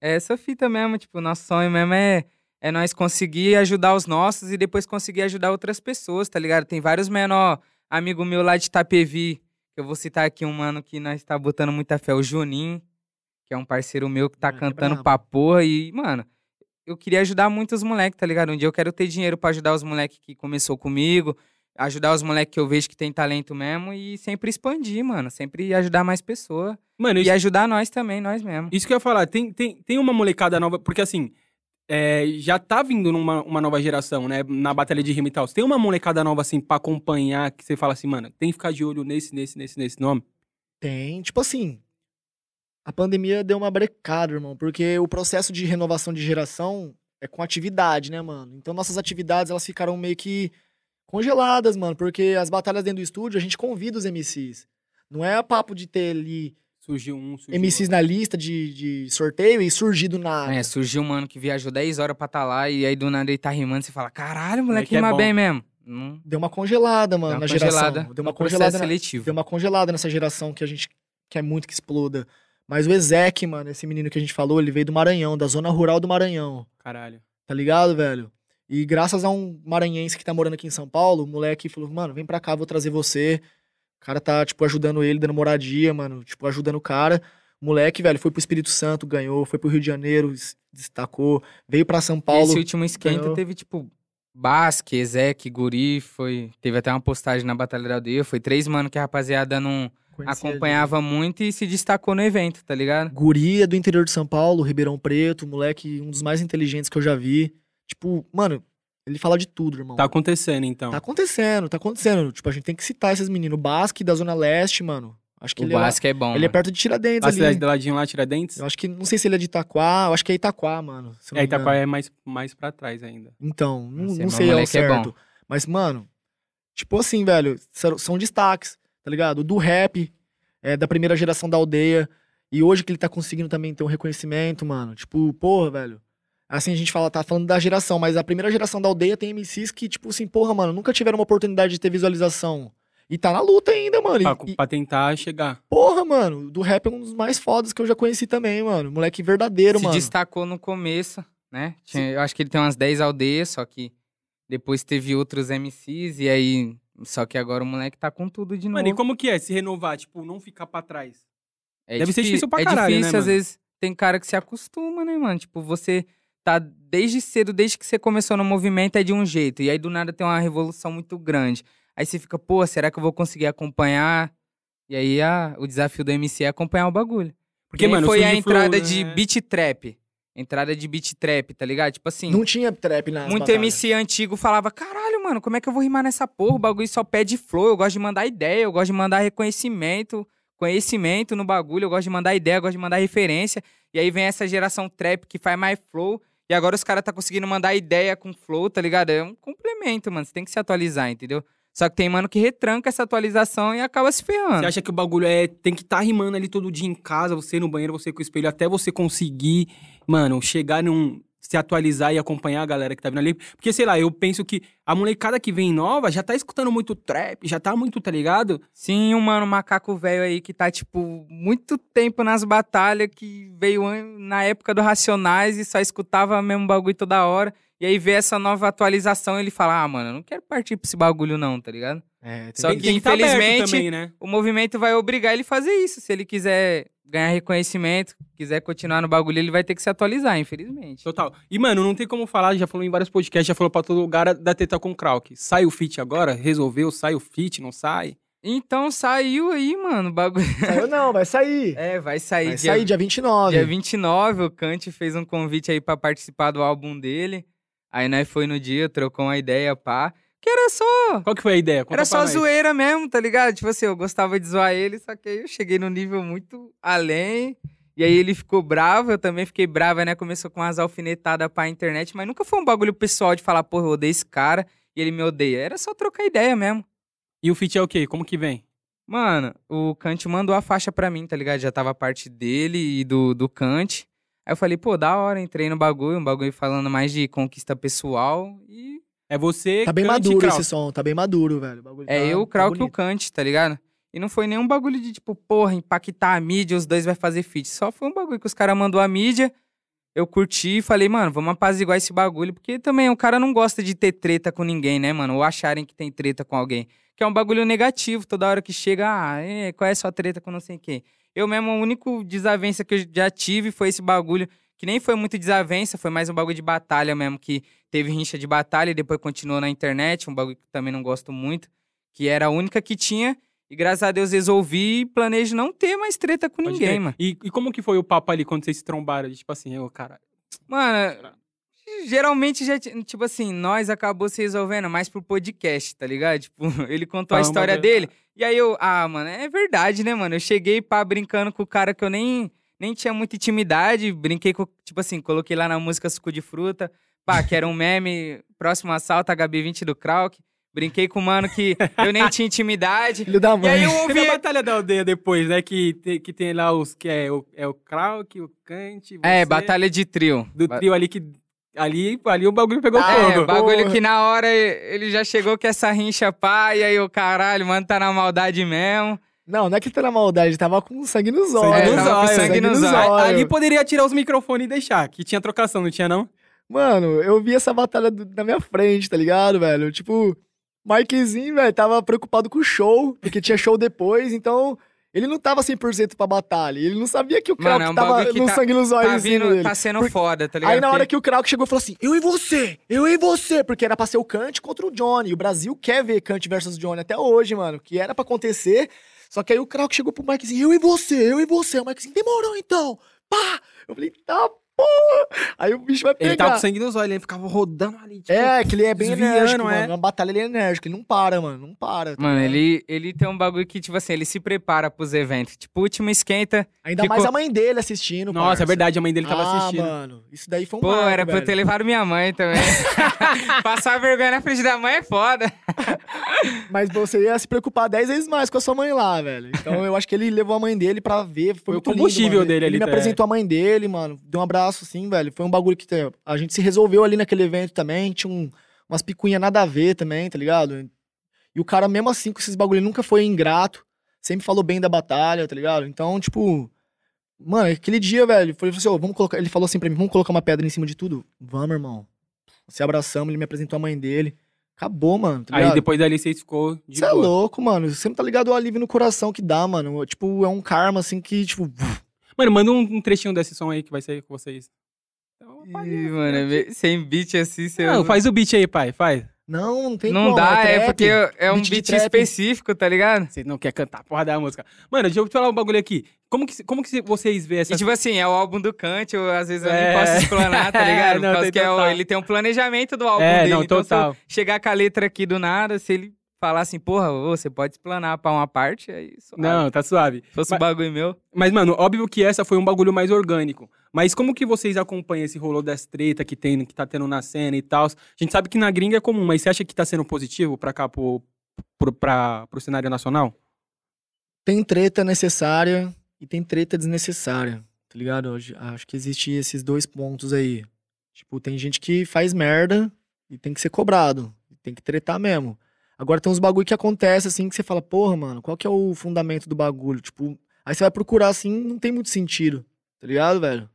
é essa fita mesmo, tipo, nosso sonho mesmo é, é nós conseguir ajudar os nossos e depois conseguir ajudar outras pessoas, tá ligado? Tem vários menor amigo meu lá de Itapevi, que eu vou citar aqui um mano que nós tá botando muita fé, o Juninho, que é um parceiro meu que tá é cantando brabo. pra porra e, mano, eu queria ajudar muito os moleques, tá ligado? Um dia eu quero ter dinheiro pra ajudar os moleques que começou comigo, ajudar os moleques que eu vejo que tem talento mesmo e sempre expandir, mano, sempre ajudar mais pessoas. mano, isso, E ajudar nós também, nós mesmo. isso que eu ia falar, tem, tem, tem uma molecada nova, porque assim, é, já tá vindo numa uma nova geração, né? Na batalha de rima e tal. Tem uma molecada nova, assim, pra acompanhar, que você fala assim, mano, tem que ficar de olho nesse, nesse, nesse, nesse nome. Tem, tipo assim. A pandemia deu uma brecada, irmão, porque o processo de renovação de geração é com atividade, né, mano? Então nossas atividades elas ficaram meio que congeladas, mano, porque as batalhas dentro do estúdio a gente convida os MCs. Não é papo de ter ali Surgiu um, surgiu MCs na lista de, de sorteio e surgir do nada. É, surgiu um mano que viajou 10 horas pra tá lá e aí do nada ele tá rimando e você fala, caralho, moleque é rima bom." bem mesmo. Não, Deu uma congelada, mano, uma na congelada geração. Deu uma no congelada na, seletivo. Deu uma congelada nessa geração que a gente quer muito que exploda. Mas o Ezek, mano, esse menino que a gente falou, ele veio do Maranhão, da zona rural do Maranhão. Caralho. Tá ligado, velho? E graças a um maranhense que tá morando aqui em São Paulo, o moleque falou, mano, vem pra cá, vou trazer você. O cara tá, tipo, ajudando ele, dando moradia, mano, tipo, ajudando o cara. O moleque, velho, foi pro Espírito Santo, ganhou, foi pro Rio de Janeiro, destacou, veio pra São Paulo. esse último esquenta ganhou. teve, tipo, Basque, Ezek, Guri, foi... Teve até uma postagem na Batalha da Aldeia, foi três mano que a rapaziada não conheci ele. acompanhava muito e se destacou no evento, tá ligado? Guri é do interior de São Paulo, Ribeirão Preto, moleque, um dos mais inteligentes que eu já vi. Tipo, mano, ele fala de tudo, irmão. Tá acontecendo, então. Tá acontecendo, tá acontecendo. Tipo, a gente tem que citar esses meninos. O Basque da Zona Leste, mano. Acho que O ele, é, Basque é bom, ele é mano. perto de Tiradentes A ali. cidade do ladinho lá, Tiradentes? Eu acho que, não sei se ele é de Itaquá, eu acho que é Itaquá, mano. não É, Itaquá é mais, mais pra trás ainda. Então, não, não meu sei ao é bom. certo. Mas, mano, tipo assim, velho, são, são destaques, tá ligado? Do rap, é, da primeira geração da aldeia. E hoje que ele tá conseguindo também ter um reconhecimento, mano. Tipo, porra, velho. Assim, a gente fala, tá falando da geração, mas a primeira geração da aldeia tem MCs que, tipo assim, porra, mano, nunca tiveram uma oportunidade de ter visualização. E tá na luta ainda, mano. Pra, E, pra tentar chegar. porra, mano, do rap é um dos mais fodas que eu já conheci também, mano. Moleque verdadeiro, se mano. destacou no começo, né? Tinha- eu acho que ele tem umas 10 aldeias, só que depois teve outros MCs e aí. Só que agora o moleque tá com tudo de novo. Mano, e como que é se renovar? Tipo, não ficar pra trás? É Deve ser difí- difícil pra É caralho, né, difícil, às mano? vezes tem cara que se acostuma, né, mano? Tipo, você tá desde cedo, desde que você começou no movimento, é de um jeito. E aí do nada tem uma revolução muito grande. Aí você fica, pô, será que eu vou conseguir acompanhar? E aí a- o desafio do MC é acompanhar o bagulho. Porque, mano, foi a surge flow, entrada né? de beat trap. Entrada de beat trap, tá ligado? Tipo assim. Não tinha trap nas Muito batalhas. MC antigo falava, caralho, mano, como é que eu vou rimar nessa porra? O bagulho só pede flow, eu gosto de mandar ideia, eu gosto de mandar reconhecimento, conhecimento no bagulho, eu gosto de mandar ideia, eu gosto de mandar referência. E aí vem essa geração trap que faz mais flow, e agora os caras tá conseguindo mandar ideia com flow, tá ligado? É um complemento, mano, você tem que se atualizar, entendeu? Só que tem mano que retranca essa atualização e acaba se ferrando. Você acha que o bagulho é. Tem que estar rimando ali todo dia em casa, você no banheiro, você com o espelho, até você conseguir, mano, chegar num. Se atualizar e acompanhar a galera que tá vindo ali. Porque, sei lá, eu penso que a molecada que vem nova já tá escutando muito trap, já tá muito, tá ligado? Sim, um mano macaco velho aí que tá, tipo, muito tempo nas batalhas, que veio na época do Racionais e só escutava mesmo bagulho toda hora. E aí vê essa nova atualização ele fala, ah, mano, eu não quero partir pra esse bagulho não, tá ligado? É, Só Tem- que, que tá infelizmente, também, né? o movimento vai obrigar ele a fazer isso. Se ele quiser ganhar reconhecimento, quiser continuar no bagulho, ele vai ter que se atualizar, infelizmente. Total. E, mano, não tem como falar, já falou em vários podcasts, já falou pra todo lugar da treta com o Krauk. Sai o feat agora? Resolveu? Sai o feat? Não sai? Então saiu aí, mano, o bagulho. Saiu não, vai sair. É, vai sair vai dia, sair dia 29. dia 29. O Kant fez um convite aí pra participar do álbum dele. Aí nós foi no dia, trocou uma ideia, pá. Que era só. Qual que foi a ideia? Conta Era só nós. zoeira mesmo, tá ligado? Tipo assim, eu gostava de zoar ele, só que aí eu cheguei num nível muito além. E aí ele ficou bravo, eu também fiquei brava, né? Começou com umas alfinetadas pra internet, mas nunca foi um bagulho pessoal de falar, porra, eu odeio esse cara e ele me odeia. Era só trocar ideia mesmo. E o feat é o quê? Como que vem? Mano, o Kant mandou a faixa pra mim, tá ligado? Já tava a parte dele e do, do Kant. Aí eu falei, pô, da hora, entrei no bagulho, um bagulho falando mais de conquista pessoal. E É você, Tá bem Kant maduro Krauk. esse som, tá bem maduro, velho. O bagulho é tá- eu, o tá Krauk e o. Kant, tá ligado? E não foi nenhum bagulho de tipo, porra, impactar a mídia, os dois vai fazer feat. Só foi um bagulho que os caras mandou a mídia, eu curti e falei, mano, vamos apaziguar esse bagulho. Porque também o cara não gosta de ter treta com ninguém, né, mano? Ou acharem que tem treta com alguém. Que é um bagulho negativo, toda hora que chega, ah, é, qual é a sua treta com não sei quem. Eu mesmo, a única desavença que eu já tive foi esse bagulho, que nem foi muito desavença, foi mais um bagulho de batalha mesmo, que teve rincha de batalha e depois continuou na internet, um bagulho que também não gosto muito, que era a única que tinha. E graças a Deus resolvi e planejo não ter mais treta com Pode ninguém, mano. E, e como que foi o papo ali quando vocês se trombaram? Tipo assim, eu, cara. Mano, geralmente já, ti- tipo assim, nós acabou se resolvendo mais pro podcast, tá ligado? Tipo, ele contou a Fala uma história verdade. dele. E aí eu, ah, mano, é verdade, né, mano? Eu cheguei pá brincando com o cara que eu nem, nem tinha muita intimidade. Brinquei com, tipo assim, coloquei lá na música Suco de Fruta. Pá, que era um meme, próximo assalto, HB20 do Krauk. Brinquei com o mano que eu nem tinha intimidade. Filho da E aí mãe. eu ouvi. a Batalha da Aldeia depois, né? Que, que tem lá os que é o, é o Krauk, o Kant. É, você, batalha de trio. Do trio ali que. Ali, ali o bagulho pegou É, fogo. bagulho Porra. que na hora ele já chegou com essa rincha pá, e aí o caralho, mano, tá na maldade mesmo. Não, não é que tá na maldade, tava com sangue nos olhos. É, Sangue tava nos com olhos. sangue nos olhos. Ali poderia tirar os microfones e deixar, que tinha trocação, não tinha não? Mano, eu vi essa batalha do- na minha frente, tá ligado, velho? Tipo, Marquezinho, velho, tava preocupado com o show, porque tinha show depois, então ele não tava 100% pra batalha. Ele não sabia que o Mano, Krauk é um tava que no tá- sangue nos olhos Tá em cima vindo, dele. tá sendo Porque- foda, tá ligado? Aí na hora que o Krauk chegou, falou assim: Eu e você, eu e você, porque era pra ser o Kant contra o Johnny. E o Brasil quer ver Kant versus Johnny até hoje, mano, que era pra acontecer. Só que aí o Krauk chegou pro Marquezinho: Eu e você, eu e você. O Marquezinho demorou então, pá. Eu falei: Tá, porra. Aí o bicho vai pegar. Ele tava com sangue nos olhos, ele ficava rodando ali. Tipo, É, que ele é bem enérgico, é. mano. Na batalha ele é enérgico, ele não para, mano. Não para. tá Mano, ele, ele tem um bagulho que, tipo assim, ele se prepara pros eventos. Tipo, último esquenta. Ainda ficou- mais a mãe dele assistindo. Nossa, parça. é verdade, a mãe dele tava ah, assistindo. mano. Isso daí foi um Pô, marco, era pra eu velho. ter levado minha mãe também. Passar vergonha na frente da mãe é foda. Mas você ia se preocupar 10 vezes mais com a sua mãe lá, velho. Então eu acho que ele levou a mãe dele pra ver. Foi, Foi o muito lindo, combustível mano. dele ele ali, me tá? apresentou a mãe dele, mano. Deu um abraço, assim, velho. Foi um bagulho que tá, a gente se resolveu ali naquele evento também. Tinha um- umas picuinhas nada a ver também, tá ligado? E o cara, mesmo assim, com esses bagulho, nunca foi ingrato. Sempre falou bem da batalha, tá ligado? Então, tipo. Mano, aquele dia, velho, foi assim, ó, vamos colocar. Ele falou assim pra mim, vamos colocar uma pedra em cima de tudo? Vamos, irmão. Se abraçamos, ele me apresentou a mãe dele. Acabou, mano. Tá Aí depois dali vocês ficou de Você é louco, mano. Você não tá ligado ao alívio no coração que dá, mano. Tipo, é um karma, assim, que, tipo... Mano, manda um, trechinho desse som aí que vai sair com vocês. Então, Ih, mano, é sem beat assim, você. Não, faz o beat aí, pai, faz. Não, não tem Não como. dá, é, trap. porque é um Beat beat específico, tá ligado? Você não quer cantar a porra da música. Mano, deixa eu te falar um bagulho aqui. Como que, como que vocês veem essa... E tipo assim, é o álbum do Kant, eu, às vezes eu É. nem posso explanar, tá ligado? Por Não, causa tem que é o- ele tem um planejamento do álbum É, dele. não, então, se eu total. chegar com a letra aqui do nada, se ele falar assim, porra, você pode explanar pra uma parte, aí suave. Não, tá suave. Se fosse mas- um bagulho meu. Mas, mano, óbvio que essa foi um bagulho mais orgânico. Mas como que vocês acompanham esse rolô das treta que tem, que tá tendo na cena e tal? A gente sabe que na gringa é comum, mas você acha que tá sendo positivo pra cá, pro, pro, pra, pro cenário nacional? Tem treta necessária e tem treta desnecessária, tá ligado? Acho que existe esses dois pontos aí. Tipo, tem gente que faz merda e tem que ser cobrado. Tem que tretar mesmo. Agora tem uns bagulho que acontece assim que você fala, porra, mano, qual que é o fundamento do bagulho? Tipo, aí você vai procurar assim, não tem muito sentido, tá ligado, velho?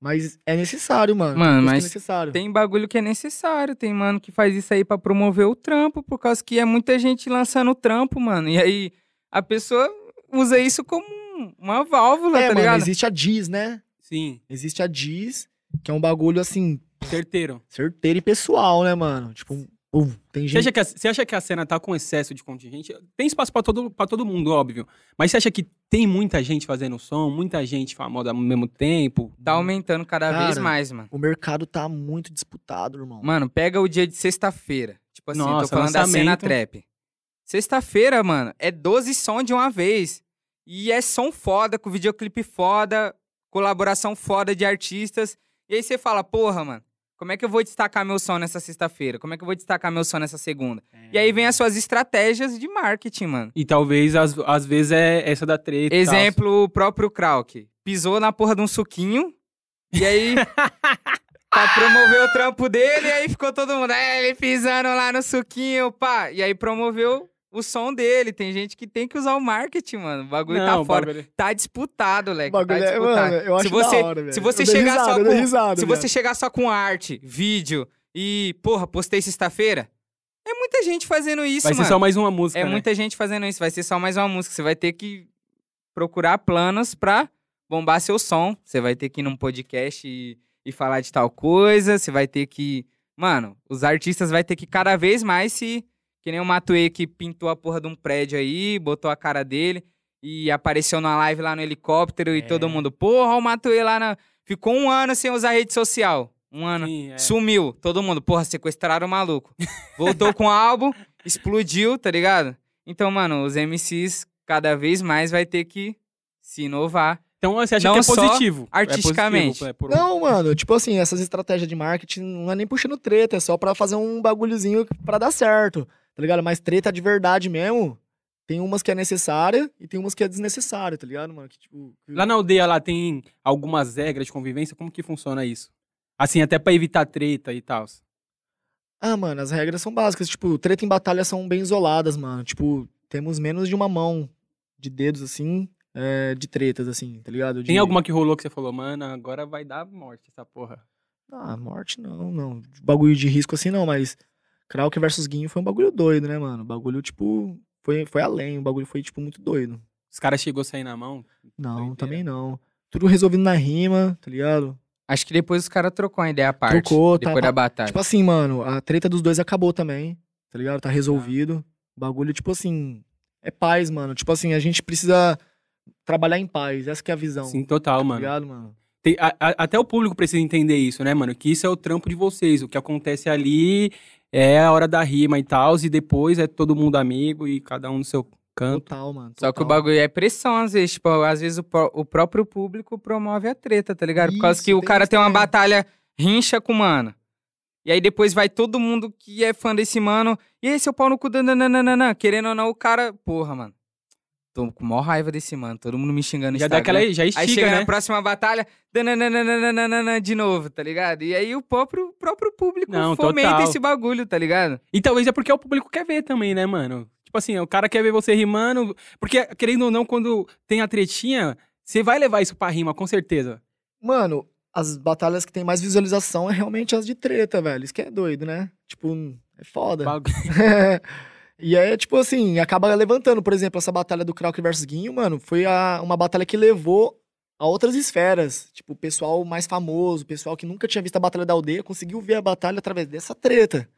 Mas é necessário, mano. Mano, mas é necessário. Tem bagulho que é necessário. Tem mano que faz isso aí pra promover o trampo, por causa que é muita gente lançando trampo, mano. E aí a pessoa usa isso como um- uma válvula, É, tá mano, ligado? existe a Diz, né? Sim, Existe a Diz, que é um bagulho assim, certeiro. certeiro e pessoal, né, mano? Tipo, um, tem Você gente. acha, que a, você acha que a cena tá com excesso de contingente? Tem espaço pra todo, pra todo mundo, óbvio. Mas você acha que tem muita gente fazendo som, muita gente famosa ao mesmo tempo? Tá aumentando cada vez Cara, mais, mano. O mercado tá muito disputado, irmão. Mano, pega o dia de sexta-feira. Tipo assim, Nossa, tô falando da cena lançamento. trap. Sexta-feira, mano, é 12 som de uma vez. E é som foda, com videoclipe foda, colaboração foda de artistas. E aí você fala, porra, mano, como é que eu vou destacar meu som nessa sexta-feira? Como é que eu vou destacar meu som nessa segunda? E aí vem as suas estratégias de marketing, mano. E talvez, às, às vezes, é essa da treta. e tal. Exemplo, o próprio Krauk. Pisou na porra de um suquinho. E aí. pra promover o trampo dele, e aí ficou todo mundo. É, ele pisando lá no suquinho, pá. E aí promoveu o som dele. Tem gente que tem que usar o marketing, mano. O bagulho Não, tá o fora. bagulho- Tá disputado, O Leque. bagulho tá é, disputado. mano, eu acho se você, da hora, velho. se você chegar risada, só com. risada, se você chegar só com arte, vídeo e, porra, postei sexta-feira. É muita gente fazendo isso, Vai mano. ser só mais uma música, É né? muita gente fazendo isso. Vai ser só mais uma música. Você vai ter que procurar planos pra bombar seu som. Você vai ter que ir num podcast e, e falar de tal coisa. Você vai ter que. Mano, os artistas vai ter que cada vez mais se. Que nem o Matuê que pintou a porra de um prédio aí, botou a cara dele e apareceu na live lá no helicóptero e É. todo mundo, porra, o Matuê lá na. Ficou um ano sem usar rede social. Um ano. Sim, é. Sumiu. Todo mundo, porra, sequestraram o maluco. Voltou com o álbum, explodiu, tá ligado? Então, mano, os MCs cada vez mais vai ter que se inovar. Então você acha Não que é só positivo? É artisticamente. positivo, é por- Não, mano, tipo assim, essas estratégias de marketing não é nem puxando treta, é só pra fazer um bagulhozinho pra dar certo, tá ligado? Mas treta de verdade mesmo, tem umas que é necessária e tem umas que é desnecessária, tá ligado, mano? Que, tipo, que- Lá na aldeia lá tem algumas regras de convivência, como que funciona isso? Assim, até pra evitar treta e tal. Ah, mano, as regras são básicas, tipo, treta em batalha são bem isoladas, mano. Tipo, temos menos de uma mão de dedos, assim, é, de tretas, assim, tá ligado? De- Tem alguma que rolou que você falou, mano, agora vai dar morte essa porra. Ah, morte não, não. Bagulho de risco assim não, mas Krauk versus Guinho foi um bagulho doido, né, mano? O bagulho, tipo, foi, foi além, o bagulho foi, tipo, muito doido. Os caras chegou a sair na mão. Não, Doideira. também não. Tudo resolvido na rima, tá ligado? Acho que depois os caras trocou a ideia à parte. Trocou, tá- Depois da batalha. Tipo assim, mano, a treta dos dois acabou também, tá ligado? Tá resolvido. O bagulho, tipo assim, é paz, mano. Tipo assim, a gente precisa trabalhar em paz, essa que é a visão. Sim, total, tá mano. ligado, mano? Tem- a- a- até o público precisa entender isso, né, mano? Que isso é o trampo de vocês. O que acontece ali é a hora da rima e tal, e depois é todo mundo amigo e cada um no seu canto. Total, mano. Só que o total. bagulho é pressão, às vezes. Tipo, às vezes o, pró- o próprio público promove a treta, tá ligado? Por causa que o cara tem uma batalha rincha com o mano. E aí depois vai todo mundo que é fã desse mano. E aí, seu pau no cu, dananana, querendo ou não, o cara. Porra, mano. Tô com maior raiva desse mano. Todo mundo me xingando no Já dá Instagram. aquela. Já Aí estiga, chega né? na próxima batalha, dananana, de novo, tá ligado? E aí o próprio, próprio público Não, fomenta total. esse bagulho, tá ligado? E talvez é porque o público quer ver também, né, mano? Tipo assim, o cara quer ver você rimando. Porque, querendo ou não, quando tem a tretinha, você vai levar isso pra rima, com certeza. Mano, as batalhas que tem mais visualização é realmente as de treta, velho. Isso que é doido, né? Tipo, é foda. Bagu- e aí, tipo assim, acaba levantando, por exemplo, essa batalha do Krauk versus Guinho, mano, foi a- uma batalha que levou a outras esferas. Tipo, o pessoal mais famoso, o pessoal que nunca tinha visto a Batalha da Aldeia, conseguiu ver a batalha através dessa treta,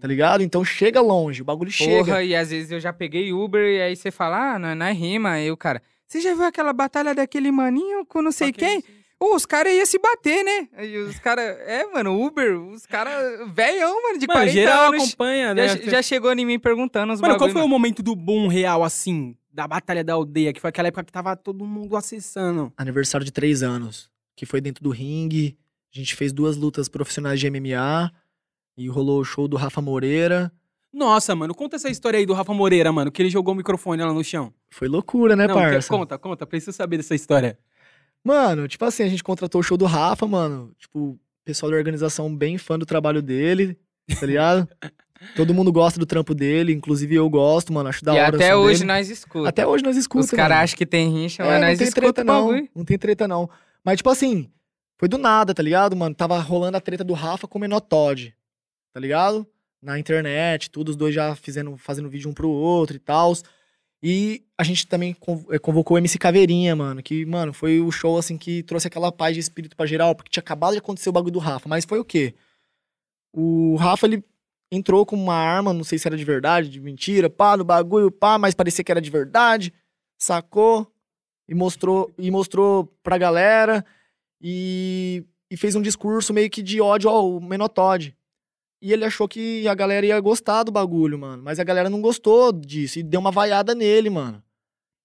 tá ligado? Então chega longe, o bagulho chega. Porra, e às vezes eu já peguei Uber e aí você fala, ah, não, não é rima. Aí o cara, você já viu aquela batalha daquele maninho com não sei quem? Os caras iam se bater, né? Aí os caras, é, mano, Uber, os caras, velhão, mano, de Mano, 40 geral anos. acompanha, né? Já, já chegou em mim perguntando os Mano, qual bagulho, foi o momento do boom real, assim, da Batalha da Aldeia? Que foi aquela época que tava todo mundo acessando. Aniversário de três anos, que foi dentro do ringue. A gente fez duas lutas profissionais de MMA e rolou o show do Rafa Moreira. Nossa, mano, conta essa história aí do Rafa Moreira, mano, que ele jogou o microfone lá no chão. Foi loucura, né, Não, que- parça? conta, conta, preciso saber dessa história. Mano, tipo assim, a gente contratou o show do Rafa, mano. Tipo, pessoal da organização bem fã do trabalho dele, tá ligado? Todo mundo gosta do trampo dele, inclusive eu gosto, mano. Acho da e hora. até hoje dele. nós escutamos. Até hoje nós escutamos. Os caras acham que tem rincha, mas É, não nós tem escutamos treta, não. bagulho. Não tem treta, não. Mas, tipo assim, foi do nada, tá ligado, mano? Tava rolando a treta do Rafa com o Menotod, tá ligado? Na internet, tudo, os dois já fazendo, fazendo vídeo um pro outro e tal. E a gente também eh, convocou o MC Caveirinha, mano, que, mano, foi o show, assim, que trouxe aquela paz de espírito pra geral, porque tinha acabado de acontecer o bagulho do Rafa. Mas foi o quê? O Rafa, ele entrou com uma arma, não sei se era de verdade, de mentira, pá, no bagulho, pá, mas parecia que era de verdade, sacou e mostrou, e mostrou pra galera e, e fez um discurso meio que de ódio ao Menotod. E ele achou que a galera ia gostar do bagulho, mano. Mas a galera não gostou disso e deu uma vaiada nele, mano.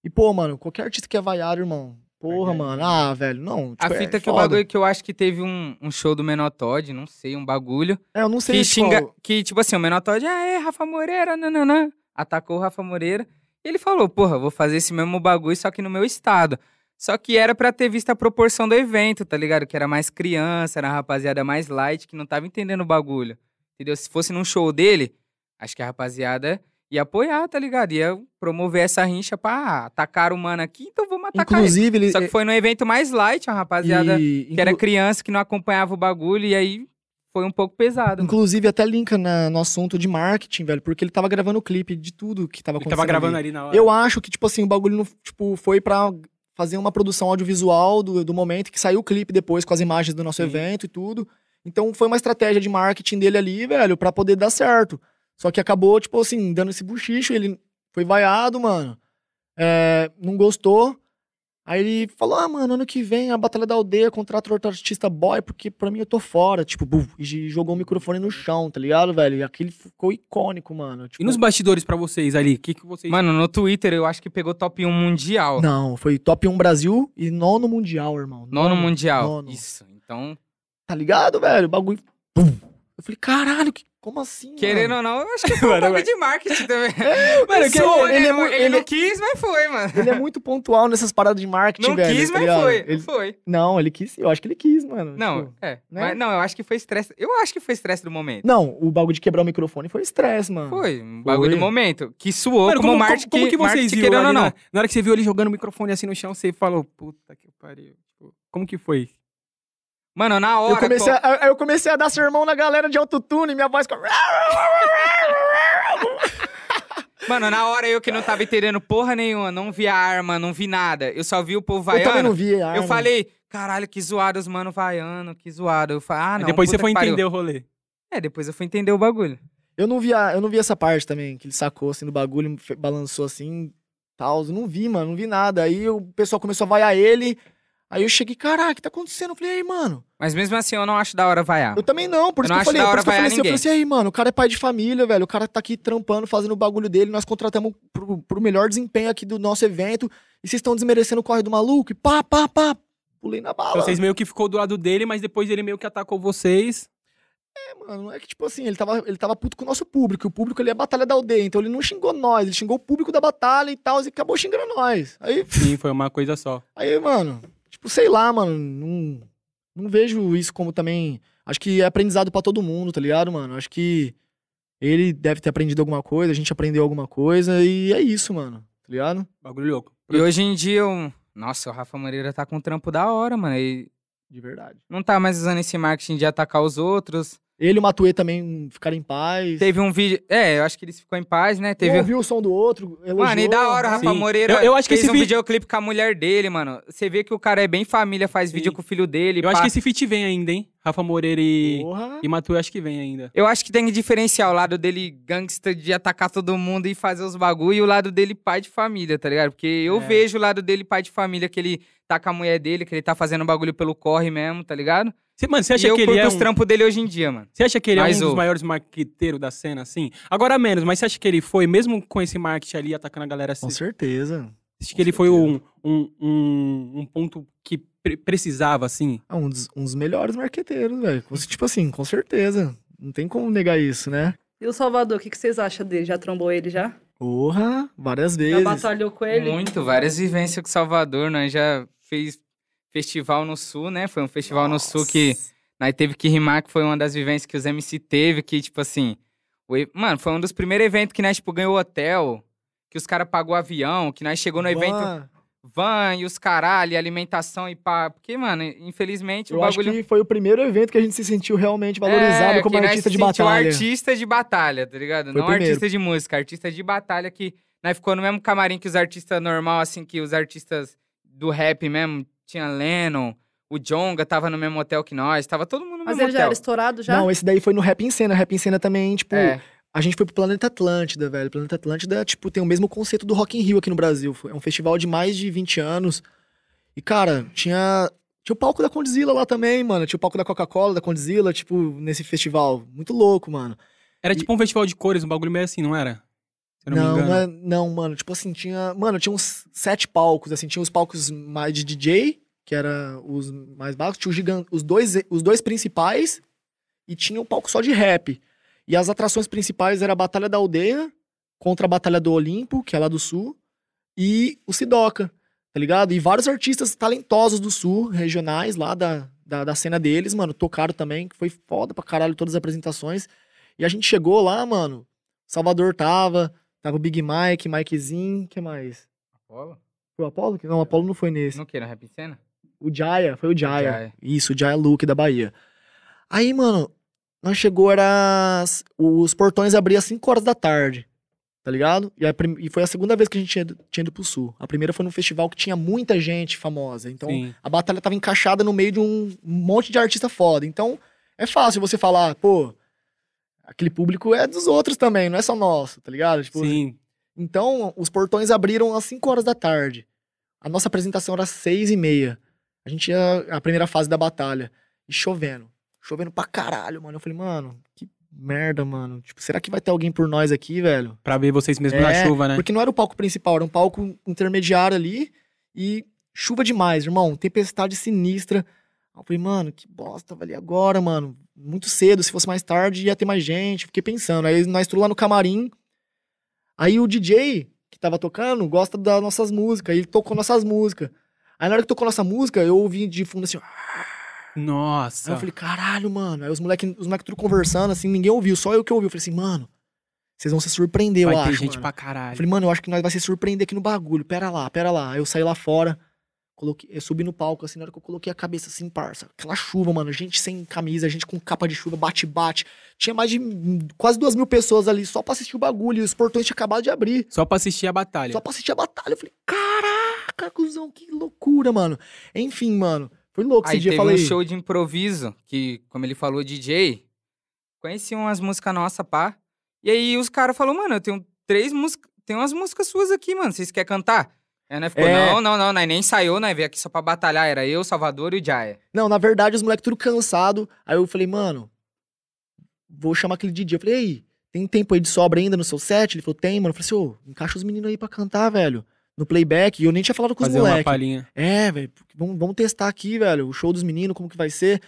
E, pô, mano, qualquer artista que é vaiado, irmão. Porra, Verdade. mano. Ah, velho, não. A tipo, é fita que o foda. bagulho que eu acho que teve um, um show do Menotod, não sei, um bagulho. É, eu não sei Que xinga. Que, tipo assim, o Menotod, ah, é, Rafa Moreira, nananã. Atacou o Rafa Moreira. E ele falou, porra, vou fazer esse mesmo bagulho, só que no meu estado. Só que era pra ter visto a proporção do evento, tá ligado? Que era mais criança, era uma rapaziada mais light, que não tava entendendo o bagulho. Entendeu? Se fosse num show dele, acho que a rapaziada ia apoiar, tá ligado? Ia promover essa rincha pra ah, atacar o mano aqui, então vamos atacar ele. Inclusive, ele. Só que foi num evento mais light, uma rapaziada e- que era inclu- criança, que não acompanhava o bagulho, e aí foi um pouco pesado. mano. Inclusive, até linka na- no assunto de marketing, velho, porque ele tava gravando o clipe de tudo que tava Ele acontecendo. tava gravando ali. ali na hora. Eu acho que, tipo assim, o bagulho não, tipo, foi pra fazer uma produção audiovisual do, do momento que saiu o clipe depois com as imagens do nosso Sim. evento e tudo. Então foi uma estratégia de marketing dele ali, velho, pra poder dar certo. Só que acabou, tipo assim, dando esse buchicho, ele foi vaiado, mano. É, não gostou. Aí ele falou: Ah, mano, ano que vem a Batalha da Aldeia contrata outro artista boy, porque pra mim eu tô fora. Tipo, buf, e jogou o microfone no chão, tá ligado, velho? E aquele ficou icônico, mano. Tipo, E nos bastidores pra vocês ali, o que, que vocês. Mano, no Twitter eu acho que pegou top 1 mundial. Não, foi top 1 Brasil e nono mundial, irmão. Nono mundial. nono. Isso. Então, Tá ligado, velho? O bagulho. Pum. Eu falei, caralho, que, como assim? querendo mano? ou não, eu acho que foi um Mano, bagulho de marketing também. Mano, que Só, ele, ele, é não- mu- ele ele- não quis, mas foi, mano. ele é muito pontual nessas paradas de marketing, Não velho. quis, tá mas foi. Ele- Foi. Não, ele quis. Eu acho que ele quis, mano. Não, tipo, é. né? Mas, não, eu acho que foi estresse. Eu acho que foi estresse do momento. Não, o bagulho de quebrar o microfone foi estresse, mano. Foi, um bagulho Foi. do momento. Que suou Mano, como, como, marketing, como, como que vocês marketing viram querendo ou não. na, na hora que você viu ele jogando o microfone assim no chão, você falou, puta que pariu. Tipo, como que foi? Mano, na hora. Eu comecei, co- a, eu comecei a dar sermão na galera de autotune, minha voz ficou... Mano, na hora eu que não tava entendendo porra nenhuma, não vi a arma, não vi nada. Eu só vi o povo Eu também vaiando. não vi a Eu arma. falei, caralho, que zoado os mano vaiando, que zoado. Eu falei, ah, não. depois você foi entender o rolê. É, depois eu fui entender o bagulho. Eu não vi, a, eu não vi essa parte também, que ele sacou assim do bagulho, balançou assim, tal. Eu não vi, mano, não vi nada. Aí o pessoal começou a vaiar ele. Aí eu cheguei, caraca, o que tá acontecendo? Eu falei, e aí, mano? Mas mesmo assim, eu não acho da hora vaiar. Eu também não, por Eu isso não que eu acho falei, da por hora isso que eu falei vaiar assim, eu falei assim, ninguém. aí, mano, o cara é pai de família, velho. O cara tá aqui trampando, fazendo o bagulho dele, nós contratamos pro, pro melhor desempenho aqui do nosso evento. E vocês estão desmerecendo o corre do maluco. E pá, pá, pá. Pulei na bala. Então vocês meio que ficou do lado dele, mas depois ele meio que atacou vocês. É, mano, é que, tipo assim, ele tava, ele tava puto com o nosso público. O público ali é a batalha da aldeia. Então ele não xingou nós, ele xingou o público da batalha e tal, e acabou xingando nós. Aí, Sim, foi uma coisa só. aí, mano, tipo, sei lá, mano, não, não vejo isso como também. Acho que é aprendizado pra todo mundo, tá ligado, mano? Acho que ele deve ter aprendido alguma coisa, a gente aprendeu alguma coisa, e é isso, mano, tá ligado? Bagulho louco. E hoje em dia, eu... nossa, o Rafa Moreira tá com um trampo da hora, mano. Ele De verdade. não tá mais usando esse marketing de atacar os outros. Ele e o Matuê também ficaram em paz. Teve um vídeo. É, eu acho que eles ficou em paz, né? Um Teve. ouviu o som do outro, elogiou. Mano, e da hora, o Rafa Sim. Moreira Eu- eu acho que fez esse um vídeo- videoclipe com a mulher dele, mano. Você vê que o cara é bem família, faz Sim. vídeo com o filho dele. Eu acho pá. que esse feat vem ainda, hein? Rafa Moreira e, Porra. e Matu, eu acho que vem ainda. Eu acho que tem que diferenciar o lado dele gangsta de atacar todo mundo e fazer os bagulho e o lado dele pai de família, tá ligado? Porque eu É. vejo o lado dele pai de família, que ele tá com a mulher dele, que ele tá fazendo bagulho pelo corre mesmo, tá ligado? Você, mano, você e acha eu que ele é os um... trampos dele hoje em dia, mano. Você acha que ele é um Mais dos ouve. maiores marqueteiros da cena, assim? Agora menos, mas você acha que ele foi, mesmo com esse marketing ali, atacando a galera assim? Com certeza. Acho com que ele foi certeza. um, um, um, um ponto que pre- precisava, assim. É um dos, um dos melhores marqueteiros, velho. Com- Tipo assim, com certeza. Não tem como negar isso, né? E o Salvador, o que, que vocês acham dele? Já trombou ele já? Porra, várias Já vezes. batalhou com ele? Muito, várias vivências com Salvador. Nós já fez festival no Sul, né? Foi um festival no Sul que nós teve que rimar, que foi uma das vivências que os MC teve, que, tipo assim. o Mano, foi um dos primeiros eventos que nós, tipo, ganhou hotel, que os caras pagou avião, que nós chegou no evento Van, e os caralho, alimentação e pá. Porque, mano, infelizmente o Eu acho bagulho. que foi o primeiro evento que a gente se sentiu realmente valorizado É, como artista de batalha. artista de batalha, tá ligado? Foi o Não artista de música, artista de batalha que nós ficou no mesmo camarim que os artistas normal, assim, que os artistas do rap mesmo. Tinha Lennon, o Jonga tava no mesmo hotel que nós, tava todo mundo no Mas mesmo ele já hotel. era estourado já? Não, esse daí foi no Rap em Cena. Rap em Cena também, tipo, É, a gente foi pro Planeta Atlântida, velho. Planeta Atlântida, tipo, tem o mesmo conceito do Rock in Rio aqui no Brasil. Foi- É um festival de mais de 20 anos. E, cara, tinha... Tinha o palco da Condzilla lá também, mano. Tinha o palco da Coca-Cola, da Condzilla, tipo, nesse festival. Muito louco, mano. Era tipo um festival de cores, um bagulho meio assim, não era? Não, Não, não, é- não, mano. Tipo assim, tinha. Mano, tinha uns sete palcos, assim. Tinha os palcos mais de DJ, que era os mais básicos. Tinha os, gigan- os, dois, os dois principais e tinha um palco só de rap. E as atrações principais era a Batalha da Aldeia contra a Batalha do Olimpo, que é lá do Sul, e o Sidoca, tá ligado? E vários artistas talentosos do Sul, regionais lá da, da, da cena deles, mano, tocaram também, que foi foda pra caralho todas as apresentações. E a gente chegou lá, mano, Salvador tava, tava o Big Mike, Mikezinho, que mais? Apolo? Foi o Apolo? Não, o Apolo não foi nesse. No que? No Rap Cena? O Jaya, foi o Jaya. Jaya. Isso, o Jaya Luke da Bahia. Aí, mano, nós chegou, era. Os portões abriam às 5 horas da tarde. Tá ligado? E, a e foi a segunda vez que a gente tinha ido, tinha ido pro sul. A primeira foi num festival que tinha muita gente famosa. Então, Sim. a batalha tava encaixada no meio de um monte de artista foda. Então, é fácil você falar, pô, aquele público é dos outros também, não é só nosso, tá ligado? Tipo, Sim. então, os portões abriram às 5 horas da tarde. A nossa apresentação era às 6 e meia. A gente ia a primeira fase da batalha. E chovendo. Chovendo pra caralho, mano. Eu falei, mano, que merda, mano. Tipo, será que vai ter alguém por nós aqui, velho? Pra ver vocês mesmo na É, chuva, né? Porque não era o palco principal, era um palco intermediário ali. E chuva demais, irmão. Tempestade sinistra. Aí Eu falei, mano, que bosta, velho. Agora, mano? Muito cedo. Se fosse mais tarde, ia ter mais gente. Fiquei pensando. Aí nós tudo lá no camarim. Aí o DJ que tava tocando gosta das nossas músicas. Ele tocou nossas músicas. Aí na hora que tocou nossa música, eu ouvi de fundo assim. Nossa. Aí eu falei, caralho, mano. Aí os moleques os moleque tudo conversando, assim, ninguém ouviu, só eu que ouvi. Eu falei assim, mano, vocês vão se surpreender, Vai eu ter acho. gente mano. pra Eu caralho. falei, mano, eu acho que nós vai se surpreender aqui no bagulho. Pera lá, pera lá. Aí eu saí lá fora, coloquei, eu subi no palco, assim, na hora que eu coloquei a cabeça assim, parça. Aquela chuva, mano. Gente sem camisa, gente com capa de chuva, bate-bate. Tinha mais de quase duas mil pessoas ali só pra assistir o bagulho. E os portões tinham acabado de abrir. Só pra assistir a batalha. Só pra assistir a batalha. Eu falei, caraca, cuzão, que loucura, mano. Enfim, mano. Foi louco esse Aí dia. teve Eu falei, um show de improviso, que, como ele falou, DJ, conheciam umas músicas nossas, pá. E aí os caras falaram, mano, eu tenho três músicas, tem umas músicas suas aqui, mano, vocês querem cantar? Aí nós ficou, É. não, não, não, nós nem ensaiou, nós veio aqui só pra batalhar, era eu, Salvador e o Jaya. Não, na verdade, os moleques tudo cansado. Aí eu falei, mano, vou chamar aquele DJ. Eu falei, ei, tem tempo aí de sobra ainda no seu set? Ele falou, tem, mano. Eu falei assim, ô, encaixa os meninos aí pra cantar, velho. No playback. E eu nem tinha falado com os Fazer uma moleques. É, velho, vamos, vamos testar aqui, velho, o show dos meninos, como que vai ser.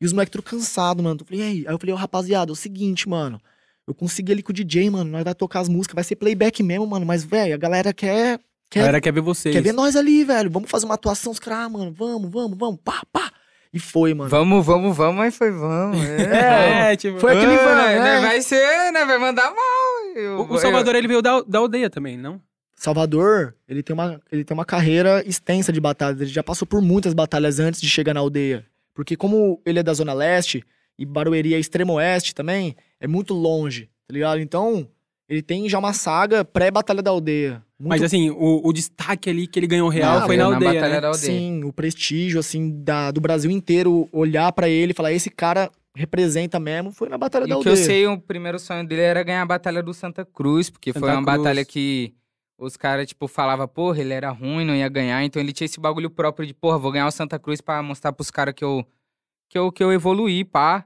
E os moleques tudo cansado, mano. Eu falei, ei, aí eu falei, ô, rapaziada, é o seguinte, mano. Eu consegui ali com o DJ, mano. Nós vai tocar as músicas, vai ser playback mesmo, mano. Mas, velho, a galera quer. A quer galera quer ver vocês. Quer ver nós ali, velho? Vamos fazer uma atuação, os caras, ah, mano, vamos, vamos, vamos, pá, pá. E foi, mano. Vamos, vamos, vamos, mas foi vamos. É, É, tipo... Foi aquele né, né? Vai ser, né? Vai mandar mal. Eu- O, o Salvador, ele veio da, da aldeia também, não? Salvador, ele tem, uma, ele tem uma carreira extensa de batalhas. Ele já passou por muitas batalhas antes de chegar na aldeia. Porque como ele é da Zona Leste e Barueri é extremo oeste também, é muito longe, tá ligado? Então, ele tem já uma saga pré-batalha da aldeia. Muito Mas assim, o, o destaque ali que ele ganhou real Não, foi na na aldeia, Batalha né? da aldeia. Sim, o prestígio, assim, da, do Brasil inteiro olhar pra ele e falar, esse cara representa mesmo, foi na Batalha E da o que Aldeia. eu sei, o primeiro sonho dele era ganhar a Batalha do Santa Cruz, porque foi Santa uma Cruz. batalha que os caras, tipo, falavam, porra, ele era ruim, não ia ganhar, então ele tinha esse bagulho próprio de, porra, vou ganhar o Santa Cruz pra mostrar pros caras que eu, que, eu, que eu evoluí, pá.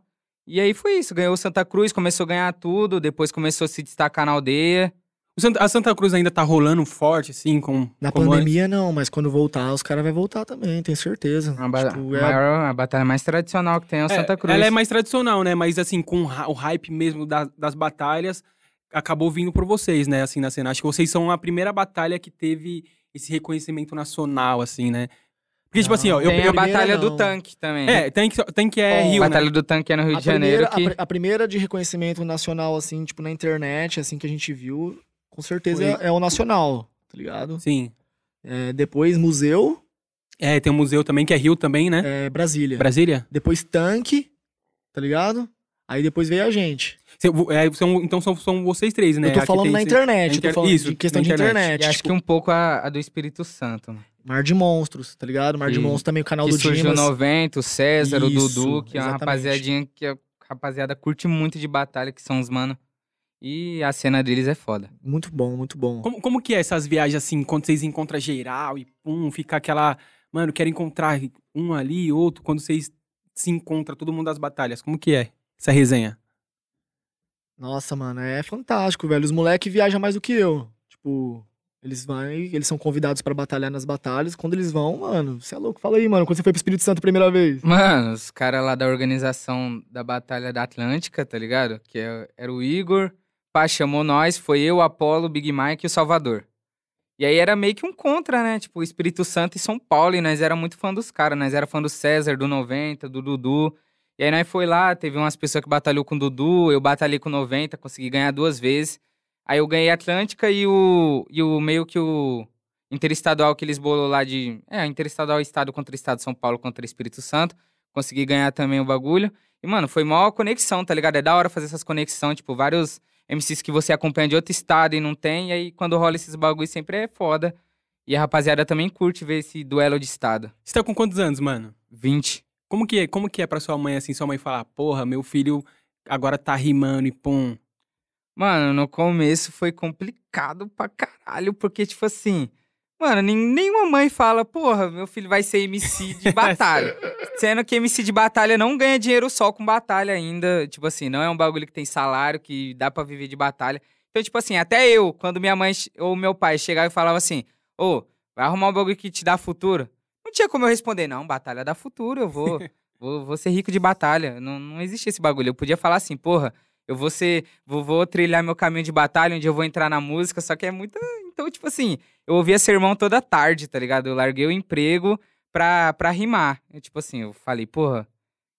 E aí foi isso, ganhou o Santa Cruz, começou a ganhar tudo, depois começou a se destacar na aldeia. O Santa- A Santa Cruz ainda tá rolando forte, assim, com. Na antes? pandemia, não, mas quando voltar, os caras vão voltar também, tenho certeza. A, ba- Tipo, é- maior, a batalha mais tradicional que tem é o É, Santa Cruz. Ela é mais tradicional, né? Mas assim, com o hype mesmo da- das batalhas, acabou vindo por vocês, né? Assim, na cena. Acho que vocês são a primeira batalha que teve esse reconhecimento nacional, assim, né? Porque, tipo Não, assim, ó, eu, Tem a eu, Batalha não. do Tanque também. É, tem que, tem que é Rio, a né? Batalha do Tanque é no Rio a de Janeiro. primeira, que... a, pri- a primeira de reconhecimento nacional, assim, tipo, na internet, assim, que a gente viu, com certeza é, é o nacional, tá ligado? Sim. É, depois museu, É, tem um museu também, que é Rio também, né? é, Brasília. Brasília? Depois tanque, tá ligado? Aí depois veio a gente. Cê- é, são- então são, são vocês três, né? eu tô falando na esse- internet, eu inter- tô falando isso, de questão na de internet. internet. E acho tipo, que um pouco a, a do Espírito Santo, mano. Mar de Monstros, tá ligado? Mar de Monstros também, o canal que do surgiu Dimas. o 90, o César, o Isso, Dudu, que é uma exatamente. rapaziadinha que a rapaziada curte muito de batalha, que são os mano. E a cena deles é foda. Muito bom, muito bom. Como, como que é essas viagens, assim, quando vocês encontram geral e pum, fica aquela... Mano, quero encontrar um ali, outro, quando vocês se encontram, todo mundo das batalhas. Como que é essa resenha? Nossa, mano, é fantástico, velho. Os moleques viajam mais do que eu. Tipo, eles vão, eles são convidados pra batalhar nas batalhas. Quando eles vão, mano, você é louco. Fala aí, mano, quando você foi pro Espírito Santo a primeira vez. Mano, os caras lá da organização da Batalha da Atlântica, tá ligado? Que é- era o Igor, pá, chamou nós, foi eu, Apolo, Big Mike e o Salvador. E aí era meio que um contra, né? Tipo, Espírito Santo e São Paulo, e nós era muito fã dos caras. Nós era fã do César, do 90, do Dudu. E aí nós foi lá, teve umas pessoas que batalhou com o Dudu, eu batalhei com o 90, consegui ganhar duas vezes. Aí eu ganhei a Atlântica e o, e o meio que o interestadual que eles bolou lá de... É, interestadual estado contra estado, São Paulo contra Espírito Santo. Consegui ganhar também o bagulho. E, mano, foi maior conexão, tá ligado? É da hora fazer essas conexões, tipo, vários MCs que você acompanha de outro estado e não tem. E aí, quando rola esses bagulho, sempre é foda. E a rapaziada também curte ver esse duelo de estado. Você tá com quantos anos, mano? 20. Como que é, como que é pra sua mãe, assim, sua mãe falar, porra, meu filho agora tá rimando e pum. Mano, no começo foi complicado pra caralho, porque, tipo assim, mano, nin- nenhuma mãe fala, porra, meu filho vai ser MC de batalha. Sendo que MC de batalha não ganha dinheiro só com batalha ainda. Tipo assim, não é um bagulho que tem salário, que dá pra viver de batalha. Então, tipo assim, até eu, quando minha mãe ou meu pai chegava e falava assim, ô, vai arrumar um bagulho que te dá futuro. Não tinha como eu responder, não, batalha dá futuro, eu vou, vou, vou ser rico de batalha. Não, não existe esse bagulho. Eu podia falar assim, porra, eu vou ser, vou, vou trilhar meu caminho de batalha, onde eu vou entrar na música, só que é muito. Então, tipo assim, eu ouvia sermão toda tarde, tá ligado? Eu larguei o emprego pra, pra rimar. Eu, tipo assim, eu falei, porra,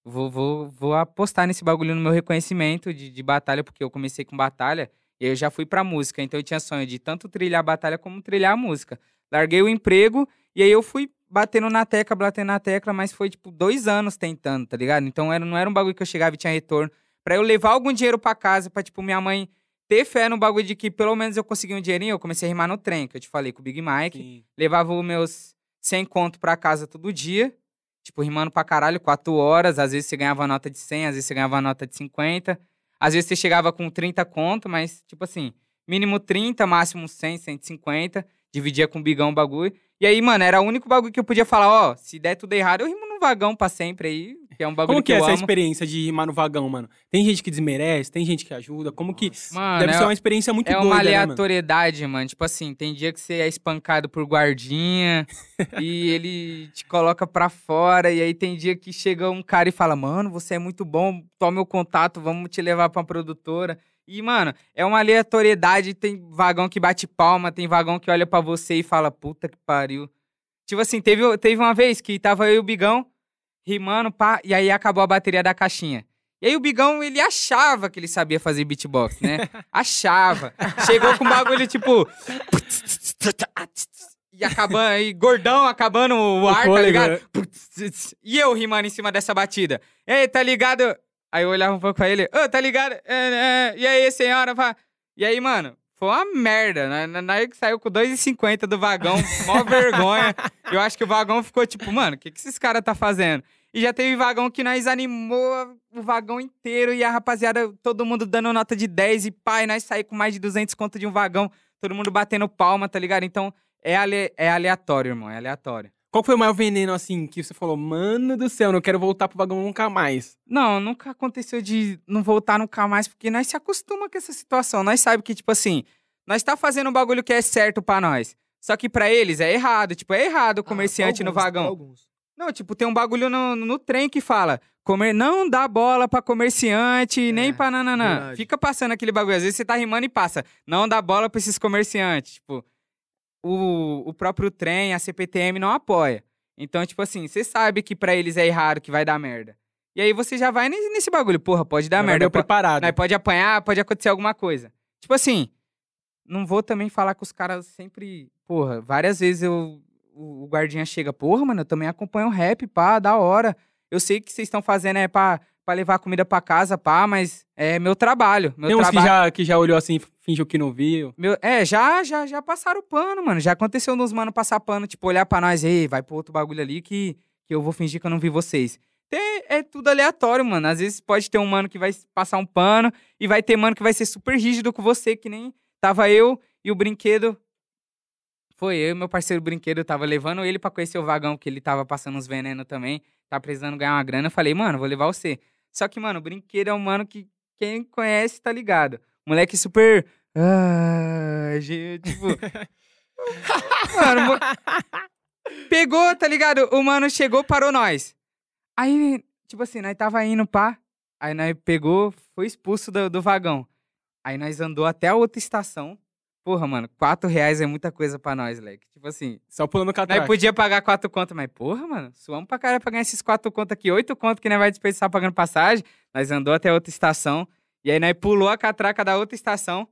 vou, vou, vou apostar nesse bagulho no meu reconhecimento de, de batalha, porque eu comecei com batalha e eu já fui pra música. Então eu tinha sonho de tanto trilhar a batalha como trilhar a música. Larguei o emprego e aí eu fui batendo na tecla, batendo na tecla, mas foi tipo dois anos tentando, tá ligado? Então era, não era um bagulho que eu chegava e tinha retorno. Pra eu levar algum dinheiro pra casa, pra, tipo, minha mãe ter fé no bagulho de que pelo menos eu consegui um dinheirinho, eu comecei a rimar no trem, que eu te falei com o Big Mike. Sim. Levava os meus 100 conto pra casa todo dia. Tipo, rimando pra caralho, 4 horas. Às vezes você ganhava nota de 100, às vezes você ganhava nota de 50. Às vezes você chegava com 30 conto, mas, tipo assim, mínimo 30, máximo 100, 150. Dividia com o bigão o bagulho. E aí, mano, era o único bagulho que eu podia falar, ó, se der tudo errado, eu rimo vagão pra sempre aí, que é um bagulho Como que que, é essa amo. experiência de rimar no vagão, mano? Tem gente que desmerece, tem gente que ajuda. Como que. Mano, Deve é- ser uma experiência muito É doida, uma né, mano? aleatoriedade, mano. Tipo assim, tem dia que você é espancado por guardinha e ele te coloca pra fora. E aí tem dia que chega um cara e fala: Mano, você é muito bom, toma o contato, vamos te levar pra uma produtora. E, mano, é uma aleatoriedade. Tem vagão que bate palma, tem vagão que olha pra você e fala: Puta que pariu. Tipo assim, teve, teve uma vez que tava eu e o Bigão rimando, pá, e aí acabou a bateria da caixinha. E aí o Bigão, ele achava que ele sabia fazer beatbox, né? achava. Chegou com um bagulho tipo. E acabando, e gordão acabando o ar, tá ligado? né? E eu rimando em cima dessa batida. Ei, tá ligado? Aí eu olhava um pouco pra ele, ô, tá ligado? É, é, E aí, senhora? E aí, mano, foi uma merda. né? Na- que saiu com 2,50 do vagão, mó vergonha. Eu acho que o vagão ficou tipo, mano, o que, que esses caras tá fazendo? E já teve vagão que nós animou o vagão inteiro e a rapaziada, todo mundo dando nota de 10 e pai, nós saímos com mais de 200 conto de um vagão, todo mundo batendo palma, tá ligado? Então é, ale- é aleatório, irmão, é aleatório. Qual foi o maior veneno, assim, que você falou, mano do céu, não quero voltar pro vagão nunca mais? Não, nunca aconteceu de não voltar nunca mais, porque nós se acostuma com essa situação. Nós sabemos que, tipo assim, nós tá fazendo um bagulho que é certo pra nós. Só que pra eles é errado. Tipo, é errado o comerciante Ah, no pra alguns, vagão. pra alguns. Não, tipo, tem um bagulho no, no trem que fala: comer, não dá bola pra comerciante, nem É, pra nananã. verdade. Fica passando aquele bagulho. Às vezes você tá rimando e passa. Não dá bola pra esses comerciantes. Tipo, o, o próprio trem, a CPTM não apoia. Então, tipo assim, você sabe que pra eles é errado, que vai dar merda. E aí você já vai nesse, nesse bagulho. Porra, pode dar Já merda. po- preparado. né, pode apanhar, pode acontecer alguma coisa. Tipo assim, não vou também falar que os caras sempre. Porra, várias vezes eu, o, o guardinha chega, porra, mano, eu também acompanho o rap, pá, da hora. Eu sei que vocês estão fazendo é pra, pra levar comida pra casa, pá, mas é meu trabalho. Meu Tem uns que trabalho. já, que já olhou assim, fingiu que não viu. Meu, é, já, já, já passaram pano, mano. Já aconteceu nos mano passar pano, tipo, olhar pra nós, ei, vai pro outro bagulho ali que, que eu vou fingir que eu não vi vocês. Tem- é tudo aleatório, mano. Às vezes pode ter um mano que vai passar um pano e vai ter mano que vai ser super rígido com você, que nem tava eu e o brinquedo. Foi eu e meu parceiro brinquedo, eu tava levando ele pra conhecer o vagão, que ele tava passando uns venenos também, tá precisando ganhar uma grana. Eu falei, mano, vou levar você. Só que, mano, o brinquedo é um mano que quem conhece tá ligado. Moleque super. Ah, gente, tipo. mano, pegou, tá ligado? O mano chegou, parou nós. Aí, tipo assim, nós tava indo, pá. Aí nós pegou, foi expulso do, do vagão. Aí nós andou até a outra estação. Porra, mano, quatro reais é muita coisa pra nós, leque. Tipo assim, Só pulando nós catraca. podia pagar quatro contas, mas porra, mano, suamos pra caralho pra ganhar esses quatro contas aqui, oito contas que nós vai desperdiçar pagando passagem. Nós andou até outra estação. E aí nós pulou a catraca da outra estação.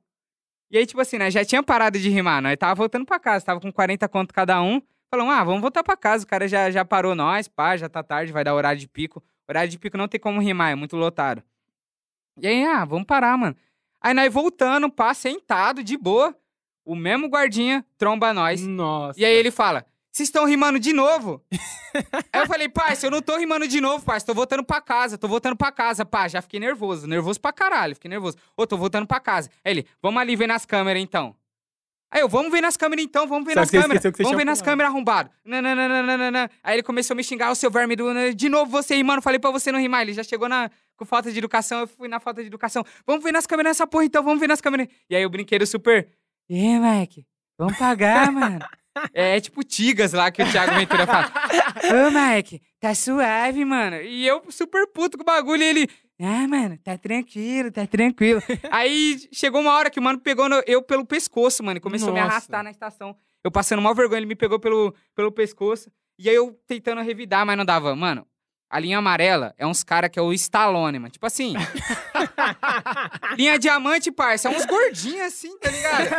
E aí, tipo assim, nós já tinha parado de rimar. Nós tava voltando pra casa, tava com 40 conto cada um. Falamos, ah, vamos voltar pra casa. O cara já, já parou nós, pá, já tá tarde, vai dar horário de pico. Horário de pico não tem como rimar, é muito lotado. E aí, ah, vamos parar, mano. Aí nós voltando, pá, sentado, de boa. O mesmo guardinha tromba nós. Nossa. E aí ele fala: Vocês estão rimando de novo? aí eu falei, parça, eu não tô rimando de novo, parça. Tô voltando pra casa, tô voltando pra casa, pá. Já fiquei nervoso, nervoso pra caralho, fiquei nervoso. Ô, tô voltando pra casa. Aí ele, vamos ali ver nas câmeras então. Aí eu, vamos ver nas câmeras então, vamos ver Só nas câmeras. Vamos ver nas câmeras arrombado. Nananana. Aí ele começou a me xingar, o seu verme do. De novo você rimando, falei pra você não rimar. Ele já chegou na, com falta de educação, eu fui na falta de educação. Vamos ver nas câmeras nessa porra então, vamos ver nas câmeras. E aí o brinquedo super. E aí, Mike? Vamos pagar, mano. É tipo Tigas lá que o Thiago Ventura fala. Ô, Mike, tá suave, mano. E eu super puto com o bagulho e ele. Ah, mano, tá tranquilo, tá tranquilo. Aí chegou uma hora que o mano pegou no- eu pelo pescoço, mano, e começou a me Nossa. arrastar na estação. Eu passando mal vergonha, ele me pegou pelo, pelo pescoço. E aí eu tentando revidar, mas não dava. Mano, a linha amarela é uns cara que é o Stallone, mano. Tipo assim. linha diamante, parça. É uns gordinhos assim, tá ligado?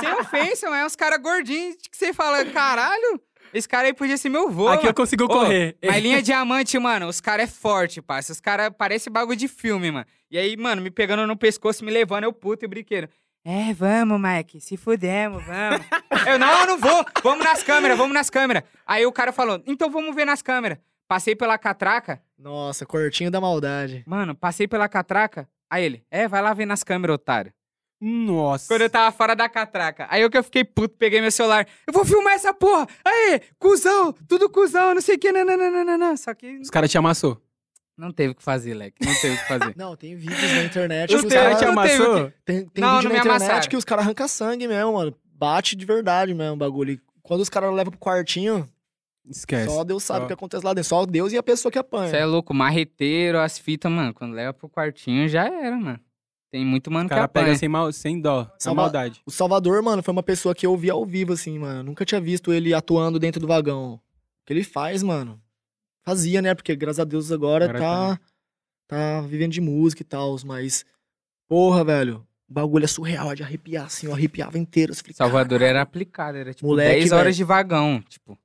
Sem ofensa, mas é uns cara gordinhos que você fala, caralho, esse cara aí podia ser meu vô. Aqui mano." eu consigo Ô, correr. Mas linha diamante, mano, os caras é forte, parça. Os caras parecem bagulho de filme, mano. E aí, mano, me pegando no pescoço, me levando, eu puto e brinquedo. É, vamos, Mike, se fudemos, vamos. eu, não, eu não vou. Vamos nas câmeras, vamos nas câmeras. Aí o cara falou, então vamos ver nas câmeras. Passei pela catraca, Nossa, cortinho da maldade. mano, passei pela catraca. Aí ele, é, vai lá ver nas câmeras, otário. Nossa. Quando eu tava fora da catraca. Aí eu que eu fiquei puto, peguei meu celular. Eu vou filmar essa porra! Aí, cuzão, tudo cuzão, não sei o que, nananana. Só que Os caras te amassou. não teve o que fazer, Leque. Não teve o que fazer. Não, tem vídeos na internet Os que os caras te amassou. Tem, tem Não, vídeo não na me internet amassaram. que os caras arrancam sangue mesmo, mano. Bate de verdade mesmo o bagulho. E quando os caras levam pro quartinho, Esquece. só Deus sabe o que acontece lá dentro. Só Deus e a pessoa que apanha. Você é louco, marreteiro, as fitas, mano. Quando leva pro quartinho, já era, mano. Tem muito mano O que cara apanha. pega sem, mal, sem dó, sem Salva- maldade. O Salvador, mano, foi uma pessoa que eu vi ao vivo, assim, mano. Nunca tinha visto ele atuando dentro do vagão. O que ele faz, mano? Fazia, né? Porque graças a Deus agora, Agora tá, tá vivendo de música e tal. Mas, porra, velho. O bagulho é surreal, é de arrepiar, assim. Eu arrepiava inteiro. Você fica, Salvador "Caralho". era aplicado, era tipo Moleque, 10 horas velho. de vagão, tipo.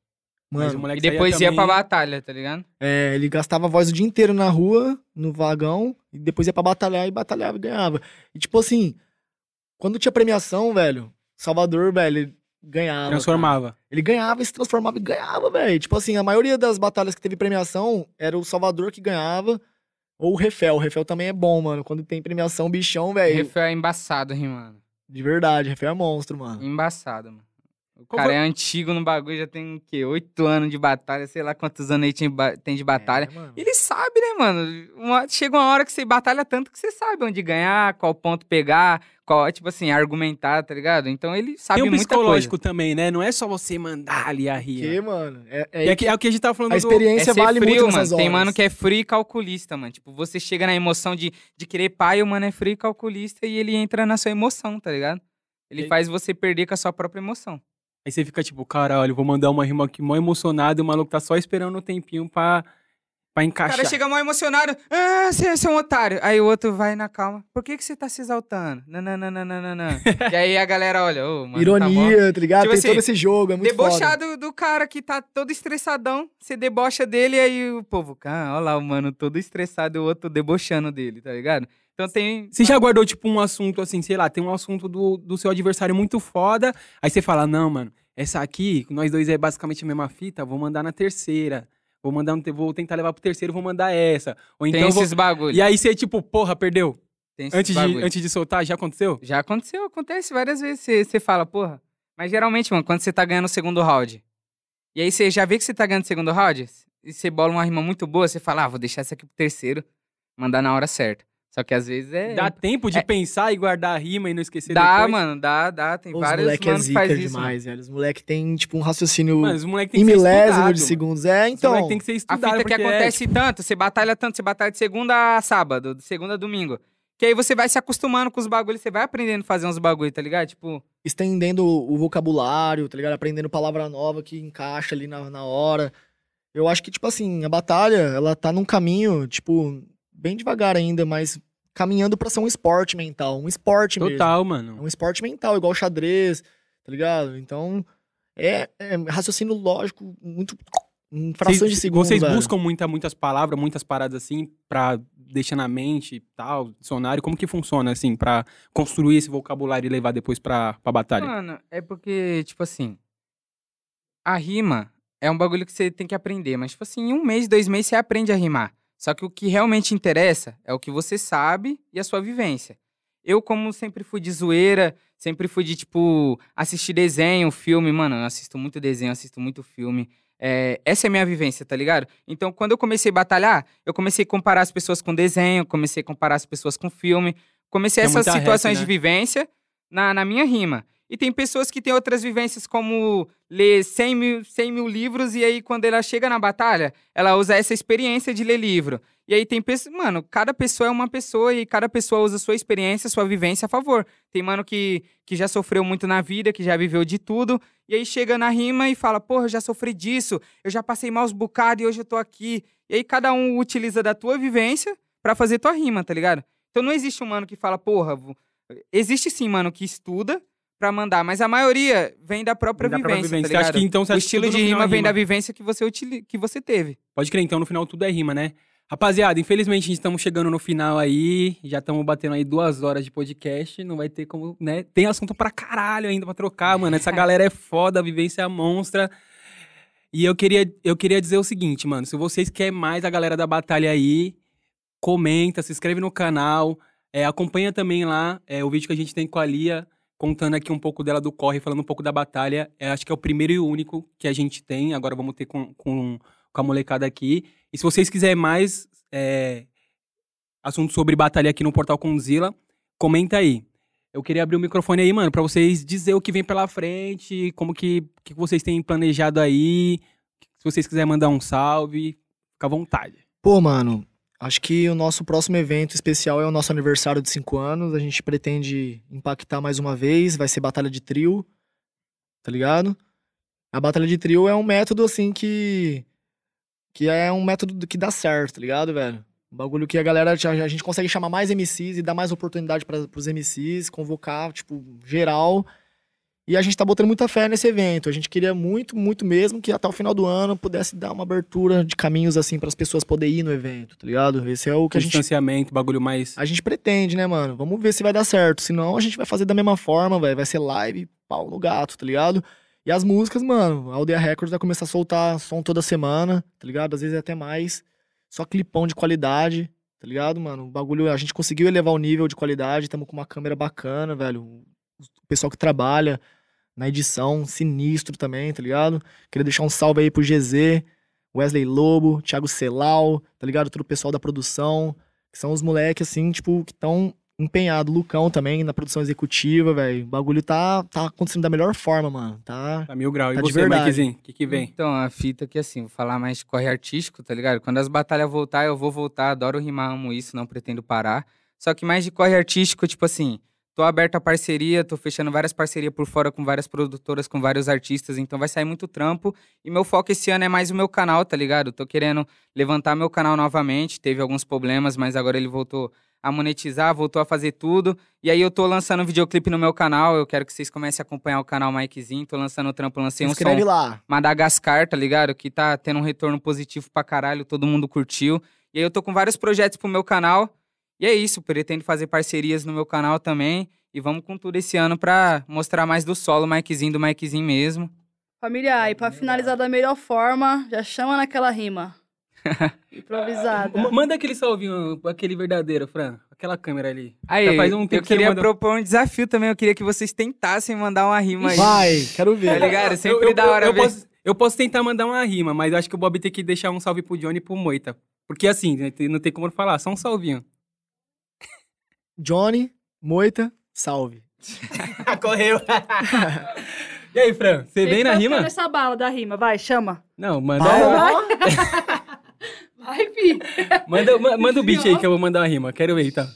Mano, E depois ia pra também- batalha, tá ligado? é, ele gastava a voz o dia inteiro na rua, no vagão, e depois ia pra batalhar e batalhava e ganhava. E tipo assim, quando tinha premiação, velho, Salvador, velho, ele ganhava. cara. Transformava. Ele ganhava e se transformava e ganhava, velho. Tipo assim, a maioria das batalhas que teve premiação era o Salvador que ganhava ou o Refel. O Refel também é bom, mano. Quando tem premiação, bichão, velho. Refé é embaçado, rimando. De verdade, Refel é monstro, mano. Embaçado, mano. O cara foi- é antigo no bagulho, já tem o quê? Oito anos de batalha, sei lá quantos anos aí tem de batalha. É. Ele sabe, né, mano? Uma- chega uma hora que você batalha tanto que você sabe onde ganhar, qual ponto pegar, qual, tipo assim, argumentar, tá ligado? Então ele sabe Tem um muita psicológico coisa. também, né? Não é só você mandar ali a Porque, ria. mano, é, é é, que- é o que a gente tava falando a do... É experiência ser vale frio, muito mano. horas. Tem mano que é frio e calculista, mano. Tipo, você chega na emoção de, de querer pai, o mano é frio e calculista e ele entra na sua emoção, tá ligado? Ele E- faz você perder com a sua própria emoção. Aí você fica tipo, caralho, vou mandar uma rima aqui mó emocionado e o maluco tá só esperando um tempinho pra, pra O encaixar. cara chega mal emocionado. Ah, você, você é um otário. Aí o outro vai na calma. Por que, que você tá se exaltando? Não, não, não, não, não, não, não. e aí a galera olha, ô, mano. Tá. Ironia, tá, ligado? Tipo Tem assim, todo esse jogo, é muito foda. Debochado do cara que tá todo estressadão. Você debocha dele e aí o povo, cara, olha lá o mano todo estressado e o outro debochando dele, tá ligado? Então tem. Você já guardou, tipo, um assunto assim, sei lá, tem um assunto do, do seu adversário muito foda, aí você fala, não, mano, essa aqui, nós dois é basicamente a mesma fita, vou mandar na terceira. Vou mandar, vou tentar levar pro terceiro, vou mandar essa. Ou Tem então vou... esses bagulho. E aí você, tipo, porra, perdeu. Tem esses Antes de, antes de soltar, já aconteceu? Já aconteceu, acontece várias vezes. Você, você fala, porra. Mas geralmente, mano, quando você tá ganhando o segundo round. E aí você já vê que você tá ganhando o segundo round, e você bola uma rima muito boa, você fala, ah, vou deixar essa aqui pro terceiro, mandar na hora certa. Só que às vezes é. Dá tempo de é- pensar e guardar a rima e não esquecer Dá, depois? mano, dá, dá. Tem Os vários moleque é mano faz zica isso. mano. demais, velho. Os moleque tem, tipo, um raciocínio Mano, os moleques têm em milésimo de mano. segundos. É, Os então. moleques têm que ser A estudado. fita que porque é, acontece tanto, você batalha tanto, você batalha de segunda a sábado, de segunda a domingo. Que aí você vai se acostumando com os bagulhos, você vai aprendendo a fazer uns bagulho, tá ligado? Tipo, estendendo o vocabulário, tá ligado? Aprendendo palavra nova que encaixa ali na, na hora. Eu acho que, tipo assim, a batalha, ela tá num caminho, tipo, bem devagar ainda, mas caminhando pra ser um esporte mental. Um esporte mesmo. Total, É mano. um esporte mental, igual xadrez, tá ligado? Então, é, é raciocínio lógico, muito. Em frações de segundo. Vocês velho. buscam muita, muitas palavras, muitas paradas assim, pra deixar na mente e tal, dicionário. Como que funciona, assim, pra construir esse vocabulário e levar depois pra, pra batalha? Mano, é porque, tipo assim, a rima é um bagulho que você tem que aprender, mas, tipo assim, em um mês, dois meses você aprende a rimar. Só que o que realmente interessa é o que você sabe e a sua vivência. Eu, como sempre fui de zoeira, sempre fui de, tipo, assistir desenho, filme, mano, eu assisto muito desenho, assisto muito filme. É, essa é a minha vivência, tá ligado? Então, quando eu comecei a batalhar, eu comecei a comparar as pessoas com desenho, comecei a comparar as pessoas com filme, comecei essas muita rap, situações né? de vivência na, na minha rima. E tem pessoas que têm outras vivências, como ler 100 mil, 100 mil livros, e aí quando ela chega na batalha, ela usa essa experiência de ler livro. E aí tem pessoas. Mano, cada pessoa é uma pessoa e cada pessoa usa sua experiência, sua vivência a favor. Tem mano que, que já sofreu muito na vida, que já viveu de tudo, e aí chega na rima e fala: Porra, eu já sofri disso, eu já passei maus bocados e hoje eu tô aqui. E aí cada um utiliza da tua vivência pra fazer tua rima, tá ligado? Então não existe um mano que fala, porra, existe sim, mano, que estuda pra mandar, mas a maioria vem da própria Da própria vivência, vivência. Você tá que então o estilo de final rima é vem rima? da vivência que você, utili- que você teve. Pode crer, então no final tudo é rima, né? Rapaziada, infelizmente estamos chegando no final aí, já estamos batendo aí duas horas de podcast, não vai ter como, né? Tem assunto pra caralho ainda pra trocar, mano. Essa galera é foda, a vivência é monstra. E eu queria, eu queria dizer o seguinte, mano, se vocês querem mais a galera da batalha aí, comenta, se inscreve no canal, é, acompanha também lá é, o vídeo que a gente tem com a Lia, contando aqui um pouco dela do corre, falando um pouco da batalha. É, acho que é o primeiro e único que a gente tem, agora vamos ter com, com, com a molecada aqui. E se vocês quiserem mais é, assuntos sobre batalha aqui no Portal Conzilla, comenta aí. Eu queria abrir o microfone aí, mano, pra vocês dizer o que vem pela frente, como que, que vocês têm planejado aí. Se vocês quiserem mandar um salve, fica à vontade. Pô, mano, acho que o nosso próximo evento especial é o nosso aniversário de 5 anos. A gente pretende impactar mais uma vez, vai ser batalha de trio, tá ligado? A batalha de trio é um método, assim, que. que é um método que dá certo, tá ligado, velho? Um bagulho que a galera. A gente consegue chamar mais MCs e dar mais oportunidade para pros MCs, convocar, tipo, geral. E a gente tá botando muita fé nesse evento. A gente queria muito, muito mesmo que até o final do ano pudesse dar uma abertura de caminhos assim para as pessoas poderem ir no evento, tá ligado? Esse é o que a gente distanciamento, bagulho mais. a gente pretende, né, mano? Vamos ver se vai dar certo. Senão a gente vai fazer da mesma forma, velho. Vai ser live, pau no gato, tá ligado? E as músicas, mano, a Aldeia Records vai começar a soltar som toda semana, tá ligado? Às vezes até mais. Só clipão de qualidade, tá ligado, mano? O bagulho, a gente conseguiu elevar o nível de qualidade, estamos com uma câmera bacana, velho. O pessoal que trabalha na edição, sinistro também, tá ligado? Queria deixar um salve aí pro GZ, Wesley Lobo, Thiago Celal, tá ligado? Todo o pessoal da produção, que são os moleques, assim, tipo, que estão empenhados. Lucão também, na produção executiva, velho. O bagulho tá, tá acontecendo da melhor forma, mano. Tá. Tá mil graus. E Tá de você, verdade. Mikezinho? O que que vem? Então, a fita que assim, vou falar mais de corre artístico, tá ligado? Quando as batalhas voltar, eu vou voltar, adoro rimar, amo isso, não pretendo parar. Só que mais de corre artístico, tipo assim, tô aberto a parceria, tô fechando várias parcerias por fora com várias produtoras, com vários artistas, então vai sair muito trampo. E meu foco esse ano é mais o meu canal, tá ligado? Tô querendo levantar meu canal novamente, teve alguns problemas, mas agora ele voltou a monetizar, voltou a fazer tudo. E aí eu tô lançando um videoclipe no meu canal, eu quero que vocês comecem a acompanhar o canal Mikezinho, tô lançando o trampo, lancei um som lá. Madagascar, tá ligado? Que tá tendo um retorno positivo pra caralho, todo mundo curtiu. E aí eu tô com vários projetos pro meu canal. E é isso, pretendo fazer parcerias no meu canal também. E vamos com tudo esse ano pra mostrar mais do solo, Mikezinho do Mikezinho mesmo. Família, e pra finalizar da melhor forma, já chama naquela rima. Improvisada. Ma- Manda aquele salvinho, aquele verdadeiro, Fran. Aquela câmera ali. Aí, Já faz um tempo eu que queria manda- propor um desafio também. Eu queria que vocês tentassem mandar uma rima aí. Vai, quero Tá ver. ligado? Sempre eu, eu, da hora eu, ver. posso, eu posso tentar mandar uma rima, mas eu acho que o Bob tem que deixar um salve pro Johnny e pro Moita. Porque assim, né, não tem como falar, só um salvinho. Johnny, Moita, salve. Correu. e aí, Fran, você vem na rima? nessa bala da rima, vai, chama. Não, manda, Bala? Vai, fi. manda, ma- manda o beat aí que eu vou mandar uma rima. Quero ver, então.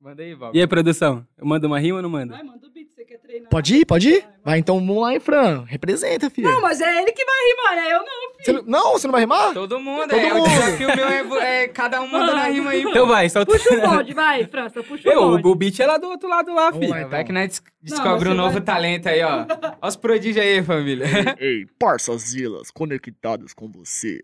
Manda aí, Bob. E aí, produção? Eu mando uma rima ou não mando? Vai, manda o treinar. Pode ir, pode ir? Vai, então vamos lá, hein, Fran. Representa, filho. Não, mas é ele que vai rimar, né? Eu não. Você não... não, você não vai rimar? Todo mundo, Todo é. mundo. O desafio meu é, vo- é cada um mandando a rima aí, pô. Então vai, solta. Puxa o bonde, vai, França, puxa o Eu, bonde. o beat é lá do outro lado lá, Vamos filho. lá, então. Vai que nós des- descobre um novo vai- talento aí, ó. Ó os prodígios aí, família. Ei, parças zilas conectados com você.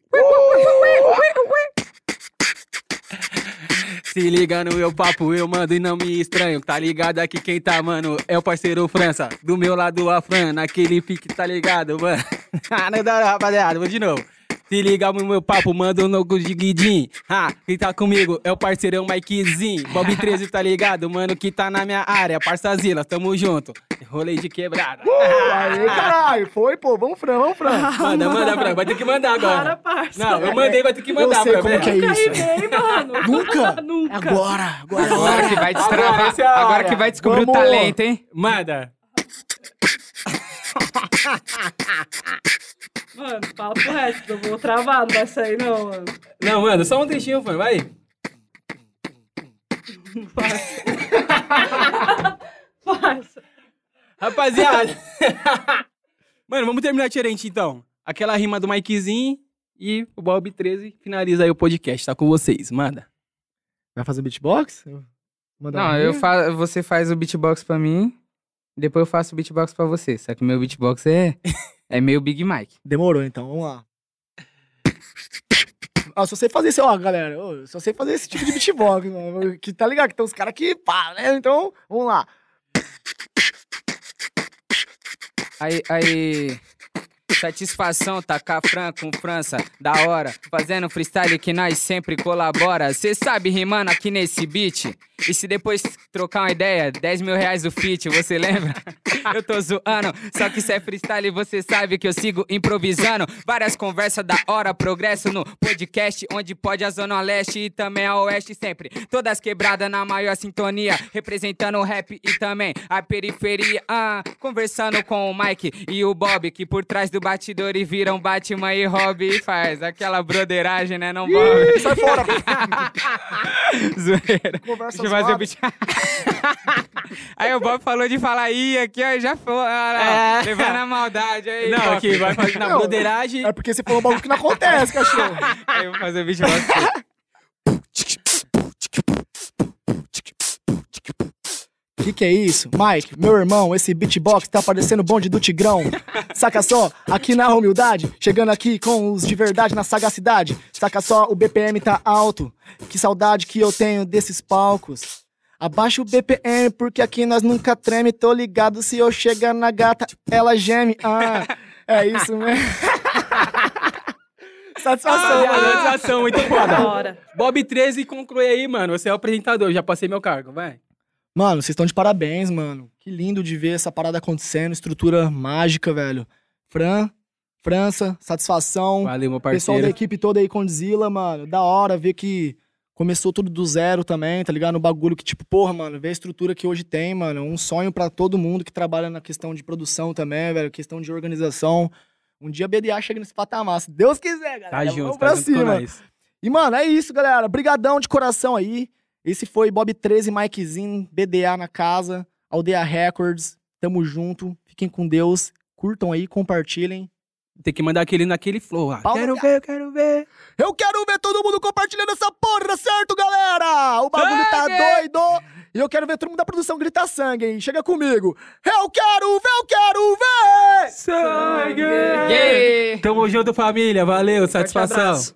Se liga no meu papo, eu mando e não me estranho. Tá ligado aqui quem tá, mano? É o parceiro França. Do meu lado a Fran, naquele pique, tá ligado, mano? Ah, não dá, rapaziada, vou de novo. Se liga no meu papo, manda no de Guidin. Ah, quem tá comigo é o parceirão Mikezinho. Bob 13, tá ligado, mano? Que tá na minha área. Parça Zila, tamo junto. Rolei de quebrada. Aê, caralho. Foi, pô. Vamos, Fran, vamos, Fran. Manda, manda, Fran. Vai ter que mandar Para, agora. parça. Não, eu mandei, vai ter que mandar, Fran. como que é Nunca isso. rimei, mano. Nunca? Nunca. Agora, agora. Agora que vai destravar. Agora, é Agora que vai descobrir Vamos. o talento, hein? Manda. Mano, fala pro resto, eu vou travar, não vai sair não, mano. Não, manda, só um trechinho, Fran, vai. Parça. Rapaziada. Mano, vamos terminar diferente então. Aquela rima do Mikezinho e o Bob 13 finaliza aí o podcast. Tá com vocês, manda. Vai fazer beatbox? Manda Não, eu fa você faz o beatbox pra mim, depois eu faço o beatbox pra você. Só que meu beatbox é, é meio Big Mike. Demorou, então. Vamos lá. Ah, só sei fazer esse, ó, galera. ô, Só sei fazer esse tipo de beatbox, mano. Que tá ligado? Que tem uns caras que pá, né? Então, vamos lá. Aí, aí. Satisfação, tacar Fran com França, da hora. Fazendo freestyle que nós sempre colabora. Cê sabe rimando aqui nesse beat? E se depois trocar uma ideia, 10 mil reais o feat, você lembra? Eu tô zoando, só que se é freestyle você sabe que eu sigo improvisando. Várias conversas da hora, progresso no podcast, onde pode a Zona Leste e também a Oeste sempre. Todas quebradas na maior sintonia, representando o rap e também a periferia. Ah, conversando com o Mike e o Bob, que por trás do batidor e viram Batman e Robin e faz aquela broderagem, né, não, Bob? Ih, sai fora. Zoeira. Conversa fazer o beat. Aí o Bob falou de falar ih aqui, ó, já foi. É. Levando a maldade aí. Não, aqui vai fazer na broderagem. É porque você falou um bagulho que não acontece, cachorro. Aí eu vou fazer o beatbox. Que, que é isso? Mike, meu irmão, esse beatbox tá parecendo bonde do Tigrão. Saca só, aqui na humildade, chegando aqui com os de verdade na sagacidade. Saca só, o BPM tá alto. Que saudade que eu tenho desses palcos. Abaixa o BPM, porque aqui nós nunca treme. Tô ligado, se eu chegar na gata, ela geme. Ah, é isso mesmo. Satisfação, mano. satisfação, muito Da foda. Bob 13 conclui aí, mano. Você é o apresentador, já passei meu cargo, vai. Mano, vocês estão de parabéns, mano. Que lindo de ver essa parada acontecendo, estrutura mágica, velho. Fran, França, satisfação. Valeu, meu Pessoal da parceiro. equipe toda aí, Condzilla, mano. Da hora ver que começou tudo do zero também, tá ligado? No bagulho que, tipo, porra, mano, ver a estrutura que hoje tem, mano. Um sonho pra todo mundo que trabalha na questão de produção também, velho. Questão de organização. Um dia a BDA chega nesse patamar, se Deus quiser, galera. Tá Vamos junto, pra tá junto com cima. E, mano, é isso, galera. Brigadão de coração aí. Esse foi Bob 13, Mikezinho, BDA na casa, Aldeia Records. Tamo junto. Fiquem com Deus. Curtam aí, compartilhem. Tem que mandar aquele naquele flow. Ah, quero ver, eu quero ver. Eu quero ver todo mundo compartilhando essa porra, certo, galera? O bagulho tá doido. E eu quero ver todo mundo da produção gritar sangue, hein? Chega comigo. Eu quero ver, eu quero ver! Sangue! Yeah! Tamo junto, família. Valeu, Forte satisfação. abraço.